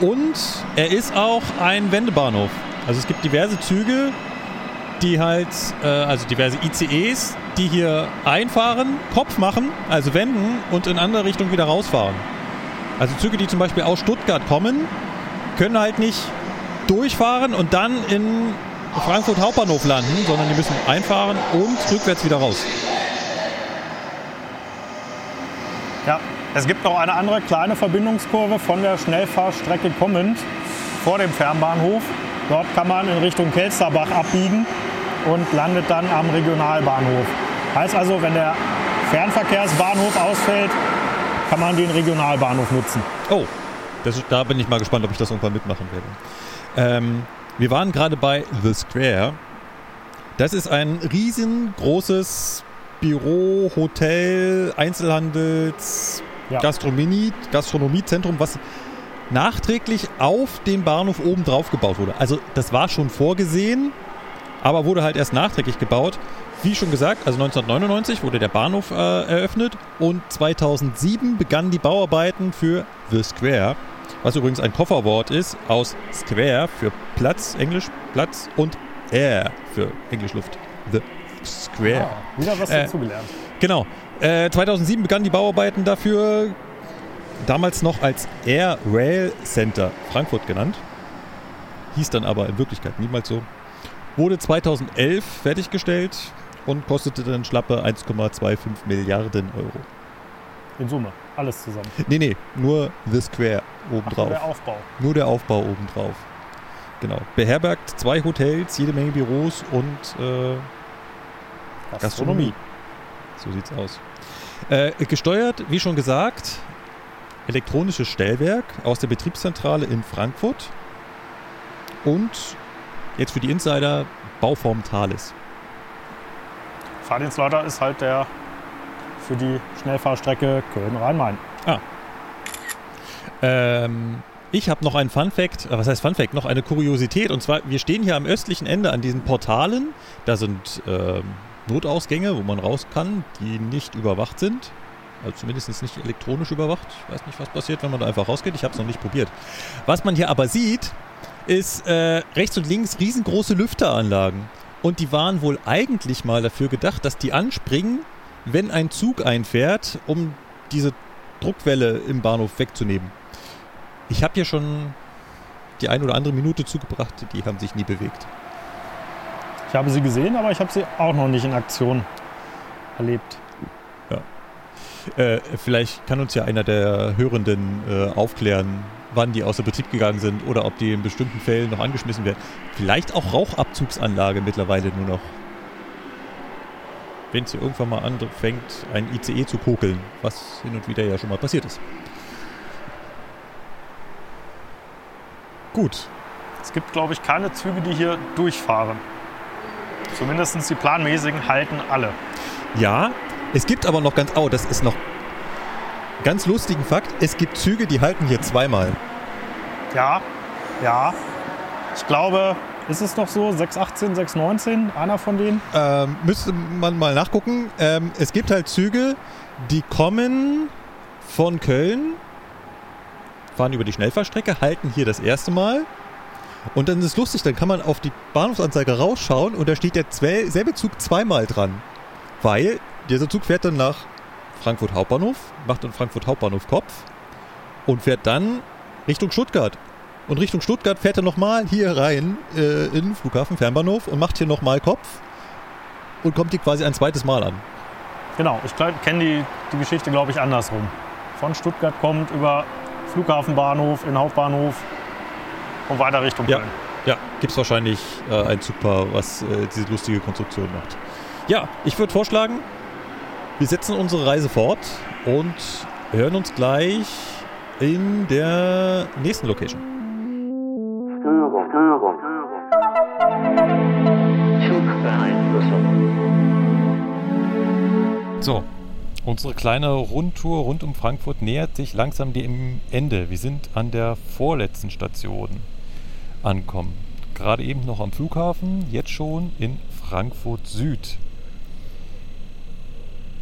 Und er ist auch ein Wendebahnhof. Also es gibt diverse Züge, die halt, äh, also diverse ICEs, die hier einfahren, Kopf machen, also wenden und in andere Richtung wieder rausfahren. Also Züge, die zum Beispiel aus Stuttgart kommen, können halt nicht durchfahren und dann in Frankfurt Hauptbahnhof landen, sondern die müssen einfahren und rückwärts wieder raus. Ja, es gibt noch eine andere kleine Verbindungskurve von der Schnellfahrstrecke kommend vor dem Fernbahnhof. Dort kann man in Richtung Kelsterbach abbiegen und landet dann am Regionalbahnhof. Heißt also, wenn der Fernverkehrsbahnhof ausfällt, kann man den Regionalbahnhof nutzen. Oh, das, da bin ich mal gespannt, ob ich das irgendwann mitmachen werde. Ähm, wir waren gerade bei The Square. Das ist ein riesengroßes Büro, Hotel, Einzelhandels, Ja. Gastronomie, Gastronomiezentrum, was nachträglich auf den Bahnhof oben drauf gebaut wurde. Also das war schon vorgesehen, aber wurde halt erst nachträglich gebaut. Wie schon gesagt, also 1999 wurde der Bahnhof äh, eröffnet und 2007 begannen die Bauarbeiten für The Square, was übrigens ein Kofferwort ist aus Square für Platz, Englisch Platz und Air für Englisch Luft. The Square. Wieder was Äh, dazugelernt. Genau. Äh, 2007 begannen die Bauarbeiten dafür, damals noch als Air Rail Center Frankfurt genannt. Hieß dann aber in Wirklichkeit niemals so. Wurde 2011 fertiggestellt und kostete dann schlappe 1,25 Milliarden Euro. In Summe, alles zusammen. Nee, nee, nur The Square Ach, obendrauf. der Aufbau. Nur der Aufbau obendrauf. Genau. Beherbergt zwei Hotels, jede Menge Büros und äh, Gastronomie. So sieht's aus. Äh, gesteuert, wie schon gesagt, elektronisches Stellwerk aus der Betriebszentrale in Frankfurt und jetzt für die Insider Bauform Thales. Fahrdienstleiter ist halt der für die Schnellfahrstrecke Köln-Rhein-Main. Ähm, ich habe noch einen Fun Fact, äh, was heißt Fun Fact? Noch eine Kuriosität und zwar, wir stehen hier am östlichen Ende an diesen Portalen. Da sind ähm, Notausgänge, wo man raus kann, die nicht überwacht sind. Also zumindest nicht elektronisch überwacht. Ich weiß nicht, was passiert, wenn man da einfach rausgeht. Ich habe es noch nicht probiert. Was man hier aber sieht, ist äh, rechts und links riesengroße Lüfteranlagen. Und die waren wohl eigentlich mal dafür gedacht, dass die anspringen, wenn ein Zug einfährt, um diese Druckwelle im Bahnhof wegzunehmen. Ich habe hier schon die ein oder andere Minute zugebracht, die haben sich nie bewegt. Ich habe sie gesehen, aber ich habe sie auch noch nicht in Aktion erlebt. Äh, vielleicht kann uns ja einer der Hörenden äh, aufklären, wann die außer Betrieb gegangen sind oder ob die in bestimmten Fällen noch angeschmissen werden. Vielleicht auch Rauchabzugsanlage mittlerweile nur noch. Wenn es hier irgendwann mal anfängt, ein ICE zu kokeln, was hin und wieder ja schon mal passiert ist. Gut. Es gibt, glaube ich, keine Züge, die hier durchfahren. Zumindest die planmäßigen halten alle. Ja, es gibt aber noch ganz, oh, das ist noch ganz lustigen Fakt. Es gibt Züge, die halten hier zweimal. Ja, ja. Ich glaube, ist es noch so? 618, 619, einer von denen? Ähm, müsste man mal nachgucken. Ähm, es gibt halt Züge, die kommen von Köln, fahren über die Schnellfahrstrecke, halten hier das erste Mal. Und dann ist es lustig, dann kann man auf die Bahnhofsanzeige rausschauen und da steht der selbe Zug zweimal dran. Weil dieser Zug fährt dann nach Frankfurt Hauptbahnhof, macht dann Frankfurt Hauptbahnhof Kopf und fährt dann Richtung Stuttgart. Und Richtung Stuttgart fährt er nochmal hier rein äh, in den Flughafen Fernbahnhof und macht hier nochmal Kopf und kommt hier quasi ein zweites Mal an. Genau, ich kenne die, die Geschichte, glaube ich, andersrum. Von Stuttgart kommt über Flughafenbahnhof in Hauptbahnhof und weiter Richtung Ja. Köln. Ja, gibt es wahrscheinlich äh, ein Zugpaar, was äh, diese lustige Konstruktion macht. Ja, ich würde vorschlagen, wir setzen unsere Reise fort und hören uns gleich in der nächsten Location. Störung, Störung. Zugbeeinflussung. So, unsere kleine Rundtour rund um Frankfurt nähert sich langsam dem Ende. Wir sind an der vorletzten Station angekommen. Gerade eben noch am Flughafen, jetzt schon in Frankfurt Süd.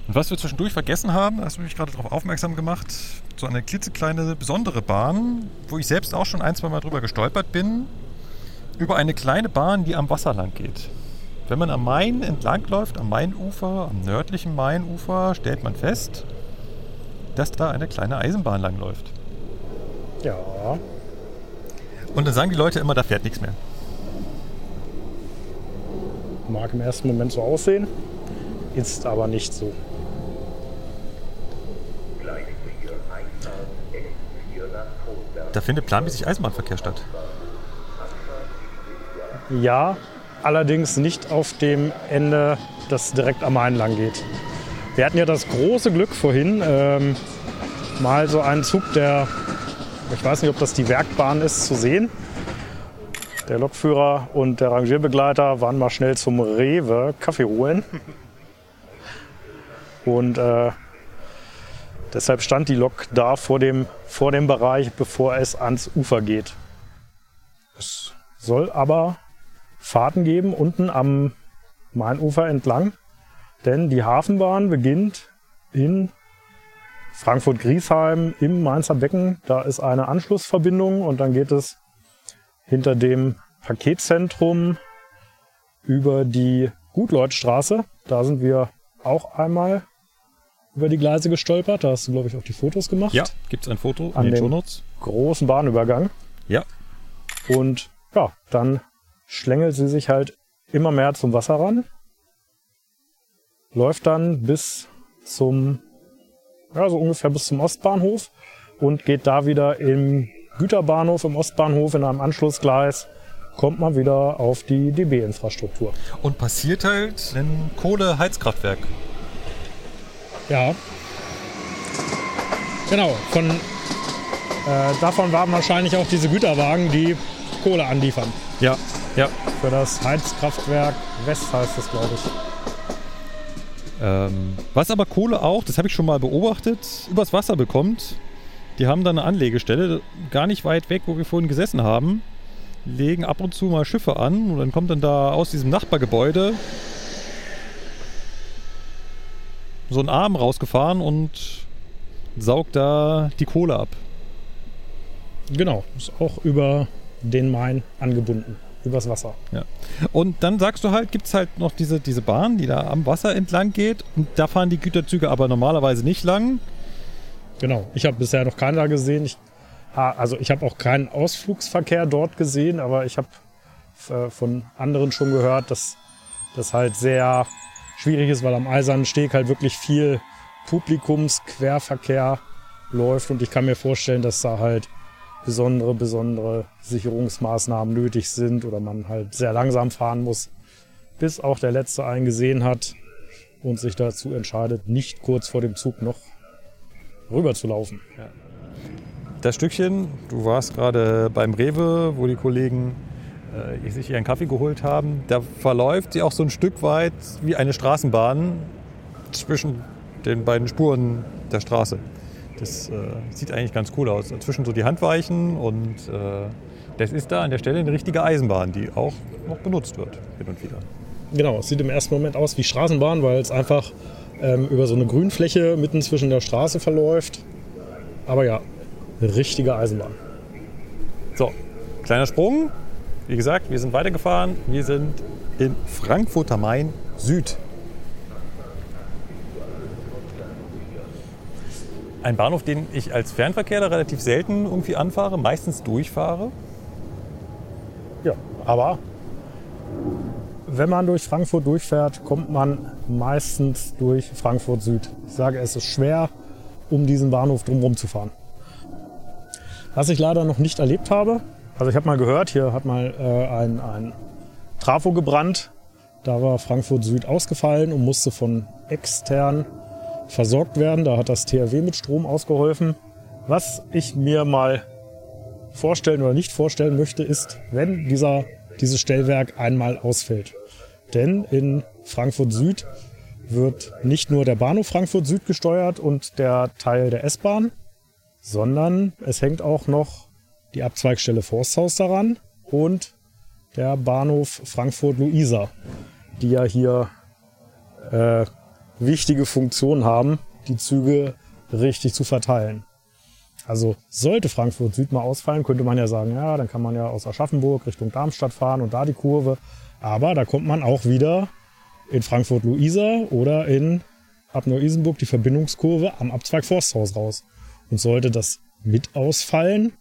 Und was wir zwischendurch vergessen haben, hast du mich gerade darauf aufmerksam gemacht, so eine klitzekleine besondere Bahn, wo ich selbst auch schon ein, zwei Mal drüber gestolpert bin, über eine kleine Bahn, die am Wasser lang geht. Wenn man am Main entlangläuft, am Mainufer, am nördlichen Mainufer, stellt man fest, dass da eine kleine Eisenbahn langläuft. Ja. Und dann sagen die Leute immer, da fährt nichts mehr. Mag im ersten Moment so aussehen, ist aber nicht so. Da findet planmäßig Eisenbahnverkehr statt. Ja, allerdings nicht auf dem Ende, das direkt am Main lang geht. Wir hatten ja das große Glück vorhin, ähm, mal so einen Zug, der, ich weiß nicht, ob das die Werkbahn ist, zu sehen. Der Lokführer und der Rangierbegleiter waren mal schnell zum Rewe Kaffee holen. Und äh, deshalb stand die Lok da vor dem, vor dem Bereich, bevor es ans Ufer geht. Es soll aber Fahrten geben unten am Mainufer entlang, denn die Hafenbahn beginnt in Frankfurt-Griesheim im Mainzer Becken. Da ist eine Anschlussverbindung und dann geht es hinter dem Paketzentrum über die Gutleutstraße. Da sind wir auch einmal über die Gleise gestolpert. Da hast du, glaube ich, auch die Fotos gemacht. Ja, gibt es ein Foto An in den Shownotes? Großen Bahnübergang. Ja. Und ja, dann schlängelt sie sich halt immer mehr zum Wasser ran. Läuft dann bis zum, ja, so ungefähr bis zum Ostbahnhof und geht da wieder im Güterbahnhof, im Ostbahnhof in einem Anschlussgleis, kommt man wieder auf die DB-Infrastruktur. Und passiert halt ein Kohleheizkraftwerk. Ja. Genau, von, äh, davon waren wahrscheinlich auch diese Güterwagen, die Kohle anliefern. Ja, ja. Für das Heizkraftwerk West heißt es, glaube ich. Ähm, was aber Kohle auch, das habe ich schon mal beobachtet, übers Wasser bekommt. Die haben da eine Anlegestelle, gar nicht weit weg, wo wir vorhin gesessen haben. Legen ab und zu mal Schiffe an und dann kommt dann da aus diesem Nachbargebäude so ein Arm rausgefahren und saugt da die Kohle ab. Genau, ist auch über den Main angebunden, übers Wasser. Ja. Und dann sagst du halt, gibt es halt noch diese, diese Bahn, die da am Wasser entlang geht. Und da fahren die Güterzüge aber normalerweise nicht lang. Genau, ich habe bisher noch keinen da gesehen. Ich, ah, also ich habe auch keinen Ausflugsverkehr dort gesehen, aber ich habe äh, von anderen schon gehört, dass das halt sehr schwierig ist, weil am Eisernen Steg halt wirklich viel Publikumsquerverkehr läuft und ich kann mir vorstellen, dass da halt besondere, besondere Sicherungsmaßnahmen nötig sind oder man halt sehr langsam fahren muss, bis auch der Letzte einen gesehen hat und sich dazu entscheidet, nicht kurz vor dem Zug noch rüber zu laufen. Das Stückchen, du warst gerade beim Rewe, wo die Kollegen äh, sich ihren Kaffee geholt haben. Da verläuft sie auch so ein Stück weit wie eine Straßenbahn zwischen den beiden Spuren der Straße. Das äh, sieht eigentlich ganz cool aus. Zwischen so die Handweichen und äh, das ist da an der Stelle eine richtige Eisenbahn, die auch noch benutzt wird hin und wieder. Genau, es sieht im ersten Moment aus wie Straßenbahn, weil es einfach ähm, über so eine Grünfläche mitten zwischen der Straße verläuft. Aber ja, richtige Eisenbahn. So, kleiner Sprung. Wie gesagt, wir sind weitergefahren. Wir sind in Frankfurt am Main Süd. Ein Bahnhof, den ich als Fernverkehrer relativ selten irgendwie anfahre, meistens durchfahre. Ja, aber wenn man durch Frankfurt durchfährt, kommt man meistens durch Frankfurt Süd. Ich sage, es ist schwer, um diesen Bahnhof drumherum zu fahren. Was ich leider noch nicht erlebt habe, also ich habe mal gehört, hier hat mal äh, ein, ein Trafo gebrannt. Da war Frankfurt Süd ausgefallen und musste von extern versorgt werden. Da hat das THW mit Strom ausgeholfen. Was ich mir mal vorstellen oder nicht vorstellen möchte, ist, wenn dieser, dieses Stellwerk einmal ausfällt. Denn in Frankfurt Süd wird nicht nur der Bahnhof Frankfurt Süd gesteuert und der Teil der S-Bahn, sondern es hängt auch noch die Abzweigstelle Forsthaus daran und der Bahnhof Frankfurt-Luisa, die ja hier äh, wichtige Funktion haben, die Züge richtig zu verteilen. Also sollte Frankfurt Süd mal ausfallen, könnte man ja sagen, ja, dann kann man ja aus Aschaffenburg Richtung Darmstadt fahren und da die Kurve. Aber da kommt man auch wieder in Frankfurt-Luisa oder in ab Neu-Isenburg die Verbindungskurve am Abzweig Forsthaus raus. Und sollte das mit ausfallen,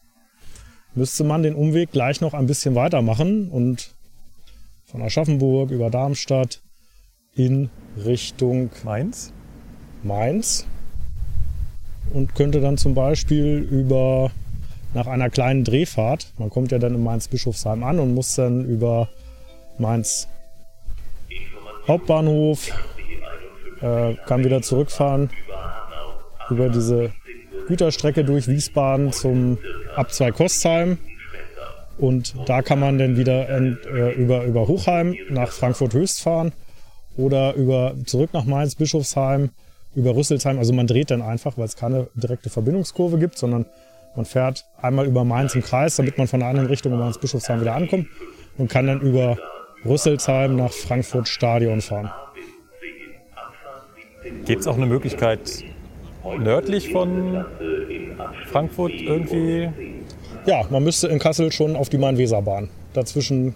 müsste man den Umweg gleich noch ein bisschen weitermachen und von Aschaffenburg über Darmstadt in Richtung Mainz. Mainz und könnte dann zum Beispiel über nach einer kleinen Drehfahrt, man kommt ja dann in Mainz-Bischofsheim an und muss dann über Mainz Hauptbahnhof, äh, kann wieder zurückfahren über diese Güterstrecke durch Wiesbaden zum Abzweig Kostheim. Und da kann man dann wieder äh, über, über Hochheim nach Frankfurt Höchst fahren oder über, zurück nach Mainz, Bischofsheim, über Rüsselsheim. Also man dreht dann einfach, weil es keine direkte Verbindungskurve gibt, sondern man fährt einmal über Mainz im Kreis, damit man von der anderen Richtung in Mainz Bischofsheim wieder ankommt und kann dann über Rüsselsheim nach Frankfurt Stadion fahren. Gibt es auch eine Möglichkeit, nördlich von Frankfurt irgendwie? Ja, man müsste in Kassel schon auf die Main-Weser-Bahn. Dazwischen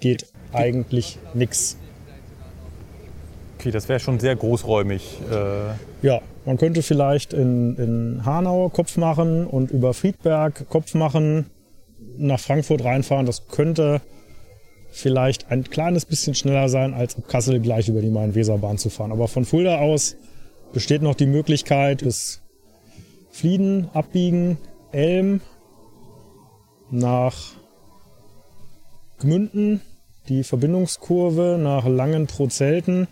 geht eigentlich nichts. Okay, das wäre schon sehr großräumig. Äh, Ja, man könnte vielleicht in, in Hanau Kopf machen und über Friedberg Kopf machen, nach Frankfurt reinfahren. Das könnte vielleicht ein kleines bisschen schneller sein, als ab Kassel gleich über die Main-Weser-Bahn zu fahren. Aber von Fulda aus besteht noch die Möglichkeit bis Flieden, abbiegen, Elm nach Gmünden, die Verbindungskurve nach Langen-Prozelten.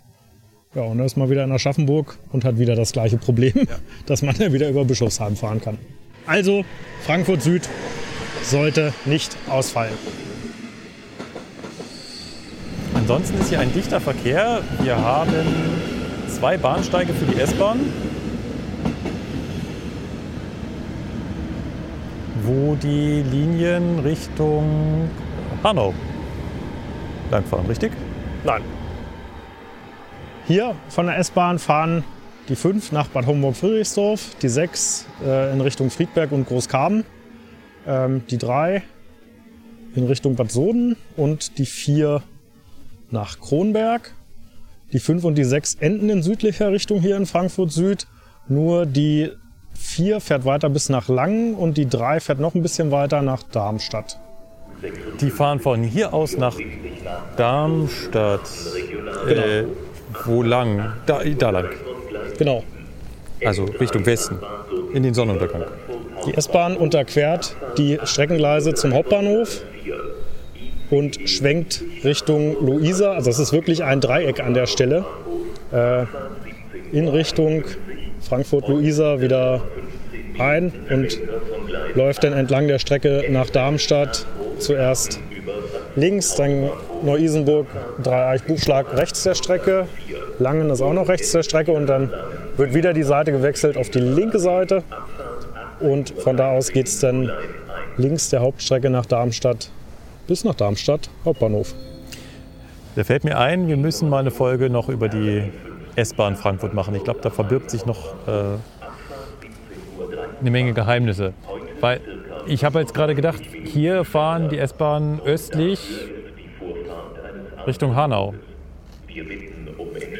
Ja, und dann ist man wieder in Aschaffenburg und hat wieder das gleiche Problem, dass man ja wieder über Bischofsheim fahren kann. Also Frankfurt Süd sollte nicht ausfallen. ansonsten ist hier ein dichter Verkehr. Wir haben zwei Bahnsteige für die S-Bahn, wo die Linien Richtung Hanau langfahren, richtig? Nein. Hier von der S-Bahn fahren die 5 nach Bad Homburg-Friedrichsdorf, die 6 äh, in Richtung Friedberg und Großkarben, ähm, die 3 in Richtung Bad Soden und die 4 nach Kronberg. Die 5 und die 6 enden in südlicher Richtung hier in Frankfurt Süd. Nur die 4 fährt weiter bis nach Langen und die 3 fährt noch ein bisschen weiter nach Darmstadt. Die fahren von hier aus nach Darmstadt. Äh, wo lang? Da, da lang. Genau. Also Richtung Westen. In den Sonnenuntergang. Die S-Bahn unterquert die Streckengleise zum Hauptbahnhof und schwenkt Richtung Luisa. Also es ist wirklich ein Dreieck an der Stelle. Äh, in Richtung Frankfurt-Luisa wieder ein und läuft dann entlang der Strecke nach Darmstadt zuerst links, dann Neu-Isenburg, Dreieich-Buchschlag rechts der Strecke. Langen ist auch noch rechts der Strecke und dann wird wieder die Seite gewechselt auf die linke Seite. Und von da aus geht es dann links der Hauptstrecke nach Darmstadt bis nach Darmstadt Hauptbahnhof. Da fällt mir ein, wir müssen mal eine Folge noch über die S-Bahn Frankfurt machen. Ich glaube, da verbirgt sich noch äh, eine Menge Geheimnisse. Weil ich habe jetzt gerade gedacht, hier fahren die S-Bahnen östlich Richtung Hanau.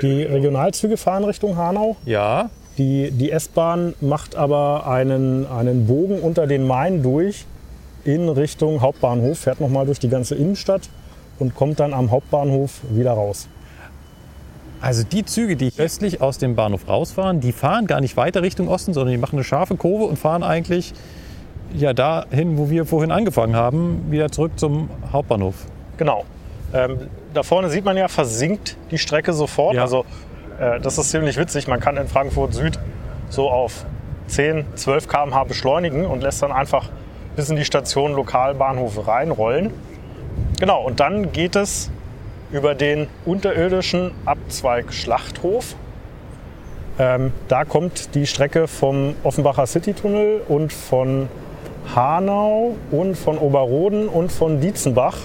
Die Regionalzüge fahren Richtung Hanau. Ja, Die, die S-Bahn macht aber einen, einen Bogen unter den Main durch in Richtung Hauptbahnhof, fährt nochmal durch die ganze Innenstadt und kommt dann am Hauptbahnhof wieder raus. also die Züge, die östlich aus dem Bahnhof rausfahren, die fahren gar nicht weiter Richtung Osten, sondern die machen eine scharfe Kurve und fahren eigentlich ja dahin, wo wir vorhin angefangen haben, wieder zurück zum Hauptbahnhof. Genau. Ähm, da vorne sieht man ja, versinkt die Strecke sofort. Ja. Also äh, das ist ziemlich witzig. Man kann in Frankfurt Süd so auf 10, 12 km/h beschleunigen und lässt dann einfach bis in die Station Lokalbahnhof reinrollen. Genau, und dann geht es über den unterirdischen Abzweig Schlachthof. Ähm, da kommt die Strecke vom Offenbacher Citytunnel und von Hanau und von Oberroden und von Dietzenbach.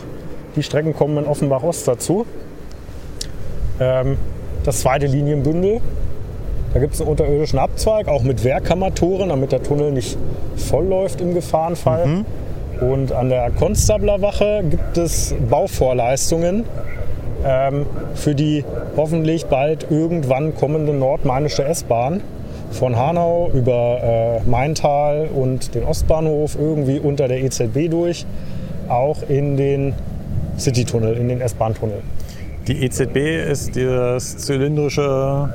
Die Strecken kommen in Offenbach-Ost dazu. Ähm, das zweite Linienbündel. Da gibt es einen unterirdischen Abzweig, auch mit Wehrkammertoren, damit der Tunnel nicht voll läuft im Gefahrenfall. Und an der Konstablerwache gibt es Bauvorleistungen ähm, für die hoffentlich bald irgendwann kommende nordmainische S-Bahn. Von Hanau über äh, Maintal und den Ostbahnhof irgendwie unter der EZB durch, auch in den Citytunnel, in den S-Bahn-Tunnel. Die EZB ist das zylindrische,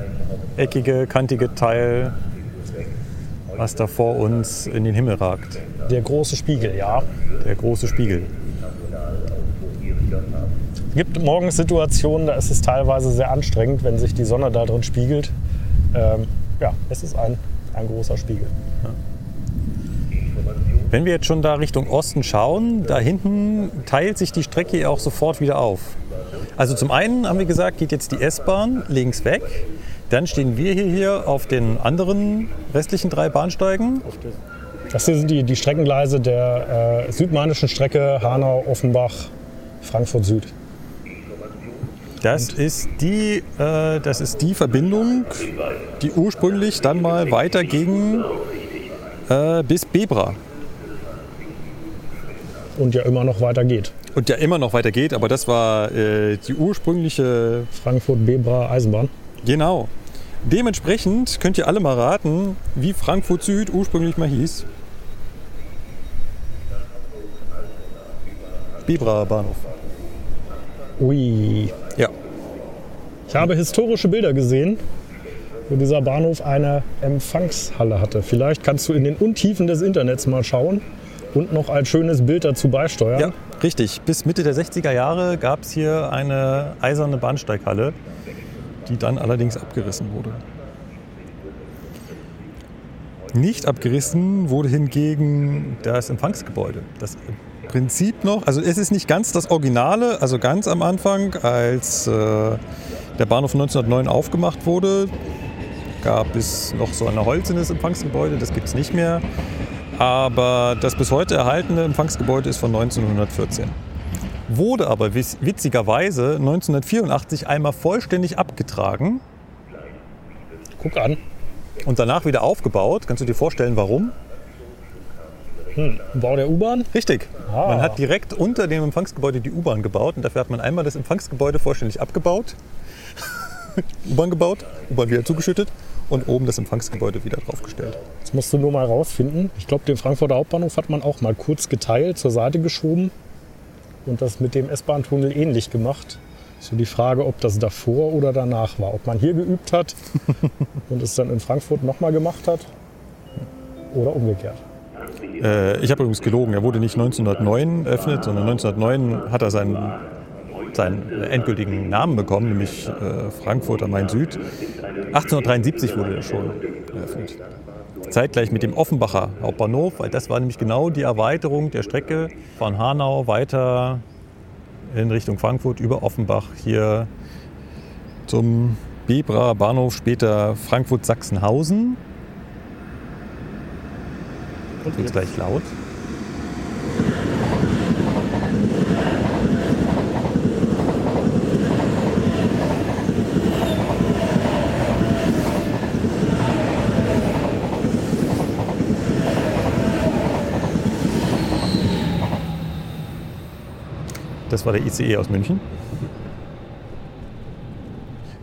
eckige, kantige Teil, was da vor uns in den Himmel ragt. Der große Spiegel, ja. Der große Spiegel. Es gibt morgens Situationen, da ist es teilweise sehr anstrengend, wenn sich die Sonne da drin spiegelt. Ähm, ja, es ist ein, ein großer Spiegel. Wenn wir jetzt schon da Richtung Osten schauen, da hinten teilt sich die Strecke ja auch sofort wieder auf. Also zum einen haben wir gesagt, geht jetzt die S-Bahn links weg. Dann stehen wir hier, hier auf den anderen restlichen drei Bahnsteigen. Das hier sind die, die Streckengleise der äh, südmainischen Strecke Hanau-Offenbach, Frankfurt Süd. Das ist, die, äh, das ist die Verbindung, die ursprünglich dann mal weiter ging äh, bis Bebra. Und ja immer noch weiter geht. Und ja immer noch weiter geht, aber das war äh, die ursprüngliche Frankfurt-Bebra Eisenbahn. Genau. Dementsprechend könnt ihr alle mal raten, wie Frankfurt Süd ursprünglich mal hieß. Bibra Bahnhof. Ui. Ja. Ich habe historische Bilder gesehen, wo dieser Bahnhof eine Empfangshalle hatte. Vielleicht kannst du in den Untiefen des Internets mal schauen und noch ein schönes Bild dazu beisteuern. Ja, richtig. Bis Mitte der 60er Jahre gab es hier eine eiserne Bahnsteighalle, die dann allerdings abgerissen wurde. Nicht abgerissen wurde hingegen das Empfangsgebäude. Das Prinzip noch, also es ist nicht ganz das Originale, also ganz am Anfang, als äh, der Bahnhof 1909 aufgemacht wurde, gab es noch so ein holzenes Empfangsgebäude, das gibt es nicht mehr. Aber das bis heute erhaltene Empfangsgebäude ist von 1914. Wurde aber witz- witzigerweise 1984 einmal vollständig abgetragen Guck an. und danach wieder aufgebaut. Kannst du dir vorstellen, warum? Bau der U-Bahn. Richtig. Ah. Man hat direkt unter dem Empfangsgebäude die U-Bahn gebaut und dafür hat man einmal das Empfangsgebäude vollständig abgebaut, U-Bahn gebaut, U-Bahn wieder zugeschüttet und oben das Empfangsgebäude wieder draufgestellt. Das musst du nur mal rausfinden. Ich glaube, den Frankfurter Hauptbahnhof hat man auch mal kurz geteilt, zur Seite geschoben. und das mit dem S-Bahn-Tunnel ähnlich gemacht. So die Frage, ob das davor oder danach war. Ob man hier geübt hat und es dann in Frankfurt nochmal gemacht hat oder umgekehrt. Äh, ich habe übrigens gelogen. Er wurde nicht 1909 eröffnet, sondern 1909 hat er seinen, seinen endgültigen Namen bekommen, nämlich äh, Frankfurt am Main Süd. 1873 wurde er schon eröffnet. Zeitgleich mit dem Offenbacher Hauptbahnhof, weil das war nämlich genau die Erweiterung der Strecke von Hanau weiter in Richtung Frankfurt über Offenbach hier zum Bebra Bahnhof, später Frankfurt-Sachsenhausen. Und wird gleich laut. Das war der ICE aus München.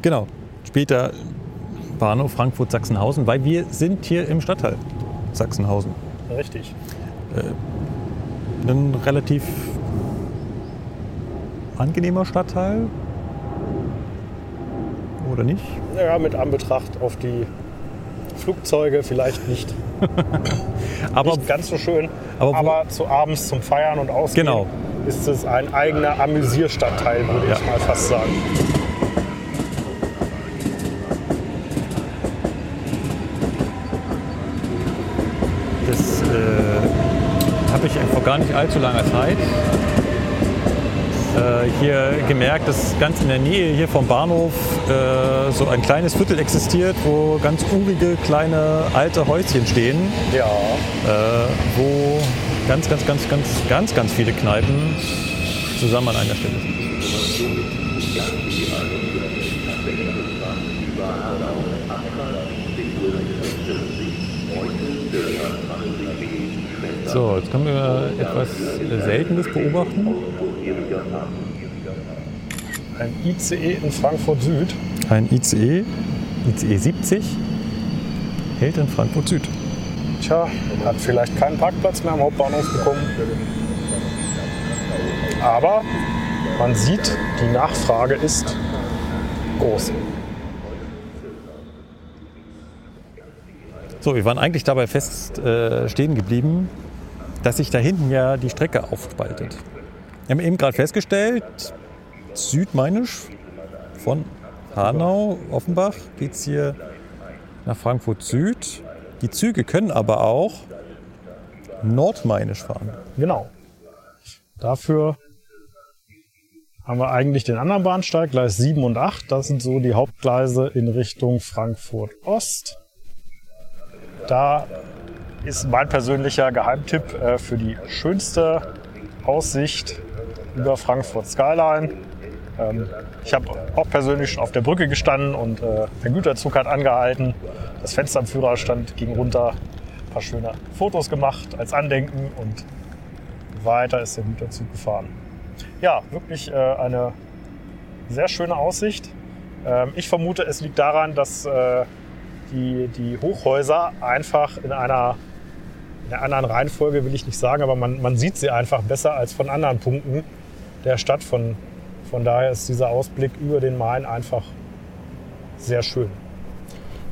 Genau. Später Bahnhof Frankfurt-Sachsenhausen, weil wir sind hier im Stadtteil Sachsenhausen. Richtig. Ein relativ angenehmer Stadtteil. Oder nicht? Ja, mit Anbetracht auf die Flugzeuge vielleicht nicht, Aber nicht ganz so schön. aber Aber, zu abends zum Feiern und Ausgehen Genau. ist es ein eigener Amüsierstadtteil, würde Ja. ich mal fast sagen. Das äh, habe ich vor gar nicht allzu langer Zeit. Äh, hier gemerkt, dass ganz in der Nähe hier vom Bahnhof äh, so ein kleines Viertel existiert, wo ganz urige kleine alte Häuschen stehen, Ja, äh, wo ganz, ganz, ganz, ganz, ganz, ganz viele Kneipen zusammen an einer Stelle sind. So, jetzt können wir etwas Seltenes beobachten. ein ICE in Frankfurt Süd. Ein ICE, ICE 70, hält in Frankfurt Süd. Tja, hat vielleicht keinen Parkplatz mehr am Hauptbahnhof bekommen. Aber man sieht, die Nachfrage ist groß. So, wir waren eigentlich dabei fest äh, stehen geblieben, dass sich da hinten ja die Strecke aufspaltet. Wir haben eben gerade festgestellt, südmainisch von Hanau, Offenbach, geht es hier nach Frankfurt Süd. Die Züge können aber auch nordmainisch fahren. Genau. Dafür haben wir eigentlich den anderen Bahnsteig, Gleis 7 und 8. Das sind so die Hauptgleise in Richtung Frankfurt Ost. Da ist mein persönlicher Geheimtipp äh, für die schönste Aussicht über Frankfurt Skyline. Ähm, ich habe auch persönlich schon auf der Brücke gestanden und äh, der Güterzug hat angehalten. Das Fenster am Führerstand ging runter. Ein paar schöne Fotos gemacht als Andenken und weiter ist der Güterzug gefahren. Ja, wirklich äh, eine sehr schöne Aussicht. Ähm, ich vermute, es liegt daran, dass die, die Hochhäuser einfach in einer, in einer anderen Reihenfolge, will ich nicht sagen, aber man, man sieht sie einfach besser als von anderen Punkten der Stadt. Von, von daher ist dieser Ausblick über den Main einfach sehr schön.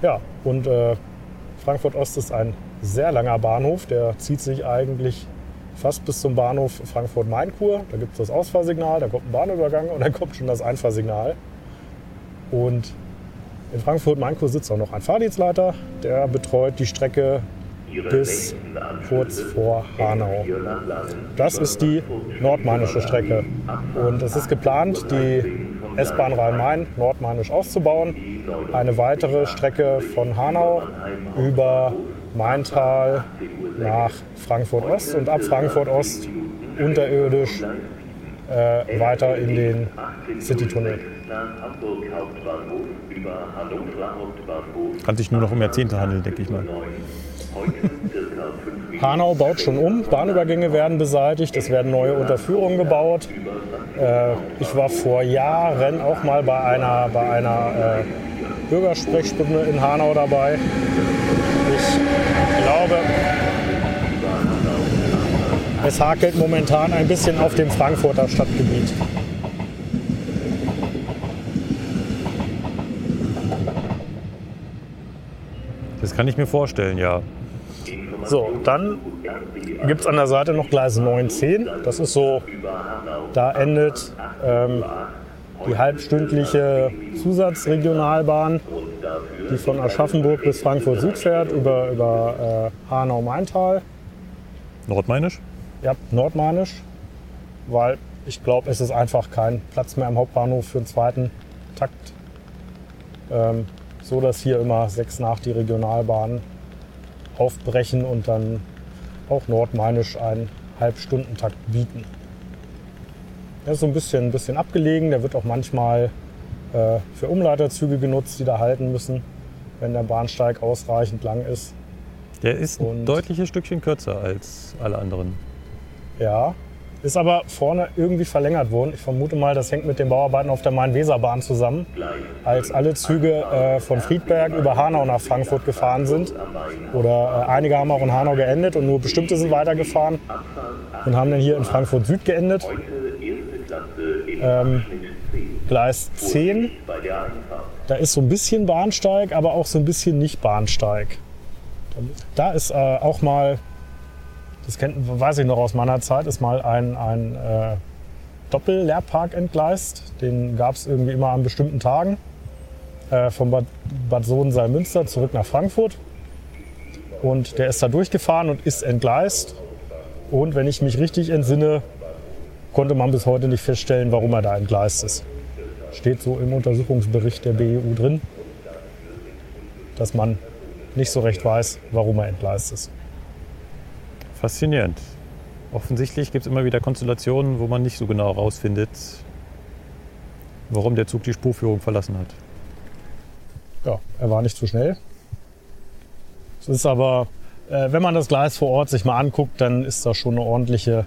Ja, und äh, Frankfurt Ost ist ein sehr langer Bahnhof, der zieht sich eigentlich fast bis zum Bahnhof Frankfurt-Main-Kur. Da gibt es das Ausfahrsignal, da kommt ein Bahnübergang und dann kommt schon das Einfahrsignal. Und in Frankfurt-Main-Kur sitzt auch noch ein Fahrdienstleiter, der betreut die Strecke bis kurz vor Hanau. Das ist die nordmainische Strecke. Und es ist geplant, die S-Bahn Rhein-Main nordmainisch auszubauen. Eine weitere Strecke von Hanau über Maintal nach Frankfurt Ost und ab Frankfurt Ost unterirdisch äh, weiter in den Citytunnel. Kann sich nur noch um Jahrzehnte handeln, denke ich mal. Hanau baut schon um, Bahnübergänge werden beseitigt, es werden neue Unterführungen gebaut. Äh, ich war vor Jahren auch mal bei einer, bei einer äh, Bürgersprechstunde in Hanau dabei. Ich glaube, Es hakelt momentan ein bisschen auf dem Frankfurter Stadtgebiet. Das kann ich mir vorstellen, ja. So, dann gibt es an der Seite noch Gleis 9, 10. Das ist so, da endet ähm, die halbstündliche Zusatzregionalbahn, die von Aschaffenburg bis Frankfurt Süd fährt, über, über äh, Hanau-Maintal. Nordmainisch? Ja, nordmainisch, weil ich glaube, es ist einfach kein Platz mehr am Hauptbahnhof für einen zweiten Takt. Ähm, so dass hier immer sechs nach die Regionalbahnen aufbrechen und dann auch nordmainisch einen Halbstundentakt bieten. Der ist so ein bisschen, ein bisschen abgelegen, der wird auch manchmal äh, für Umleiterzüge genutzt, die da halten müssen, wenn der Bahnsteig ausreichend lang ist. Der ist ein Und- deutliches Stückchen kürzer als alle anderen. Ja, ist aber vorne irgendwie verlängert worden. Ich vermute mal, das hängt mit den Bauarbeiten auf der Main-Weser-Bahn zusammen. Als alle Züge äh, von Friedberg über Hanau nach Frankfurt gefahren sind, oder äh, einige haben auch in Hanau geendet und nur bestimmte sind weitergefahren und haben dann hier in Frankfurt Süd geendet. Ähm, Gleis 10, da ist so ein bisschen Bahnsteig, aber auch so ein bisschen nicht Bahnsteig. Da ist äh, auch mal das kennt, weiß ich noch aus meiner Zeit, ist mal ein, ein äh, Doppellehrpark entgleist. Den gab es irgendwie immer an bestimmten Tagen. Äh, von Bad, Bad Sohn-Salmünster zurück nach Frankfurt. Und der ist da durchgefahren und ist entgleist. Und wenn ich mich richtig entsinne, konnte man bis heute nicht feststellen, warum er da entgleist ist. Steht so im Untersuchungsbericht der BEU drin, dass man nicht so recht weiß, warum er entgleist ist. Faszinierend. Offensichtlich gibt es immer wieder Konstellationen, wo man nicht so genau herausfindet, warum der Zug die Spurführung verlassen hat. Ja, er war nicht zu schnell. Es ist aber, äh, wenn man das Gleis vor Ort sich mal anguckt, dann ist da schon eine ordentliche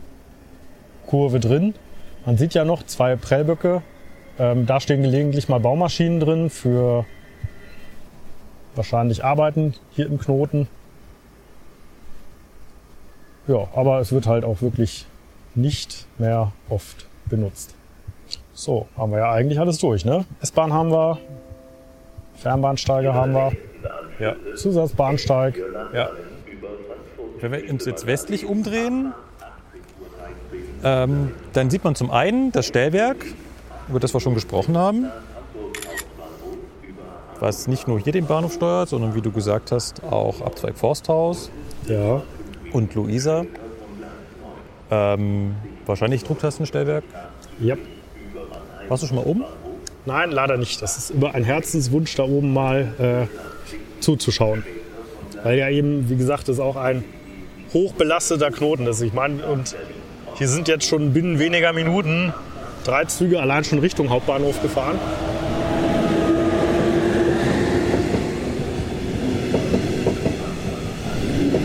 Kurve drin. Man sieht ja noch zwei Prellböcke. Ähm, da stehen gelegentlich mal Baumaschinen drin für wahrscheinlich Arbeiten hier im Knoten. Ja, aber es wird halt auch wirklich nicht mehr oft benutzt. So, haben wir ja eigentlich alles durch, ne? S-Bahn haben wir, Fernbahnsteige haben wir, Ja. Zusatzbahnsteig. ja. Wenn wir uns jetzt westlich umdrehen, ähm, dann sieht man zum einen das Stellwerk, über das wir schon gesprochen haben, was nicht nur hier den Bahnhof steuert, sondern wie du gesagt hast, auch Abzweig Forsthaus Ja. Und Luisa. Ähm, wahrscheinlich Drucktastenstellwerk. ja. Warst du schon mal oben? Nein, leider nicht. Das ist immer ein Herzenswunsch, da oben mal äh, zuzuschauen. Weil ja eben, wie gesagt, das auch ein hochbelasteter Knoten ist. Ich meine, und hier sind jetzt schon binnen weniger Minuten drei Züge allein schon Richtung Hauptbahnhof gefahren.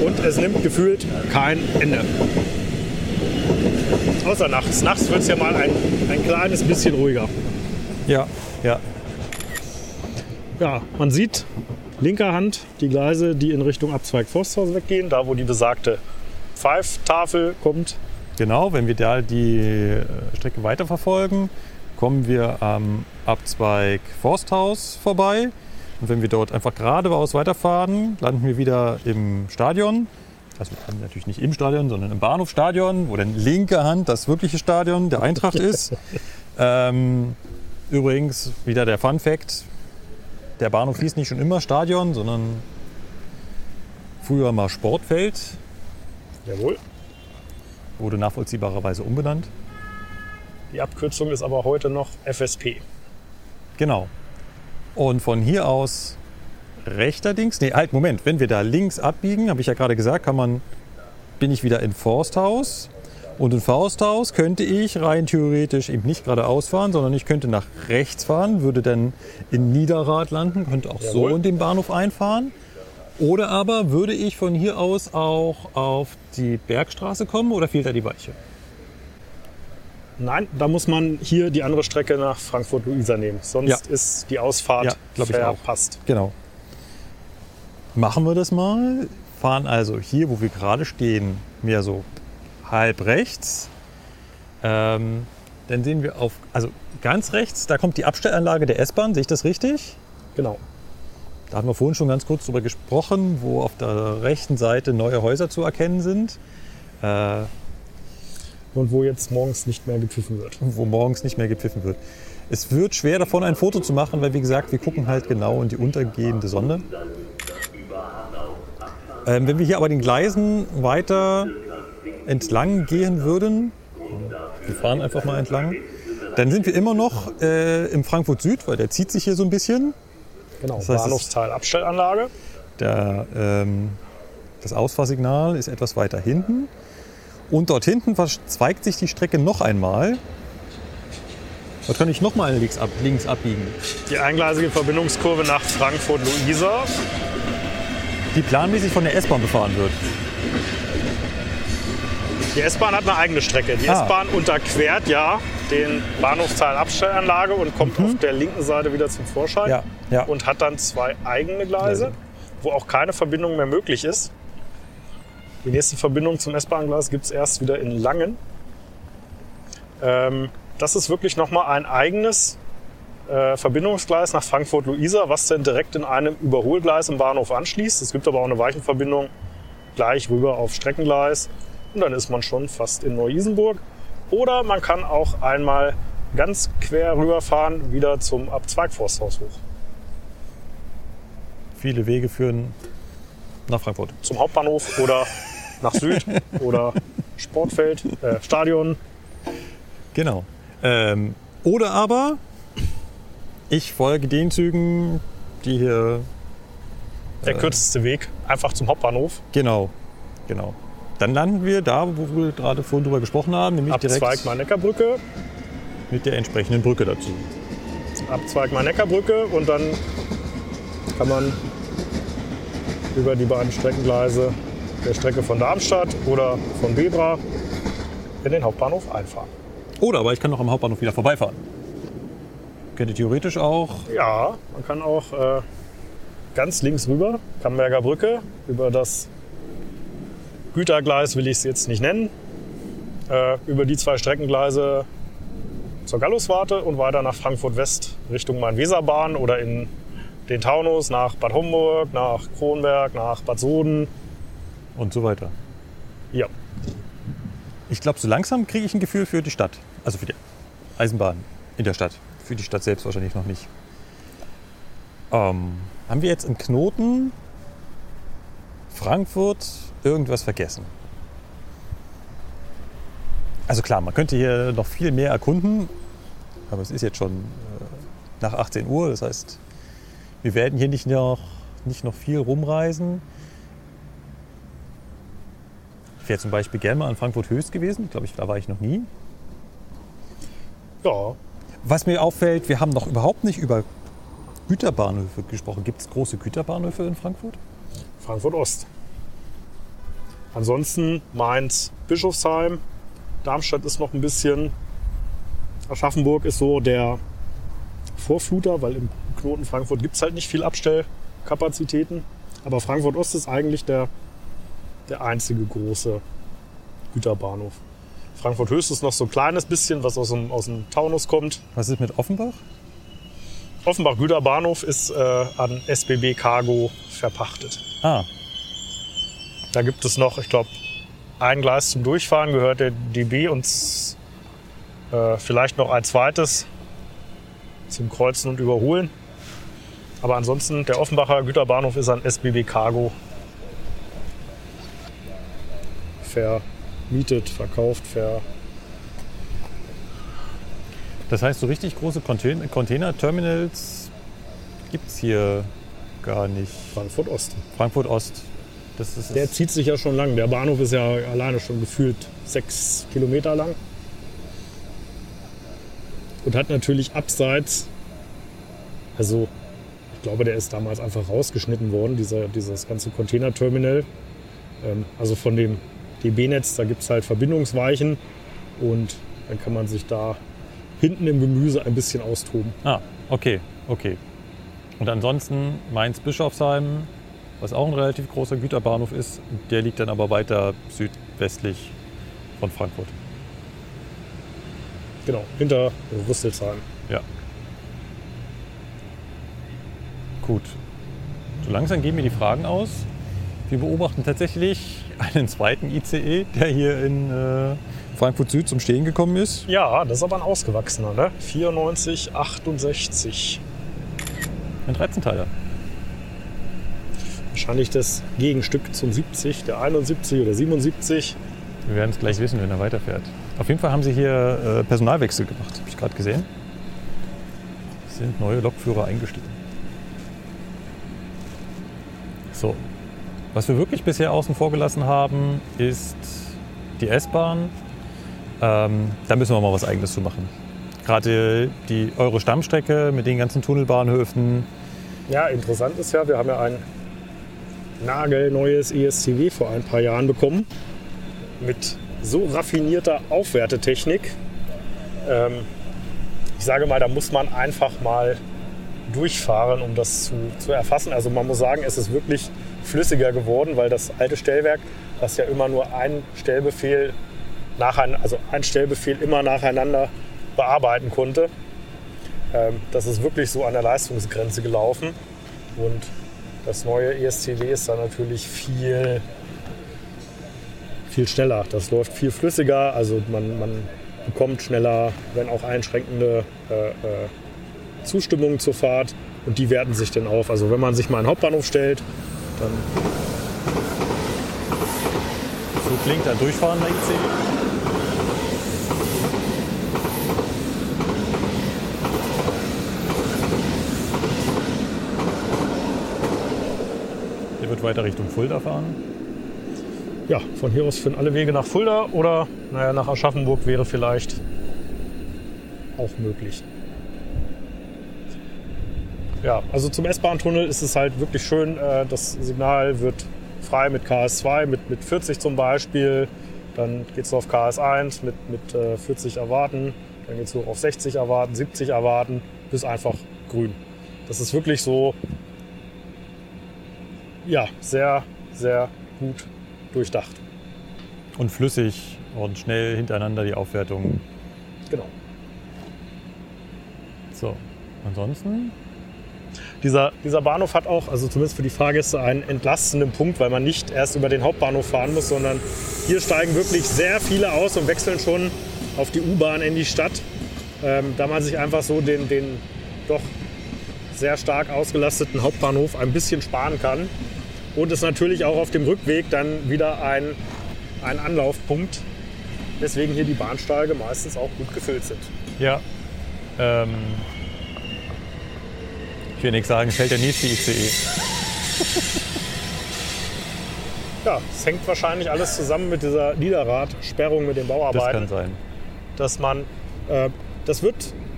Und es nimmt gefühlt kein Ende. Außer nachts. Nachts wird es ja mal ein, ein kleines bisschen ruhiger. Ja. Ja. Ja, man sieht linker Hand die Gleise, die in Richtung Abzweig Forsthaus weggehen, da wo die besagte Pfeiftafel kommt. Genau, wenn wir da die äh, Strecke weiterverfolgen, kommen wir am Abzweig Forsthaus vorbei. Und wenn wir dort einfach geradeaus weiterfahren, landen wir wieder im Stadion. Also wir landen natürlich nicht im Stadion, sondern im Bahnhofstadion, wo dann linke Hand das wirkliche Stadion der Eintracht ist. ähm, übrigens wieder der Fun Fact: Der Bahnhof hieß nicht schon immer Stadion, sondern früher mal Sportfeld, Jawohl. wurde nachvollziehbarerweise umbenannt. Die Abkürzung ist aber heute noch FSP. Genau. Und von hier aus rechterdings, nee, halt, Moment, wenn wir da links abbiegen, habe ich ja gerade gesagt, kann man, bin ich wieder in Forsthaus. Und in Forsthaus könnte ich rein theoretisch eben nicht geradeaus fahren, sondern ich könnte nach rechts fahren, würde dann in Niederrad landen, könnte auch so Jawohl. in den Bahnhof einfahren. Oder aber würde ich von hier aus auch auf die Bergstraße kommen oder fehlt da die Weiche? Nein, da muss man hier die andere Strecke nach Frankfurt-Luisa nehmen. Sonst Ja. ist die Ausfahrt Ja, glaub ich auch. verpasst. Genau. Machen wir das mal. Fahren also hier, wo wir gerade stehen, mehr so halb rechts. Ähm, dann sehen wir auf, also ganz rechts, da kommt die Abstellanlage der S-Bahn, sehe ich das richtig? Genau. Da hatten wir vorhin schon ganz kurz drüber gesprochen, wo auf der rechten Seite neue Häuser zu erkennen sind, äh, Und wo jetzt morgens nicht mehr gepfiffen wird. wo morgens nicht mehr gepfiffen wird. Es wird schwer davon ein Foto zu machen, weil wie gesagt, wir gucken halt genau in die untergehende Sonne. Ähm, wenn wir hier aber den Gleisen weiter entlang gehen würden, wir fahren einfach mal entlang, dann sind wir immer noch äh, im Frankfurt Süd, weil der zieht sich hier so ein bisschen. Genau. Das heißt, Bahnhofsteil Abstellanlage. Der, ähm, das Ausfahrsignal ist etwas weiter hinten. Und dort hinten verzweigt sich die Strecke noch einmal. Dort kann ich noch mal links, ab, links abbiegen. Die eingleisige Verbindungskurve nach Frankfurt-Luisa. Die planmäßig von der S-Bahn befahren wird. Die S-Bahn hat eine eigene Strecke. Die Ah. S-Bahn unterquert ja den Bahnhofsteil Abstellanlage und kommt auf der linken Seite wieder zum Vorschein. Mhm. Ja, ja. Und hat dann zwei eigene Gleise, wo auch keine Verbindung mehr möglich ist. Die nächste Verbindung zum S-Bahn-Gleis gibt es erst wieder in Langen. Ähm, das ist wirklich nochmal ein eigenes äh, Verbindungsgleis nach Frankfurt-Luisa, was dann direkt in einem Überholgleis im Bahnhof anschließt. Es gibt aber auch eine Weichenverbindung gleich rüber auf Streckengleis und dann ist man schon fast in Neu-Isenburg. Oder man kann auch einmal ganz quer rüberfahren, wieder zum Abzweigforsthaus hoch. Viele Wege führen nach Frankfurt. Zum Hauptbahnhof oder nach Süd oder Sportfeld, äh, Stadion. Genau. Ähm, oder aber ich folge den Zügen, die hier. Der kürzeste Weg, einfach zum Hauptbahnhof. Genau. Genau. Dann landen wir da, wo wir gerade vorhin drüber gesprochen haben, nämlich Abzweig direkt Main-Neckar-Brücke, mit der entsprechenden Brücke dazu. Abzweig Main-Neckar-Brücke und dann kann man über die beiden Streckengleise der Strecke von Darmstadt oder von Bebra in den Hauptbahnhof einfahren. Oder aber ich kann noch am Hauptbahnhof wieder vorbeifahren. Könnte theoretisch auch. Ja, man kann auch äh, ganz links rüber, Kamberger Brücke, über das Gütergleis will ich es jetzt nicht nennen, äh, über die zwei Streckengleise zur Galluswarte und weiter nach Frankfurt West Richtung Main-Weser-Bahn oder in den Taunus nach Bad Homburg, nach Kronberg, nach Bad Soden. Und so weiter. Ja, Ich glaube, so langsam kriege ich ein Gefühl für die Stadt. Also für die Eisenbahn in der Stadt. Für die Stadt selbst wahrscheinlich noch nicht. Ähm, haben wir jetzt im Knoten Frankfurt irgendwas vergessen? Also klar, man könnte hier noch viel mehr erkunden, aber es ist jetzt schon äh, nach 18 Uhr, das heißt, wir werden hier nicht noch, nicht noch viel rumreisen. Ich wäre zum Beispiel gerne mal an Frankfurt Höchst gewesen, glaube ich, da war ich noch nie. ja, Was mir auffällt, wir haben noch überhaupt nicht über Güterbahnhöfe gesprochen. Gibt es große Güterbahnhöfe in Frankfurt? Frankfurt Ost. Ansonsten Mainz, Bischofsheim, Darmstadt ist noch ein bisschen. Aschaffenburg ist so der Vorfluter, weil im Knoten Frankfurt gibt es halt nicht viel Abstellkapazitäten. Aber Frankfurt Ost ist eigentlich der, der einzige große Güterbahnhof. Frankfurt Höchst ist noch so ein kleines bisschen, was aus dem, aus dem Taunus kommt. Was ist mit Offenbach? Offenbach Güterbahnhof ist äh, an SBB Cargo verpachtet. Ah, Da gibt es noch, ich glaube, ein Gleis zum Durchfahren gehört der DB und äh, vielleicht noch ein zweites zum Kreuzen und Überholen. Aber ansonsten, der Offenbacher Güterbahnhof ist an SBB Cargo vermietet, verkauft, ver. das heißt, so richtig große Contain- Container-Terminals gibt es hier gar nicht. Frankfurt Ost. Frankfurt Ost. Das ist Der zieht sich ja schon lang. Der Bahnhof ist ja alleine schon gefühlt sechs Kilometer lang. Und hat natürlich abseits, also ich glaube, der ist damals einfach rausgeschnitten worden, dieser, dieses ganze Containerterminal. Ähm, also von dem DB-Netz, da gibt es halt Verbindungsweichen und dann kann man sich da hinten im Gemüse ein bisschen austoben. Ah, okay, okay. Und ansonsten Mainz-Bischofsheim, was auch ein relativ großer Güterbahnhof ist, der liegt dann aber weiter südwestlich von Frankfurt. Genau, hinter Rüsselsheim. Ja. Gut. So langsam gehen mir die Fragen aus. Wir beobachten tatsächlich einen zweiten ICE, der hier in äh, Frankfurt Süd zum Stehen gekommen ist. Ja, das ist aber ein ausgewachsener, ne? 94, 68. Ein 13-Teiler. Wahrscheinlich das Gegenstück zum 70, der 71 oder 77. Wir werden es gleich wissen, wenn er weiterfährt. Auf jeden Fall haben sie hier äh, Personalwechsel gemacht, habe ich gerade gesehen. Es sind neue Lokführer eingestiegen. So. Was wir wirklich bisher außen vor gelassen haben, ist die S-Bahn. Ähm, da müssen wir mal was Eigenes zu machen. Gerade die eure Stammstrecke mit den ganzen Tunnelbahnhöfen. Ja, interessant ist ja, wir haben ja ein nagelneues ESCW vor ein paar Jahren bekommen. Mit so raffinierter Aufwertetechnik. Ähm, ich sage mal, da muss man einfach mal durchfahren, um das zu, zu erfassen. Also man muss sagen, es ist wirklich flüssiger geworden, weil das alte Stellwerk, was ja immer nur ein Stellbefehl nacheinander, also ein Stellbefehl immer nacheinander bearbeiten konnte, ähm, das ist wirklich so an der Leistungsgrenze gelaufen. Und das neue ESCW ist dann natürlich viel, viel schneller. Das läuft viel flüssiger, also man, man bekommt schneller, wenn auch einschränkende äh, äh, Zustimmungen zur Fahrt und die werten sich dann auf. Also wenn man sich mal einen Hauptbahnhof stellt, dann So klingt ein durchfahrender ICE. Der wird weiter Richtung Fulda fahren. ja, von hier aus führen alle Wege nach Fulda oder naja, nach Aschaffenburg wäre vielleicht auch möglich. Ja, also zum S-Bahn-Tunnel ist es halt wirklich schön. äh, Das Signal wird frei mit KS2, mit, mit 40 zum Beispiel. Dann geht es auf KS1 mit, mit äh, 40 erwarten. Dann geht es hoch auf 60 erwarten, 70 erwarten, bis einfach grün. Das ist wirklich so, ja, sehr, sehr gut durchdacht. Und flüssig und schnell hintereinander die Aufwertung. Genau. So, ansonsten Dieser, dieser Bahnhof hat auch, also zumindest für die Fahrgäste, einen entlastenden Punkt, weil man nicht erst über den Hauptbahnhof fahren muss, sondern hier steigen wirklich sehr viele aus und wechseln schon auf die U-Bahn in die Stadt, ähm, da man sich einfach so den, den doch sehr stark ausgelasteten Hauptbahnhof ein bisschen sparen kann. Und es natürlich auch auf dem Rückweg dann wieder ein, ein Anlaufpunkt, weswegen hier die Bahnsteige meistens auch gut gefüllt sind. Ja. Ähm, nichts sagen, fällt der nächste ICE. Ja, es hängt wahrscheinlich alles zusammen mit dieser Niederradsperrung mit den Das Bauarbeiten. kann sein. dass man, äh, das wird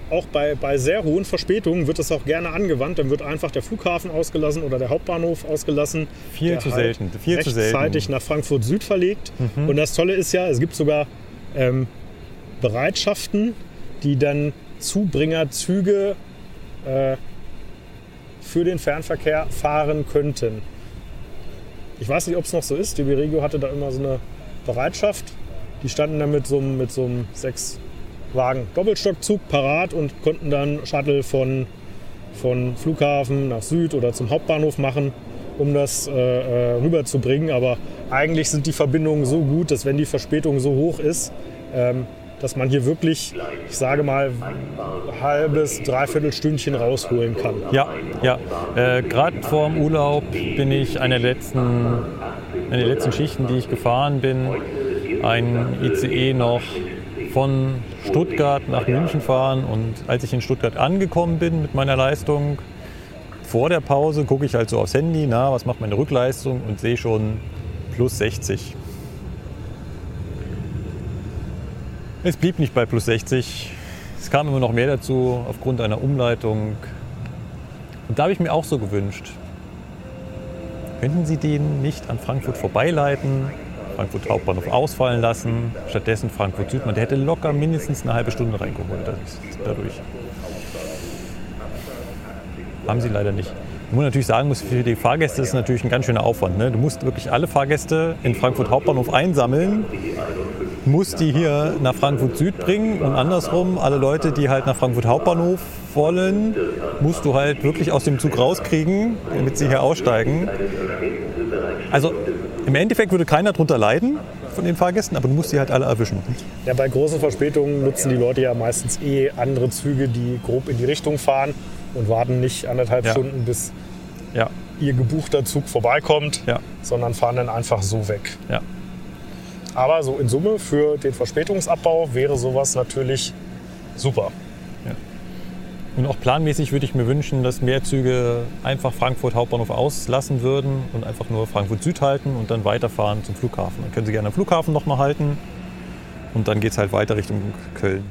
auch bei, bei sehr hohen Verspätungen wird das auch gerne angewandt. Dann wird einfach der Flughafen ausgelassen oder der Hauptbahnhof ausgelassen. Viel zu halt selten, viel zu selten. Mhm. rechtzeitig nach Frankfurt Süd verlegt. Und das Tolle ist ja, es gibt sogar ähm, Bereitschaften, die dann Zubringerzüge äh, für den Fernverkehr fahren könnten. Ich weiß nicht, ob es noch so ist. Die Regio hatte da immer so eine Bereitschaft. Die standen dann mit so einem, mit so einem sechs Wagen Doppelstockzug parat und konnten dann Shuttle von, von Flughafen nach Süd oder zum Hauptbahnhof machen, um das äh, äh, rüberzubringen. Aber eigentlich sind die Verbindungen so gut, dass wenn die Verspätung so hoch ist, ähm, dass man hier wirklich, ich sage mal, halbes, dreiviertel Stündchen rausholen kann. Ja, ja. Äh, Gerade vor dem Urlaub bin ich eine der letzten, eine der letzten Schichten, die ich gefahren bin, ein ICE noch von Stuttgart nach München fahren. Und als ich in Stuttgart angekommen bin mit meiner Leistung, vor der Pause gucke ich halt so aufs Handy, na, was macht meine Rückleistung und sehe schon plus 60. Es blieb nicht bei plus 60. Es kam immer noch mehr dazu aufgrund einer Umleitung. Und da habe ich mir auch so gewünscht, könnten Sie den nicht an Frankfurt vorbeileiten, Frankfurt Hauptbahnhof ausfallen lassen, stattdessen Frankfurt Süd. Man der hätte locker mindestens eine halbe Stunde reingeholt dadurch. Haben sie leider nicht. Wo man natürlich sagen muss, für die Fahrgäste ist es natürlich ein ganz schöner Aufwand. Ne? Du musst wirklich alle Fahrgäste in Frankfurt Hauptbahnhof einsammeln, muss die hier nach Frankfurt Süd bringen und andersrum, alle Leute, die halt nach Frankfurt Hauptbahnhof wollen, musst du halt wirklich aus dem Zug rauskriegen, damit sie hier aussteigen. Also im Endeffekt würde keiner drunter leiden von den Fahrgästen, aber du musst die halt alle erwischen. Ja, bei großen Verspätungen nutzen die Leute ja meistens eh andere Züge, die grob in die Richtung fahren und warten nicht anderthalb Ja. Stunden, bis Ja, ihr gebuchter Zug vorbeikommt, ja, sondern fahren dann einfach so weg. ja. Aber so in Summe für den Verspätungsabbau wäre sowas natürlich super. Und auch planmäßig würde ich mir wünschen, dass mehr Züge einfach Frankfurt Hauptbahnhof auslassen würden und einfach nur Frankfurt Süd halten und dann weiterfahren zum Flughafen. Dann können sie gerne am Flughafen nochmal halten und dann geht es halt weiter Richtung Köln.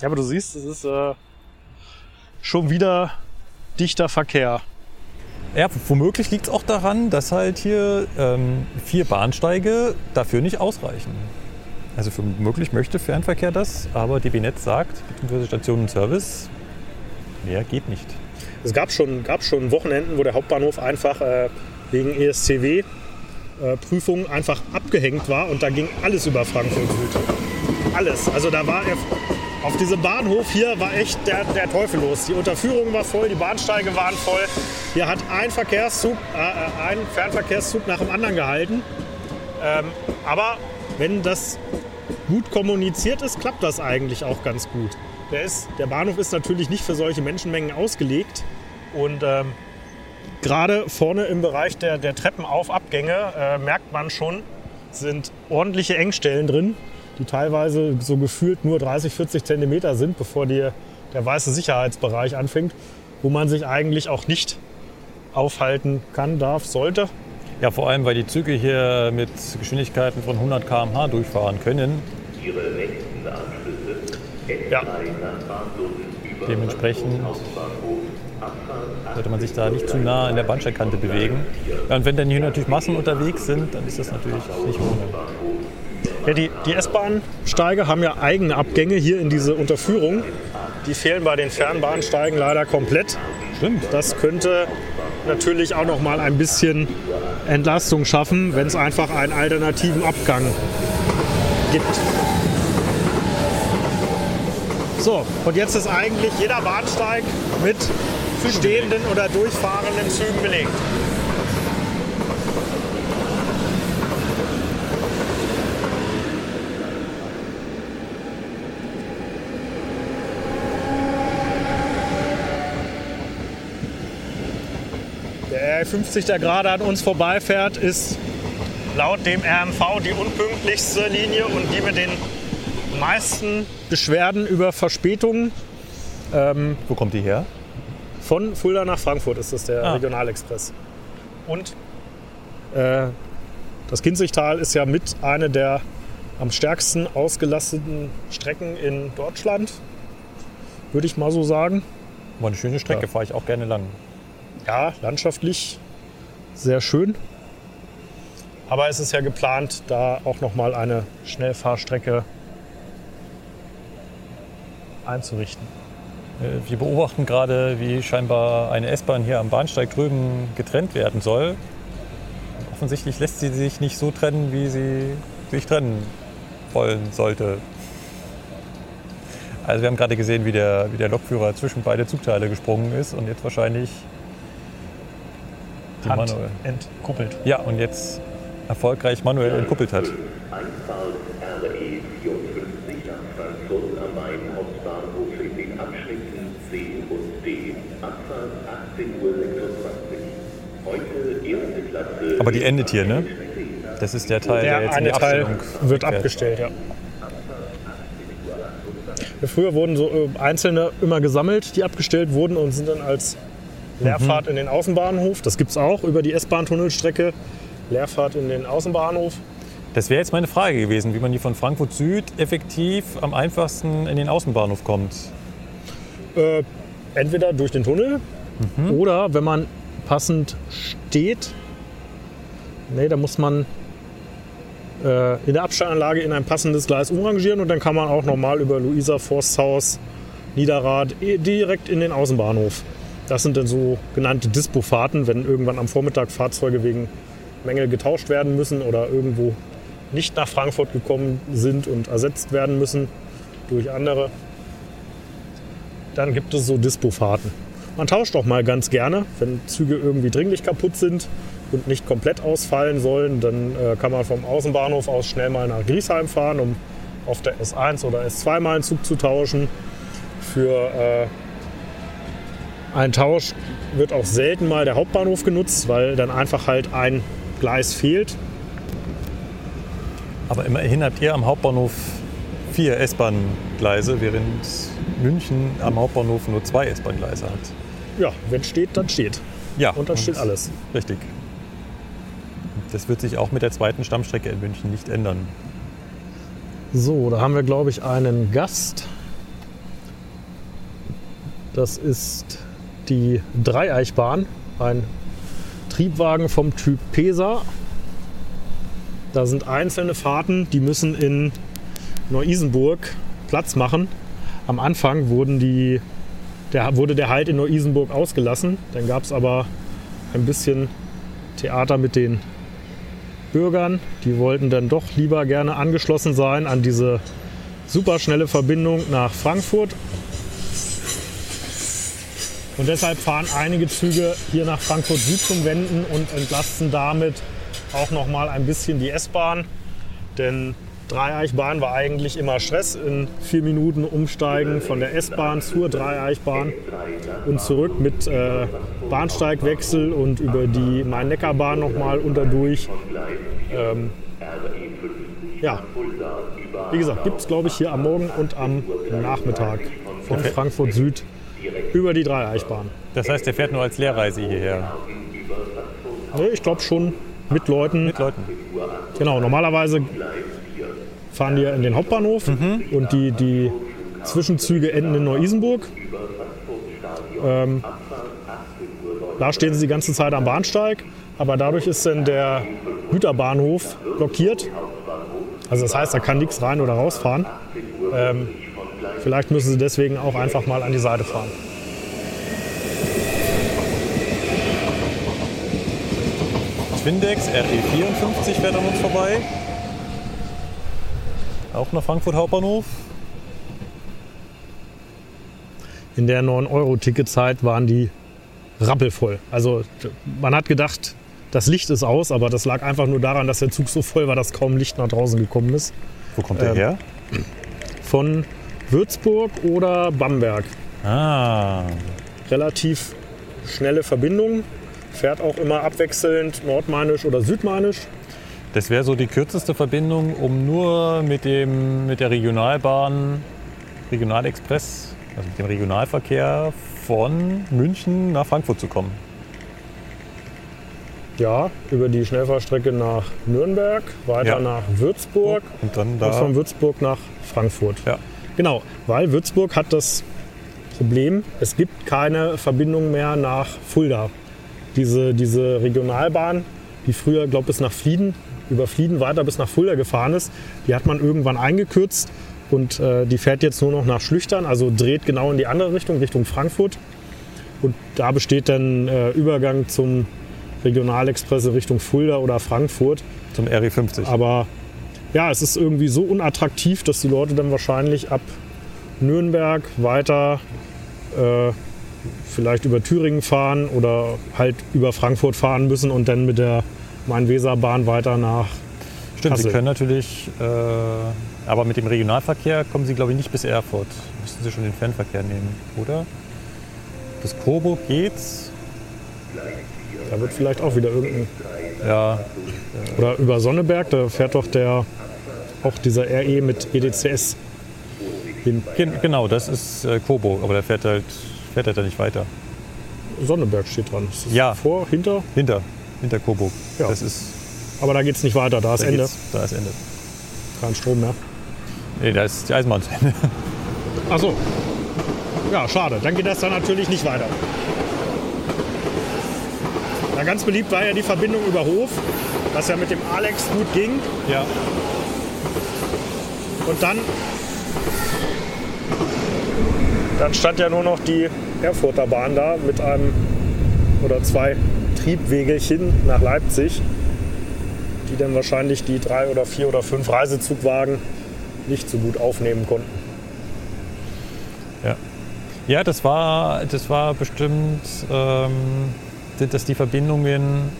Ja, aber du siehst, es ist äh, schon wieder dichter Verkehr. Ja, womöglich liegt es auch daran, dass halt hier ähm, vier Bahnsteige dafür nicht ausreichen. Also womöglich möchte Fernverkehr das, aber DB Netz sagt, beziehungsweise Station und Service, mehr geht nicht. Es gab schon, gab schon Wochenenden, wo der Hauptbahnhof einfach äh, wegen ESCW-Prüfungen einfach abgehängt war und da ging alles über Frankfurt. Alles. Also da war er, auf diesem Bahnhof hier war echt der, der Teufel los. Die Unterführung war voll, die Bahnsteige waren voll. Hier hat ein Verkehrszug, äh, ein Fernverkehrszug nach dem anderen gehalten. Ähm, aber wenn das gut kommuniziert ist, klappt das eigentlich auch ganz gut. Der, ist, der Bahnhof ist natürlich nicht für solche Menschenmengen ausgelegt. Und ähm, gerade vorne im Bereich der, der Treppenauf-Abgänge äh, merkt man schon, sind ordentliche Engstellen drin, die teilweise so gefühlt nur 30, 40 Zentimeter sind, bevor die, der weiße Sicherheitsbereich anfängt, wo man sich eigentlich auch nicht aufhalten kann, darf, sollte. Ja, vor allem, weil die Züge hier mit Geschwindigkeiten von 100 km/h durchfahren können. Ja. Dementsprechend sollte man sich da nicht zu nah an der Bahnsteigkante bewegen. Ja, und wenn dann hier natürlich Massen unterwegs sind, dann ist das natürlich nicht ohne. Ja, die, die S-Bahn-Steige haben ja eigene Abgänge hier in diese Unterführung. Die fehlen bei den Fernbahnsteigen leider komplett. Stimmt. Das könnte natürlich auch noch mal ein bisschen Entlastung schaffen, wenn es einfach einen alternativen Abgang gibt. So, und jetzt ist eigentlich jeder Bahnsteig mit stehenden oder durchfahrenden Zügen belegt. Der R50, der gerade an uns vorbeifährt, ist laut dem RMV die unpünktlichste Linie und die mit den meisten Beschwerden über Verspätungen. Wo kommt die her? Von Fulda nach Frankfurt ist das der Ah. Regionalexpress. Und äh, das Kinzigtal ist ja mit eine der am stärksten ausgelasteten Strecken in Deutschland, würde ich mal so sagen. War eine schöne Strecke, Ja. fahre ich auch gerne lang. Ja, landschaftlich sehr schön. Aber es ist ja geplant, da auch noch mal eine Schnellfahrstrecke einzurichten. Äh, Wir beobachten gerade, wie scheinbar eine S-Bahn hier am Bahnsteig drüben getrennt werden soll. Offensichtlich lässt sie sich nicht so trennen, wie sie sich trennen wollen sollte. Also wir haben gerade gesehen, wie der, wie der Lokführer zwischen beide Zugteile gesprungen ist und jetzt wahrscheinlich die Hand manuell. entkuppelt. Ja, und jetzt erfolgreich manuell entkuppelt hat. Einfahrt RE 54 nach Frankfurt am Main Hauptbahnhof in den Abschnitten C und D. Abfahrt 18.26 Uhr. Heute erste Klasse. Aber die endet hier, ne? Das ist der Teil, der, Der jetzt in die eine Teil Abstellung wird fährt. abgestellt, ja. Ja, Früher wurden so äh, einzelne immer gesammelt, die abgestellt wurden und sind dann als Leerfahrt in den Außenbahnhof. Das gibt es auch über die S-Bahn-Tunnelstrecke. Leerfahrt in den Außenbahnhof. Das wäre jetzt meine Frage gewesen, wie man die von Frankfurt Süd effektiv am einfachsten in den Außenbahnhof kommt. Äh, entweder durch den Tunnel oder wenn man passend steht. Nee, da muss man äh, in der Abstellanlage in ein passendes Gleis umrangieren und dann kann man auch nochmal über Luisa Forsthaus, Niederrad eh direkt in den Außenbahnhof. Das sind dann so genannte Dispo-Fahrten, wenn irgendwann am Vormittag Fahrzeuge wegen Mängel getauscht werden müssen oder irgendwo nicht nach Frankfurt gekommen sind und ersetzt werden müssen durch andere. Dann gibt es so Dispo-Fahrten. Man tauscht auch mal ganz gerne, wenn Züge irgendwie dringlich kaputt sind und nicht komplett ausfallen sollen, dann äh, kann man vom Außenbahnhof aus schnell mal nach Griesheim fahren, um auf der S1 oder S2 mal einen Zug zu tauschen. Für äh, einen Tausch wird auch selten mal der Hauptbahnhof genutzt, weil dann einfach halt ein Gleis fehlt. Aber immerhin habt ihr am Hauptbahnhof vier S-Bahn-Gleise, während München am Hauptbahnhof nur zwei S-Bahn-Gleise hat. Ja, wenn steht, dann steht. Ja, Und da steht alles. Richtig. Das wird sich auch mit der zweiten Stammstrecke in München nicht ändern. So, da haben wir, glaube ich, einen Gast. Das ist die Dreieichbahn, ein Triebwagen vom Typ Pesa. Da sind einzelne Fahrten, die müssen in Neu-Isenburg Platz machen. Am Anfang wurden die, der, wurde der Halt in Neu-Isenburg ausgelassen. Dann gab es aber ein bisschen Theater mit den Bürgern. Die wollten dann doch lieber gerne angeschlossen sein an diese superschnelle Verbindung nach Frankfurt. Und deshalb fahren einige Züge hier nach Frankfurt Süd zum Wenden und entlasten damit auch noch mal ein bisschen die S-Bahn. Denn Dreieichbahn war eigentlich immer Stress. In vier Minuten umsteigen von der S-Bahn zur Dreieichbahn und zurück mit äh, Bahnsteigwechsel und über die Main-Neckar-Bahn nochmal unterdurch. Ähm, ja, wie gesagt, gibt es glaube ich hier am Morgen und am Nachmittag von Frankfurt Süd über die Dreieichbahn. Das heißt, der fährt nur als Lehrreise hierher. Nee, ich glaube schon mit Leuten. Mit Leuten. Genau, normalerweise fahren die in den Hauptbahnhof und die, die Zwischenzüge enden in Neu-Isenburg. Ähm, da stehen sie die ganze Zeit am Bahnsteig, aber dadurch ist dann der Güterbahnhof blockiert. Also das heißt, da kann nichts rein oder rausfahren. Ähm, vielleicht müssen sie deswegen auch einfach mal an die Seite fahren. Twindex RE54 fährt an uns vorbei. Auch nach Frankfurt Hauptbahnhof. In der 9-Euro-Ticketzeit waren die rappelvoll. Also man hat gedacht, das Licht ist aus, aber das lag einfach nur daran, dass der Zug so voll war, dass kaum Licht nach draußen gekommen ist. Wo kommt der Ähm, her? Von Würzburg oder Bamberg. Ah, Relativ schnelle Verbindung. Fährt auch immer abwechselnd nordmainisch oder südmainisch. das wäre so die kürzeste Verbindung, um nur mit, dem, mit der Regionalbahn, Regionalexpress, also mit dem Regionalverkehr von München nach Frankfurt zu kommen. Ja, über die Schnellfahrstrecke nach Nürnberg, weiter Ja. nach Würzburg Und dann und da. von Würzburg nach Frankfurt. Ja. Genau, weil Würzburg hat das Problem, es gibt keine Verbindung mehr nach Fulda. Diese, diese Regionalbahn, die früher, glaube ich, bis nach Flieden, über Flieden weiter bis nach Fulda gefahren ist, die hat man irgendwann eingekürzt und äh, die fährt jetzt nur noch nach Schlüchtern, also dreht genau in die andere Richtung, Richtung Frankfurt. Und da besteht dann äh, Übergang zum Regionalexpress Richtung Fulda oder Frankfurt. Zum RE50. Aber ja, es ist irgendwie so unattraktiv, dass die Leute dann wahrscheinlich ab Nürnberg weiter äh, vielleicht über Thüringen fahren oder halt über Frankfurt fahren müssen und dann mit der Main-Weser-Bahn weiter nach. Stimmt, Sie Kassel. können natürlich, äh, aber mit dem Regionalverkehr kommen Sie, glaube ich, nicht bis Erfurt. Müssten Sie schon den Fernverkehr nehmen, oder? Bis Coburg geht's. Da wird vielleicht auch wieder irgendein. Ja, Oder über Sonneberg, da fährt doch der auch dieser RE mit EDCS gen genau, das ist äh, Coburg, aber der fährt halt, fährt halt da nicht weiter. Sonneberg steht dran. Ja. Vor, hinter, Hinter, hinter Coburg. Ja. Das ist, aber da geht es nicht weiter, da ist da, Ende. da ist Ende. Kein Strom mehr. Nee, da ist die Eisenbahn zu Ende. Ach so. Ja, schade. Dann geht das dann natürlich nicht weiter. Ja, ganz beliebt war ja die Verbindung über Hof, was ja mit dem Alex gut ging. Ja. Und dann, dann stand ja nur noch die Erfurter Bahn da mit einem oder zwei Triebwegelchen nach Leipzig. die dann wahrscheinlich die drei oder vier oder fünf Reisezugwagen nicht so gut aufnehmen konnten. Ja, ja das, war, das war bestimmt, ähm, sind das die Verbindungen,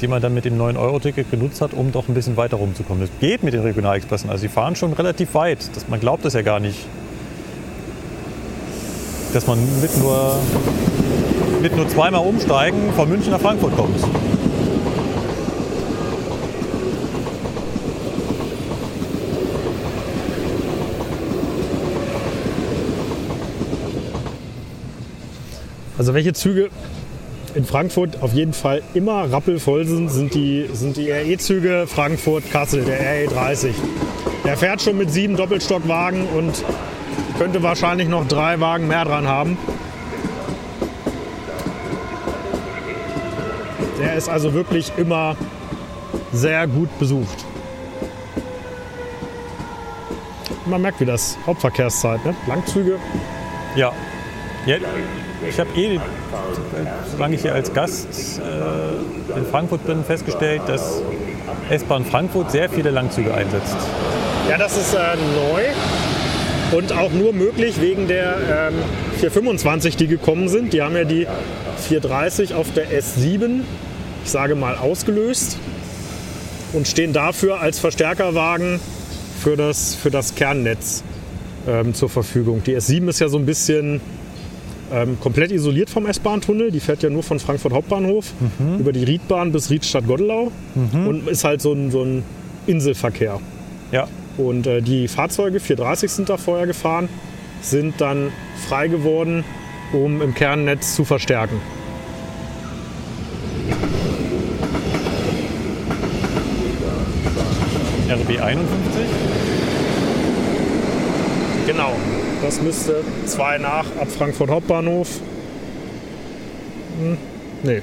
die man dann mit dem 9-Euro-Ticket genutzt hat, um doch ein bisschen weiter rumzukommen. Das geht mit den Regionalexpressen. Also sie fahren schon relativ weit. Das, man glaubt das ja gar nicht. Dass man mit nur, mit nur zweimal umsteigen von München nach Frankfurt kommt. Also welche Züge in Frankfurt auf jeden Fall immer rappelvoll sind, sind die, sind die RE-Züge Frankfurt-Kassel, der RE30. Der fährt schon mit sieben Doppelstockwagen und könnte wahrscheinlich noch drei Wagen mehr dran haben. Der ist also wirklich immer sehr gut besucht. Man merkt, wie das Hauptverkehrszeit, ne? Langzüge. Ja. ja ich habe eh, solange ich hier als Gast äh, in Frankfurt bin, festgestellt, dass S-Bahn Frankfurt sehr viele Langzüge einsetzt. Ja, das ist äh, neu und auch nur möglich wegen der ähm, 425, die gekommen sind. Die haben ja die 430 auf der S7, ich sage mal, ausgelöst und stehen dafür als Verstärkerwagen für das, für das Kernnetz ähm, zur Verfügung. Die S7 ist ja so ein bisschen ähm, komplett isoliert vom S-Bahn-Tunnel. Die fährt ja nur von Frankfurt Hauptbahnhof Mhm. über die Riedbahn bis Riedstadt-Goddelau und ist halt so ein, so ein Inselverkehr. Ja, Und äh, die Fahrzeuge, 430 sind da vorher gefahren, sind dann frei geworden, um im Kernnetz zu verstärken. RB 51. Genau. Das müsste zwei nach ab Frankfurt Hauptbahnhof. Hm, nee.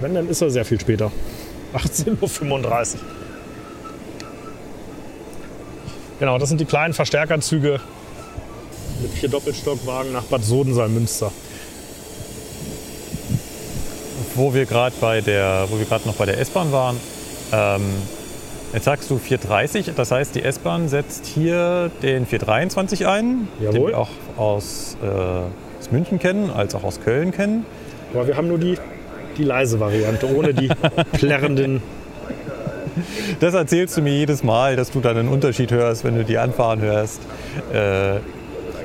Wenn, dann ist er sehr viel später. 18.35 Uhr. Genau, das sind die kleinen Verstärkerzüge mit vier Doppelstockwagen nach Bad Sodensalm-Münster. wo wir gerade wo wir gerade noch bei der S-Bahn waren. Ähm, jetzt sagst du 430, das heißt die S-Bahn setzt hier den 423 ein, den Jawohl. wir auch aus, äh, aus München kennen, als auch aus Köln kennen. Aber wir haben nur die, die leise Variante, ohne die plärrenden. Das erzählst du mir jedes Mal, dass du dann einen Unterschied hörst, wenn du die anfahren hörst. Äh,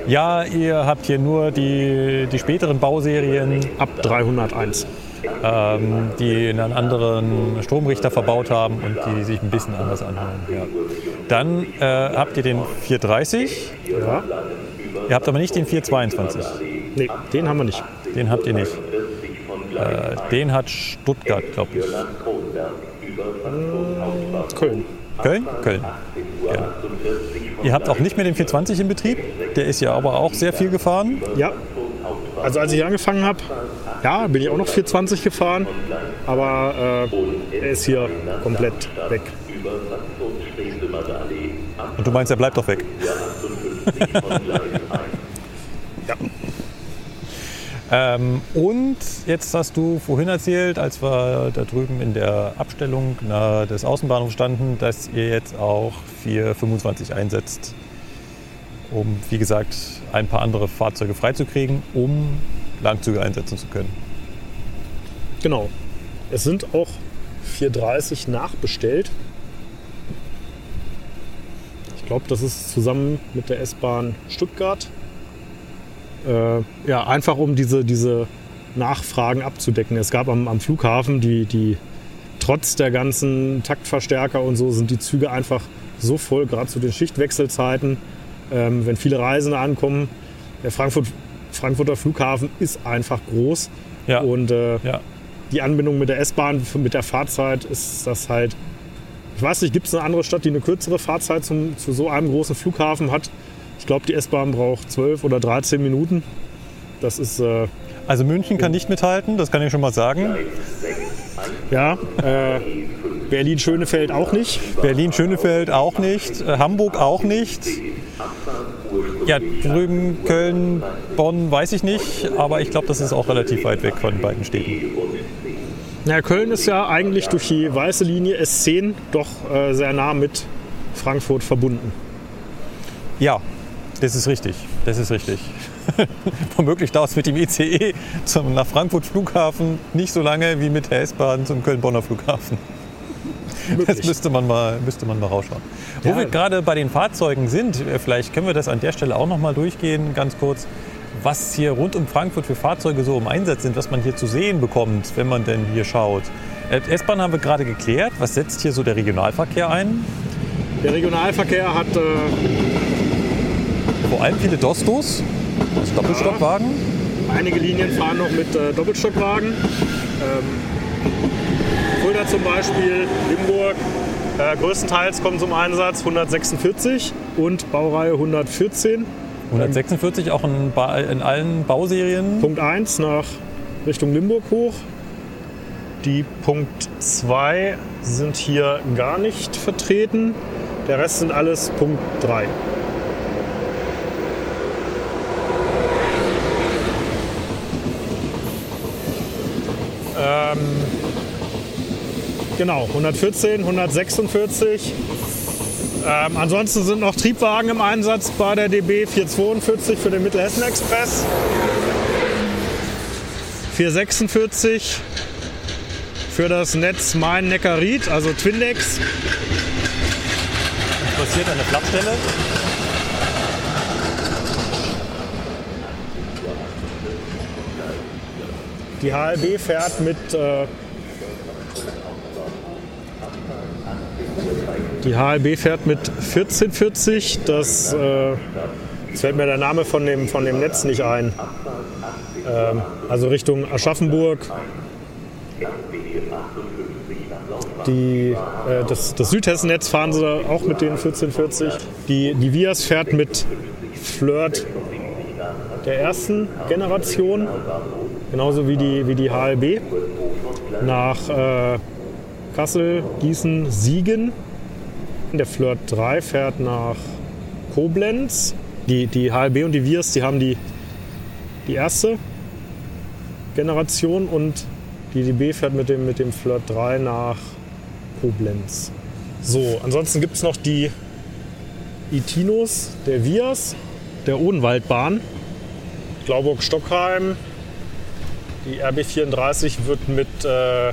ja, ihr habt hier nur die, die späteren Bauserien, Ab 301. ähm, die einen anderen Stromrichter verbaut haben und die sich ein bisschen anders anhören. Ja. Dann äh, habt ihr den 430, Ja? ihr habt aber nicht den 422. Nee, den haben wir nicht. Den habt ihr nicht. Äh, den hat Stuttgart, glaube ich. Köln. Köln? Köln. Genau. Ihr habt auch nicht mehr den 420 in Betrieb. Der ist ja aber auch sehr viel gefahren. Ja. Also als ich angefangen habe, ja, bin ich auch noch 420 gefahren, aber äh, er ist hier komplett weg. Und du meinst, er bleibt doch weg. Ja. Ähm, und jetzt hast du vorhin erzählt, als wir da drüben in der Abstellung nahe des Außenbahnhofs standen, dass ihr jetzt auch 425 einsetzt, um, wie gesagt, ein paar andere Fahrzeuge freizukriegen, um Langzüge einsetzen zu können. Genau. Es sind auch 430 nachbestellt. Ich glaube, das ist zusammen mit der S-Bahn Stuttgart. Äh, ja, einfach um diese, diese Nachfragen abzudecken. Es gab am, am Flughafen die, die, trotz der ganzen Taktverstärker und so, sind die Züge einfach so voll, gerade zu den Schichtwechselzeiten, ähm, wenn viele Reisende ankommen. Der Frankfurt, Frankfurter Flughafen ist einfach groß. Ja. Und äh, Ja. die Anbindung mit der S-Bahn, mit der Fahrzeit ist das halt. Ich weiß nicht, gibt es eine andere Stadt, die eine kürzere Fahrzeit zum, zu so einem großen Flughafen hat? Ich glaube, die S-Bahn braucht 12 oder 13 Minuten. Das ist, äh, Also München kann nicht mithalten, das kann ich schon mal sagen. Ja, äh, Berlin-Schönefeld auch nicht. Berlin-Schönefeld auch nicht, äh, Hamburg auch nicht. Ja, drüben Köln, Bonn weiß ich nicht, aber ich glaube, das ist auch relativ weit weg von beiden Städten. Ja, Köln ist ja eigentlich durch die weiße Linie S10 doch äh, sehr nah mit Frankfurt verbunden. Ja, das ist richtig. Das ist richtig. Womöglich dauert es mit dem ICE zum, nach Frankfurt Flughafen nicht so lange wie mit der S-Bahn zum Köln-Bonner Flughafen. Das müsste man mal, müsste man mal rausschauen. Wo Ja. wir gerade bei den Fahrzeugen sind, äh, vielleicht können wir das an der Stelle auch noch mal durchgehen, ganz kurz, was hier rund um Frankfurt für Fahrzeuge so im Einsatz sind, was man hier zu sehen bekommt, wenn man denn hier schaut. Äh, S-Bahn haben wir gerade geklärt. Was setzt hier so der Regionalverkehr ein? Der Regionalverkehr hat äh, Vor allem viele Dostos, also Doppelstockwagen. einige Linien fahren noch mit äh, Doppelstockwagen. Ähm, Fulda zum Beispiel, Limburg. Äh, größtenteils kommen zum Einsatz 146 und Baureihe 114. 146 auch in, ba in allen Bauserien. Punkt 1 nach Richtung Limburg hoch. Die Punkt 2 sind hier gar nicht vertreten. Der Rest sind alles Punkt 3. Ähm, genau, 114, 146. Ähm, ansonsten sind noch Triebwagen im Einsatz bei der DB 442 für den Mittelhessen-Express. 446 für das Netz Main-Neckar-Ried, also Twindex. an der Flachstelle. Die HLB fährt mit. Äh, die HLB fährt mit 1440. Das, äh, jetzt fällt mir der Name von dem, von dem Netz nicht ein. Ähm, also Richtung Aschaffenburg. Die, äh, das, das Südhessen-Netz fahren sie auch mit den 1440. Die, die Vias fährt mit Flirt der ersten Generation, genauso wie die, wie die HLB, nach äh, Kassel, Gießen, Siegen. Der Flirt 3 fährt nach Koblenz. Die, die HLB und die Vias, die haben die, die erste Generation und die DB fährt mit dem, mit dem Flirt 3 nach Koblenz. So, ansonsten gibt es noch die Itinos der Vias, der Odenwaldbahn, Glauburg-Stockheim. Die RB34 wird mit äh,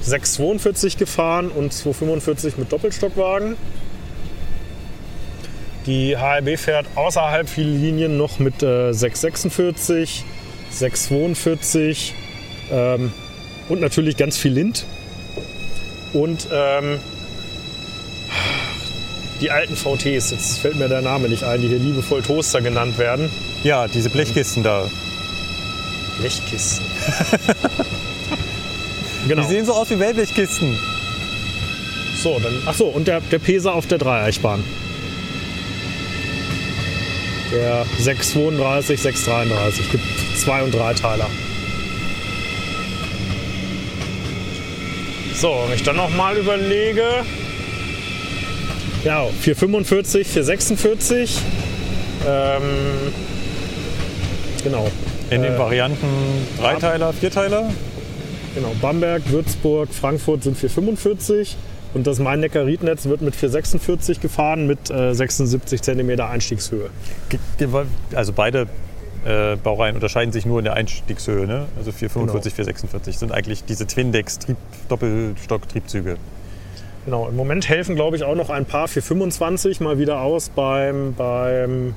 642 gefahren und 245 mit Doppelstockwagen. Die HRB fährt außerhalb viele Linien noch mit äh, 646, 642 ähm, und natürlich ganz viel Lind. Und ähm, die alten VTs, jetzt fällt mir der Name nicht ein, die hier liebevoll Toaster genannt werden. Ja, diese Blechkisten da. Blechkisten. Die genau. sehen so aus wie Wellblechkisten. So, dann, ach so, und der, der Pesa auf der Dreieichbahn. Der 632, 633. Gibt zwei und drei Teiler. So, wenn ich dann noch mal überlege. Ja, 445, 446. Ähm, genau. In den Varianten Dreiteiler, Vierteiler. Genau, Bamberg, Würzburg, Frankfurt sind 445 und das Main-Neckar-Riednetz wird mit 446 gefahren mit äh, 76 cm Einstiegshöhe. Also beide äh, Baureihen unterscheiden sich nur in der Einstiegshöhe. Ne? Also 445, 446 sind eigentlich diese Twindex-Doppelstock-Triebzüge. Genau, im Moment helfen, glaube ich, auch noch ein paar 425 mal wieder aus beim, beim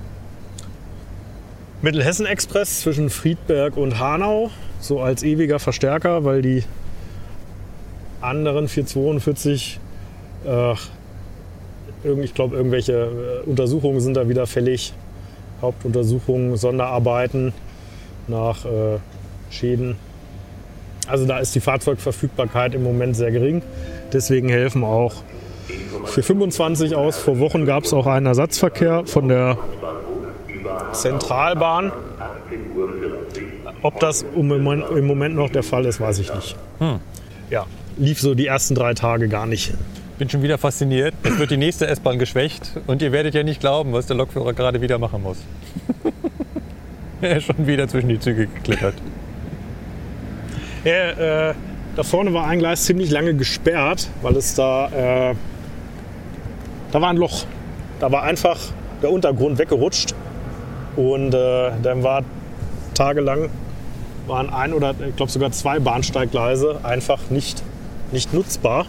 Mittelhessen-Express zwischen Friedberg und Hanau, so als ewiger Verstärker, weil die anderen 442, äh, ich glaube, irgendwelche äh, Untersuchungen sind da wieder fällig. Hauptuntersuchungen, Sonderarbeiten nach äh, Schäden. Also da ist die Fahrzeugverfügbarkeit im Moment sehr gering. Deswegen helfen auch für 25 aus. Vor Wochen gab es auch einen Ersatzverkehr von der Zentralbahn. Ob das im Moment, noch der Fall ist, weiß ich nicht. Ja, lief so die ersten drei Tage gar nicht. Bin schon wieder fasziniert. Jetzt wird die nächste S-Bahn geschwächt und ihr werdet ja nicht glauben, was der Lokführer gerade wieder machen muss. er ist schon wieder zwischen die Züge geklettert. Ja, äh, da vorne war ein Gleis ziemlich lange gesperrt, weil es da, äh, da war ein Loch. Da war einfach der Untergrund weggerutscht und äh, dann war tagelang waren ein oder ich glaube sogar zwei Bahnsteiggleise einfach nicht, nicht nutzbar,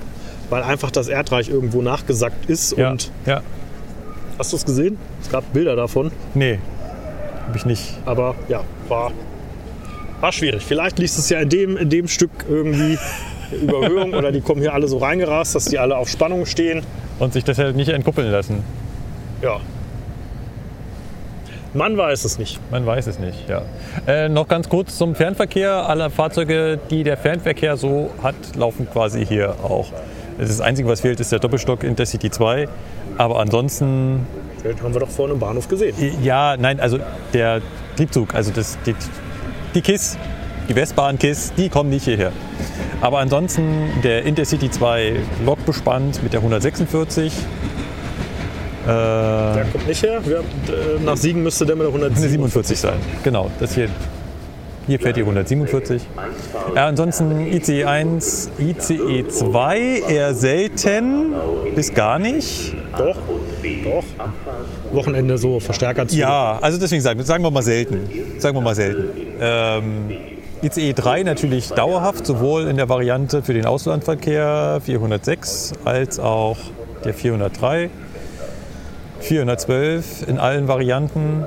weil einfach das Erdreich irgendwo nachgesackt ist. Ja, Und ja. hast du es gesehen? Es gab Bilder davon, Nee, habe ich nicht. aber ja, war, war schwierig. Vielleicht liegt es ja in dem, in dem Stück irgendwie Überhöhung oder die kommen hier alle so reingerast, dass die alle auf Spannung stehen. Und sich das halt nicht entkuppeln lassen. Ja. Man weiß es nicht. Man weiß es nicht, ja. Äh, noch ganz kurz zum Fernverkehr. Alle Fahrzeuge, die der Fernverkehr so hat, laufen quasi hier auch. Das Einzige, was fehlt, ist der Doppelstock Intercity 2. Aber ansonsten, Den haben wir doch vorne im Bahnhof gesehen. ja, nein, also der Triebzug, also das, die, die KISS, die Westbahn KISS, die kommen nicht hierher. Aber ansonsten der Intercity 2 lokbespannt mit der 146. Äh, Der kommt nicht her. Wir, äh, nach Siegen müsste der mit der 147 147 sein. Genau, das hier. Hier fährt die 147. Ja, ansonsten ICE 1, ICE 2 eher selten bis gar nicht. Doch, doch. Wochenende so Verstärker zu. Ja, also deswegen sagen, sagen wir mal selten. Sagen wir mal selten. Ähm, ICE 3 natürlich dauerhaft, sowohl in der Variante für den Auslandverkehr 406 als auch der 403. 412 in allen Varianten.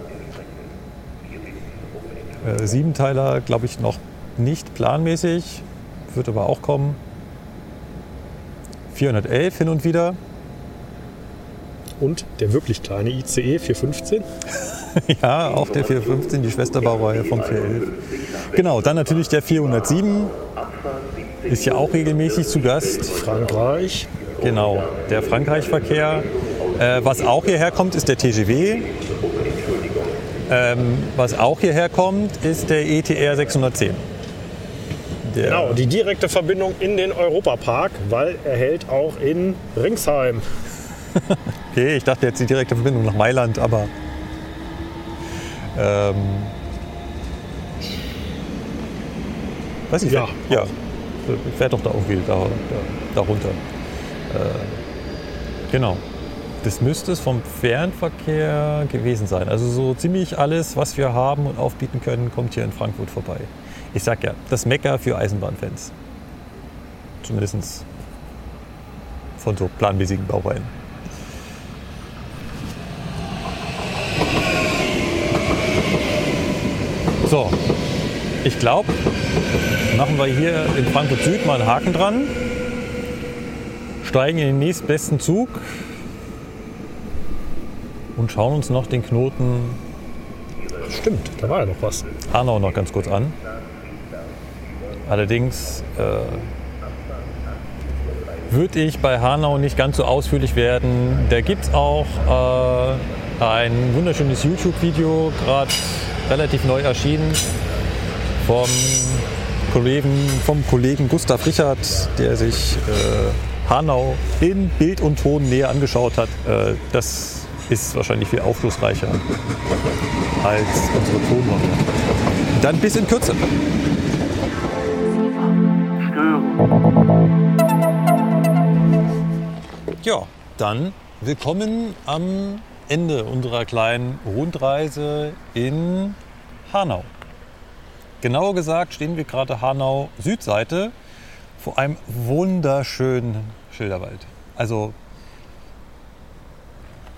Äh, Siebenteiler, glaube ich, noch nicht planmäßig, wird aber auch kommen. 411 hin und wieder. Und der wirklich kleine ICE 415. Ja, auch der 415, die Schwesterbaureihe vom 411. Genau, dann natürlich der 407. Ist ja auch regelmäßig zu Gast. Frankreich. Genau, der Frankreich-Verkehr. Äh, was auch hierher kommt, ist der TGW. Ähm, was auch hierher kommt, ist der ETR 610. Der, Genau, die direkte Verbindung in den Europapark, weil er hält auch in Ringsheim. Okay, ich dachte jetzt die direkte Verbindung nach Mailand, aber. Ähm, weiß ich Ja. Ja. Fährt doch da irgendwie da, da, da runter. Äh, genau. Das müsste es vom Fernverkehr gewesen sein. Also so ziemlich alles, was wir haben und aufbieten können, kommt hier in Frankfurt vorbei. Ich sag ja, das Mecker für Eisenbahnfans. Zumindest von so planmäßigen Baureihen. So, ich glaube, machen wir hier in Frankfurt Süd mal einen Haken dran, steigen in den nächstbesten Zug und schauen uns noch den Knoten Stimmt, da war ja noch was. Hanau noch ganz kurz an. Allerdings äh, würde ich bei Hanau nicht ganz so ausführlich werden. Da gibt es auch äh, ein wunderschönes YouTube-Video, gerade relativ neu erschienen, vom Kollegen, vom Kollegen Gustav Richard, der sich äh, Hanau in Bild und Ton näher angeschaut hat. Äh, das ist wahrscheinlich viel aufschlussreicher als unsere Tonrunde. Dann bis in Kürze. Ja, dann willkommen am Ende unserer kleinen Rundreise in Hanau. Genauer gesagt stehen wir gerade Hanau Südseite vor einem wunderschönen Schilderwald. Also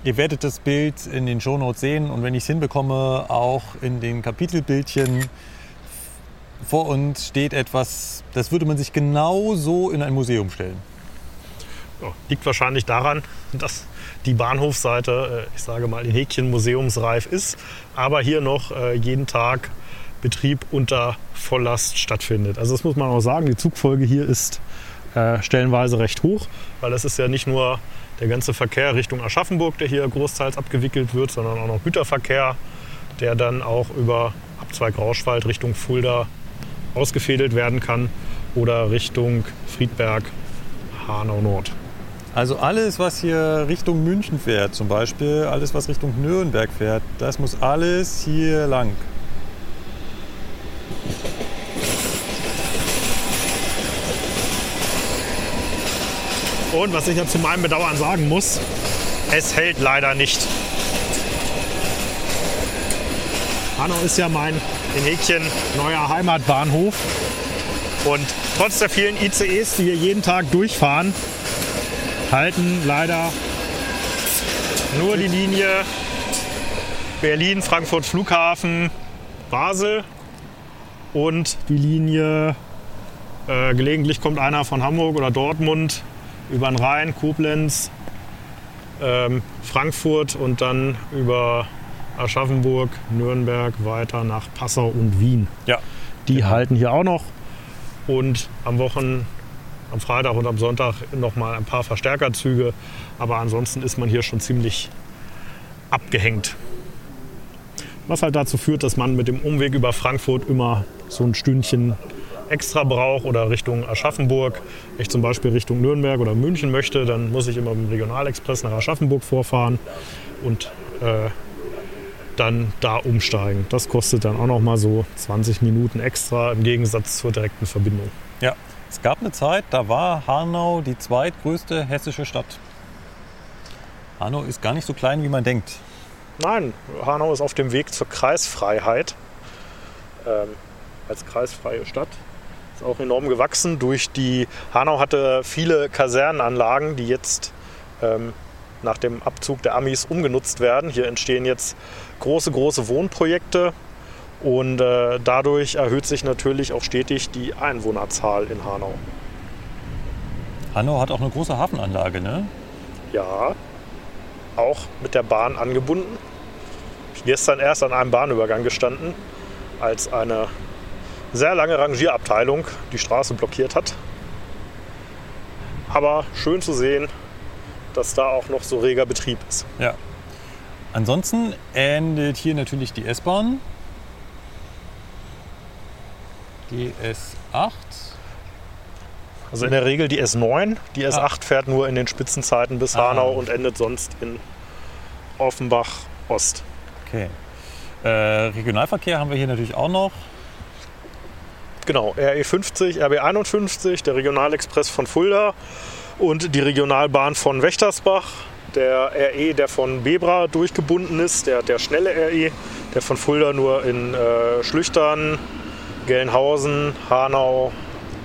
ihr werdet das Bild in den Shownotes sehen und wenn ich es hinbekomme, auch in den Kapitelbildchen. Vor uns steht etwas, das würde man sich genau so in ein Museum stellen. Ja, liegt wahrscheinlich daran, dass die Bahnhofseite, äh, ich sage mal, in Häkchen museumsreif ist, aber hier noch äh, jeden Tag Betrieb unter Volllast stattfindet. Also das muss man auch sagen, die Zugfolge hier ist äh, stellenweise recht hoch, weil es ist ja nicht nur der ganze Verkehr Richtung Aschaffenburg, der hier großteils abgewickelt wird, sondern auch noch Güterverkehr, der dann auch über Abzweig Rauschwald Richtung Fulda ausgefädelt werden kann oder Richtung Friedberg, Hanau Nord. Also alles, was hier Richtung München fährt, zum Beispiel, alles, was Richtung Nürnberg fährt, das muss alles hier lang. Und was ich ja zu meinem Bedauern sagen muss, es hält leider nicht. Hanau ist ja mein in Häkchen neuer Heimatbahnhof. Und trotz der vielen ICEs, die hier jeden Tag durchfahren, halten leider nur die Linie Berlin, Frankfurt Flughafen, Basel und die Linie, äh, gelegentlich kommt einer von Hamburg oder Dortmund über den Rhein, Koblenz, ähm, Frankfurt und dann über Aschaffenburg, Nürnberg weiter nach Passau und Wien. Ja. Die halten hier auch noch und am Wochen, am Freitag und am Sonntag noch mal ein paar Verstärkerzüge, aber ansonsten ist man hier schon ziemlich abgehängt. Was halt dazu führt, dass man mit dem Umweg über Frankfurt immer so ein Stündchen extra braucht oder Richtung Aschaffenburg. Wenn ich zum Beispiel Richtung Nürnberg oder München möchte, dann muss ich immer mit dem Regionalexpress nach Aschaffenburg vorfahren und äh, dann da umsteigen. Das kostet dann auch noch mal so 20 Minuten extra im Gegensatz zur direkten Verbindung. Ja. Es gab eine Zeit, da war Hanau die zweitgrößte hessische Stadt. Hanau ist gar nicht so klein, wie man denkt. Nein, Hanau ist auf dem Weg zur Kreisfreiheit. Ähm, als kreisfreie Stadt. Ist auch enorm gewachsen durch die. Hanau hatte viele Kasernenanlagen, die jetzt ähm, nach dem Abzug der Amis umgenutzt werden. Hier entstehen jetzt große, große Wohnprojekte und äh, dadurch erhöht sich natürlich auch stetig die Einwohnerzahl in Hanau. Hanau hat auch eine große Hafenanlage, ne? Ja, auch mit der Bahn angebunden. Ich gestern erst an einem Bahnübergang gestanden, als eine sehr lange Rangierabteilung die Straße blockiert hat. Aber schön zu sehen, dass da auch noch so reger Betrieb ist. Ja. Ansonsten endet hier natürlich die S-Bahn. Die S8. Also in der Regel die S9. Die S8 Ah. fährt nur in den Spitzenzeiten bis Ah. Hanau und endet sonst in Offenbach Ost. Okay. Äh, Regionalverkehr haben wir hier natürlich auch noch. Genau, RE50, RB51, der Regionalexpress von Fulda und die Regionalbahn von Wächtersbach. Der RE, der von Bebra durchgebunden ist, der, der schnelle RE, der von Fulda nur in äh, Schlüchtern, Gelnhausen, Hanau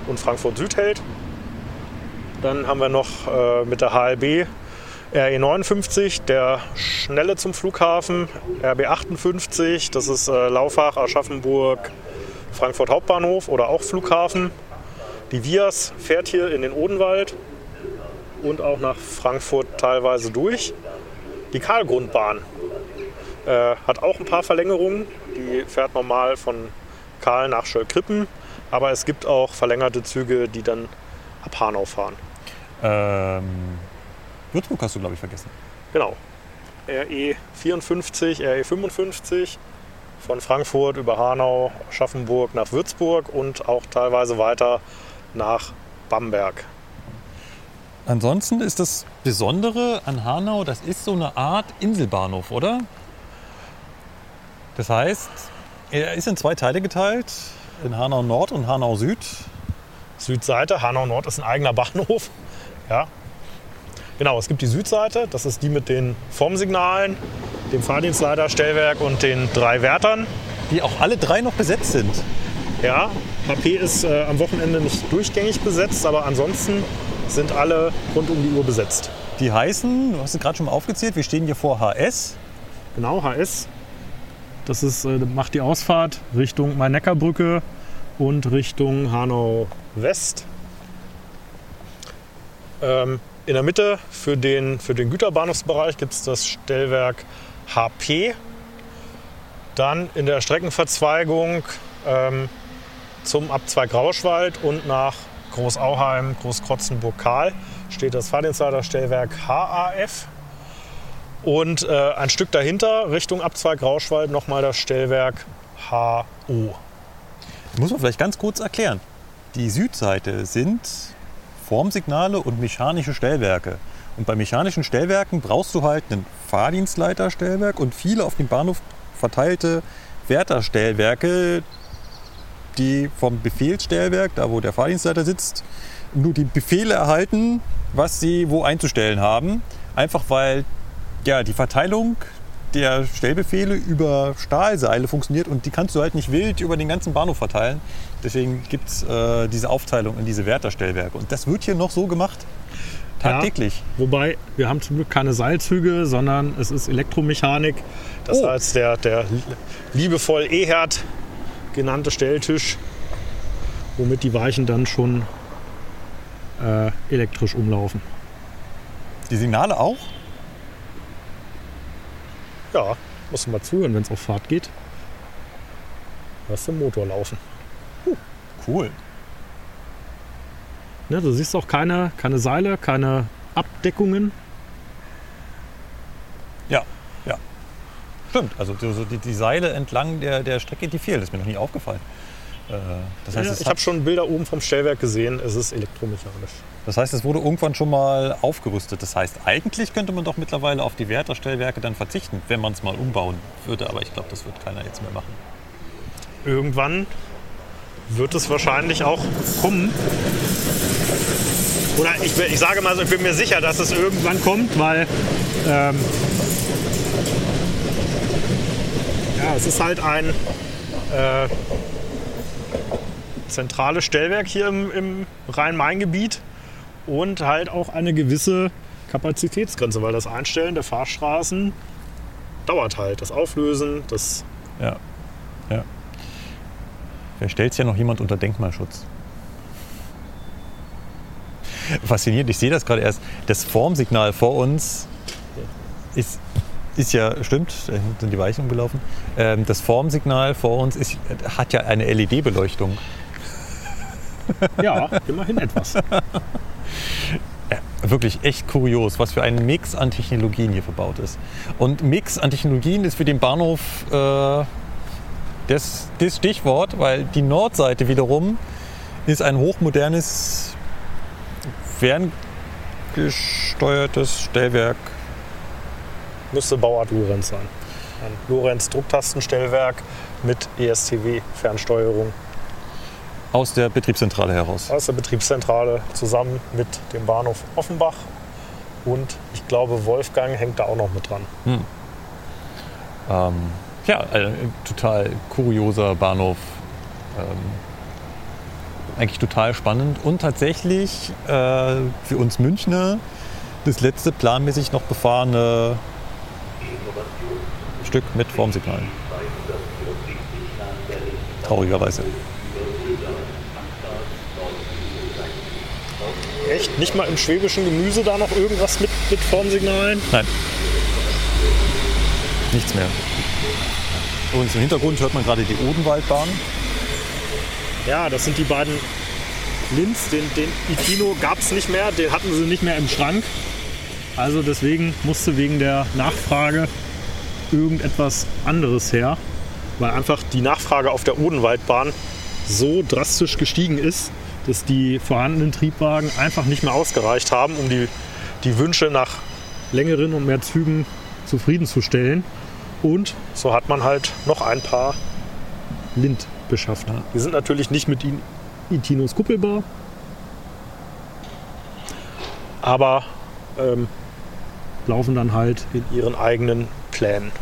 und Frankfurt Süd hält. Dann haben wir noch äh, mit der HLB RE59, der schnelle zum Flughafen, RB58, das ist äh, Laufach, Aschaffenburg, Frankfurt Hauptbahnhof oder auch Flughafen. Die Vias fährt hier in den Odenwald und auch nach Frankfurt teilweise durch. Die Karlgrundbahn äh, hat auch ein paar Verlängerungen. Die fährt normal von Karl nach Schöllkrippen, aber es gibt auch verlängerte Züge, die dann ab Hanau fahren. Ähm, Würzburg hast du, glaube ich, vergessen. Genau. E RE54, RE55 von Frankfurt über Hanau, Schaffenburg nach Würzburg und auch teilweise weiter nach Bamberg. Ansonsten ist das Besondere an Hanau, das ist so eine Art Inselbahnhof, oder? Das heißt, er ist in zwei Teile geteilt, in Hanau Nord und Hanau Süd. Südseite, Hanau Nord ist ein eigener Bahnhof. Ja. Genau, es gibt die Südseite, das ist die mit den Formsignalen, dem Fahrdienstleiterstellwerk und den drei Wärtern. Die auch alle drei noch besetzt sind. Ja, HP ist äh, am Wochenende nicht durchgängig besetzt, aber ansonsten sind alle rund um die Uhr besetzt. Die heißen, du hast es gerade schon mal aufgezählt, wir stehen hier vor HS. Genau, HS. Das ist, äh, macht die Ausfahrt Richtung Main-Neckar-Brücke und Richtung Hanau West. Ähm, in der Mitte für den, für den Güterbahnhofsbereich gibt es das Stellwerk HP. Dann in der Streckenverzweigung ähm, zum Abzweig Rauschwald und nach Großauheim, Großkrotzenburg, Kahl steht das Fahrdienstleiterstellwerk HAF. Und äh, ein Stück dahinter, Richtung Abzweig Rauschwald, nochmal das Stellwerk HO. Das muss man vielleicht ganz kurz erklären. Die Südseite sind Formsignale und mechanische Stellwerke. Und bei mechanischen Stellwerken brauchst du halt einen Fahrdienstleiterstellwerk und viele auf dem Bahnhof verteilte Wärterstellwerke, die vom Befehlsstellwerk, da wo der Fahrdienstleiter sitzt, nur die Befehle erhalten was sie wo einzustellen haben. Einfach weil ja, die Verteilung der Stellbefehle über Stahlseile funktioniert und die kannst du halt nicht wild über den ganzen Bahnhof verteilen. Deswegen gibt es äh, diese Aufteilung in diese Wärterstellwerke. Und das wird hier noch so gemacht. Tagtäglich. Ja, wobei, wir haben zum Glück keine Seilzüge, sondern es ist Elektromechanik. Das Oh. heißt, der, der liebevoll E-Herd genannte Stelltisch, womit die Weichen dann schon äh, elektrisch umlaufen. Die Signale auch? Ja, musst du mal zuhören, wenn es auf Fahrt geht. Lass den Motor laufen. Cool. Ne, du siehst auch keine, keine Seile, keine Abdeckungen. Ja, ja. Stimmt. Also so so die, die Seile entlang der, der Strecke, die fehlen. Das ist mir noch nie aufgefallen. Äh, Das heißt, Ja, ich habe schon Bilder oben vom Stellwerk gesehen. Es ist elektromechanisch. Das heißt, es wurde irgendwann schon mal aufgerüstet. Das heißt, eigentlich könnte man doch mittlerweile auf die Wärterstellwerke dann verzichten, wenn man es mal umbauen würde. Aber ich glaube, das wird keiner jetzt mehr machen. Irgendwann wird es wahrscheinlich auch kommen. Oder ich, ich sage mal so, ich bin mir sicher, dass es irgendwann kommt, weil ähm, ja, es ist halt ein äh, zentrales Stellwerk hier im, im Rhein-Main-Gebiet und halt auch eine gewisse Kapazitätsgrenze, weil das Einstellen der Fahrstraßen dauert halt. Das Auflösen, das Ja. ja. Wer stellt ja noch jemand unter Denkmalschutz? Faszinierend, ich sehe das gerade erst. Das Formsignal vor uns ist, ist ja, stimmt, da sind die Weichen umgelaufen. Ähm, das Formsignal vor uns ist, hat ja eine LED-Beleuchtung. ja, immerhin etwas. Wirklich echt kurios, was für ein Mix an Technologien hier verbaut ist. Und Mix an Technologien ist für den Bahnhof äh, das, das Stichwort, weil die Nordseite wiederum ist ein hochmodernes, ferngesteuertes Stellwerk. Müsste Bauart Lorenz sein. Ein Lorenz-Drucktastenstellwerk mit ESTW-Fernsteuerung Aus der Betriebszentrale heraus. aus der Betriebszentrale zusammen mit dem Bahnhof Offenbach. Und ich glaube, Wolfgang hängt da auch noch mit dran. Ähm, ja, ein total kurioser Bahnhof. Ähm, eigentlich total spannend und tatsächlich äh, für uns Münchner das letzte planmäßig noch befahrene Stück mit Formsignalen. Traurigerweise. Echt? Nicht mal im schwäbischen Gemüse da noch irgendwas mit, mit Formsignalen? Nein. Nichts mehr. Übrigens im Hintergrund hört man gerade die Odenwaldbahn. Ja, das sind die beiden Linz. Den, den Itino gab es nicht mehr, den hatten sie nicht mehr im Schrank. Also deswegen musste wegen der Nachfrage irgendetwas anderes her, weil einfach die Nachfrage auf der Odenwaldbahn so drastisch gestiegen ist, dass die vorhandenen Triebwagen einfach nicht mehr ausgereicht haben, um die, die Wünsche nach längeren und mehr Zügen zufriedenzustellen. Und so hat man halt noch ein paar Lind beschafft. Die sind natürlich nicht mit I- Itinos kuppelbar, aber ähm, laufen dann halt in ihren eigenen Plänen.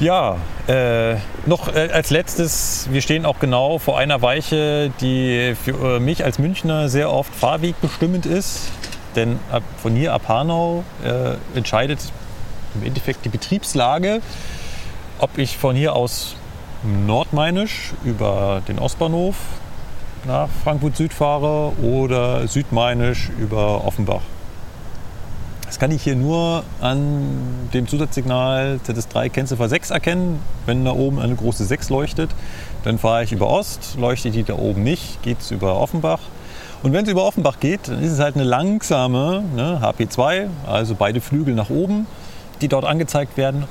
Ja, äh, noch äh, als letztes, wir stehen auch genau vor einer Weiche, die für äh, mich als Münchner sehr oft fahrwegbestimmend ist. Denn ab, von hier ab Hanau äh, entscheidet im Endeffekt die Betriebslage, ob ich von hier aus nordmainisch über den Ostbahnhof nach Frankfurt Süd fahre oder südmainisch über Offenbach. Das kann ich hier nur an dem Zusatzsignal ZS3 Kennziffer 6 erkennen. Wenn da oben eine große 6 leuchtet, dann fahre ich über Ost. Leuchtet die da oben nicht, geht es über Offenbach. Und wenn es über Offenbach geht, dann ist es halt eine langsame ne, HP2, also beide Flügel nach oben, die dort angezeigt werden.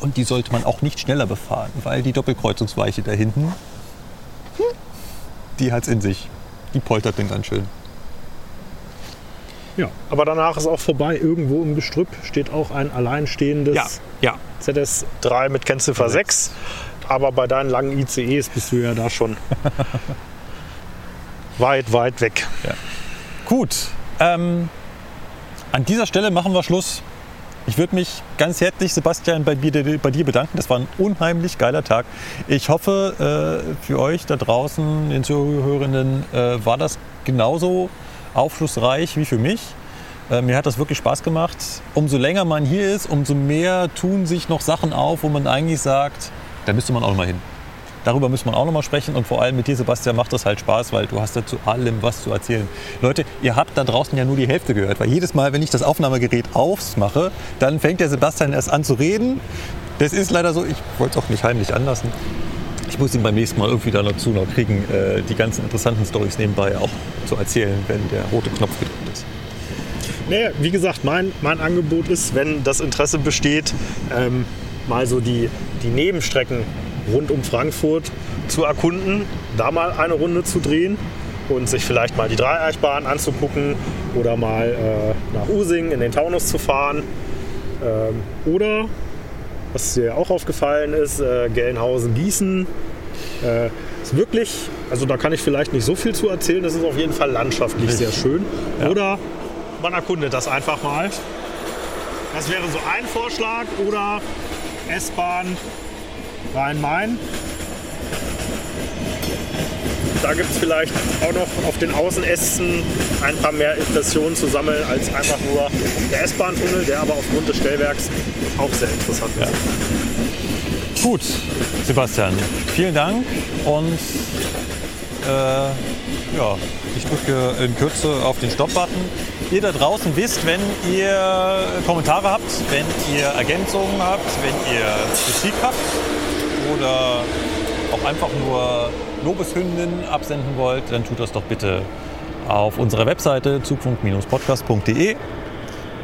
Und die sollte man auch nicht schneller befahren, weil die Doppelkreuzungsweiche da hinten, die hat es in sich. Die poltert den ganz schön. Ja, aber danach ist auch vorbei. Irgendwo im Gestrüpp steht auch ein alleinstehendes ja. ZS3 mit Kennziffer 6. Aber bei deinen langen ICEs bist du ja da schon weit, weit weg. Gut. Ähm, An dieser Stelle machen wir Schluss. Ich würde mich ganz herzlich, Sebastian, bei dir, bei dir bedanken. Das war ein unheimlich geiler Tag. Ich hoffe, äh, für euch da draußen, den Zuhörenden, äh, war das genauso aufschlussreich wie für mich. Äh, mir hat das wirklich Spaß gemacht. Umso länger man hier ist, umso mehr tun sich noch Sachen auf, wo man eigentlich sagt, da müsste man auch mal hin. Darüber muss man auch noch mal sprechen und vor allem mit dir, Sebastian, macht das halt Spaß, weil du hast da zu allem was zu erzählen. Leute, ihr habt da draußen ja nur die Hälfte gehört, weil jedes Mal, wenn ich das Aufnahmegerät aufmache, dann fängt der Sebastian erst an zu reden. Das ist leider so, ich wollte es auch nicht heimlich anlassen. Ich muss ihn beim nächsten Mal irgendwie da noch kriegen, äh, die ganzen interessanten Stories nebenbei auch zu erzählen, wenn der rote Knopf gedrückt ist. Nee, wie gesagt, mein, mein Angebot ist, wenn das Interesse besteht, ähm, mal so die, die Nebenstrecken rund um Frankfurt zu erkunden, da mal eine Runde zu drehen und sich vielleicht mal die Dreieichbahn anzugucken oder mal äh, nach Using in den Taunus zu fahren. Ähm, oder, was dir auch aufgefallen ist, äh, Gelnhausen-Gießen. Äh, ist wirklich, also da kann ich vielleicht nicht so viel zu erzählen, das ist auf jeden Fall landschaftlich sehr schön. Oder man erkundet das einfach mal. Das wäre so ein Vorschlag. Oder S-Bahn Rhein-Main. Da gibt es vielleicht auch noch auf den Außenästen ein paar mehr Impressionen zu sammeln als einfach nur der S-Bahn-Tunnel, der aber aufgrund des Stellwerks auch sehr interessant ist. Gut, Sebastian, vielen Dank und äh, ja, ich drücke in Kürze auf den Stopp-Button. Ihr da draußen wisst, wenn ihr Kommentare habt, wenn ihr Ergänzungen habt, wenn ihr Kritik habt oder auch einfach nur Lobeshymnen absenden wollt, dann tut das doch bitte auf unserer Webseite zugfunk-podcast.de.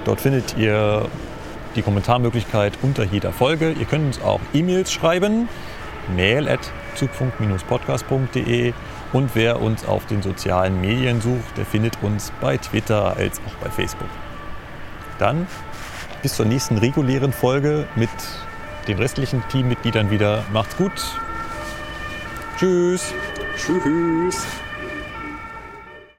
Dort findet ihr die Kommentarmöglichkeit unter jeder Folge. Ihr könnt uns auch E-Mails schreiben, mail at zugfunk-podcast.de und wer uns auf den sozialen Medien sucht, der findet uns bei Twitter als auch bei Facebook. Dann bis zur nächsten regulären Folge mit den restlichen Teammitgliedern wieder. Macht's gut. Tschüss. Tschüss.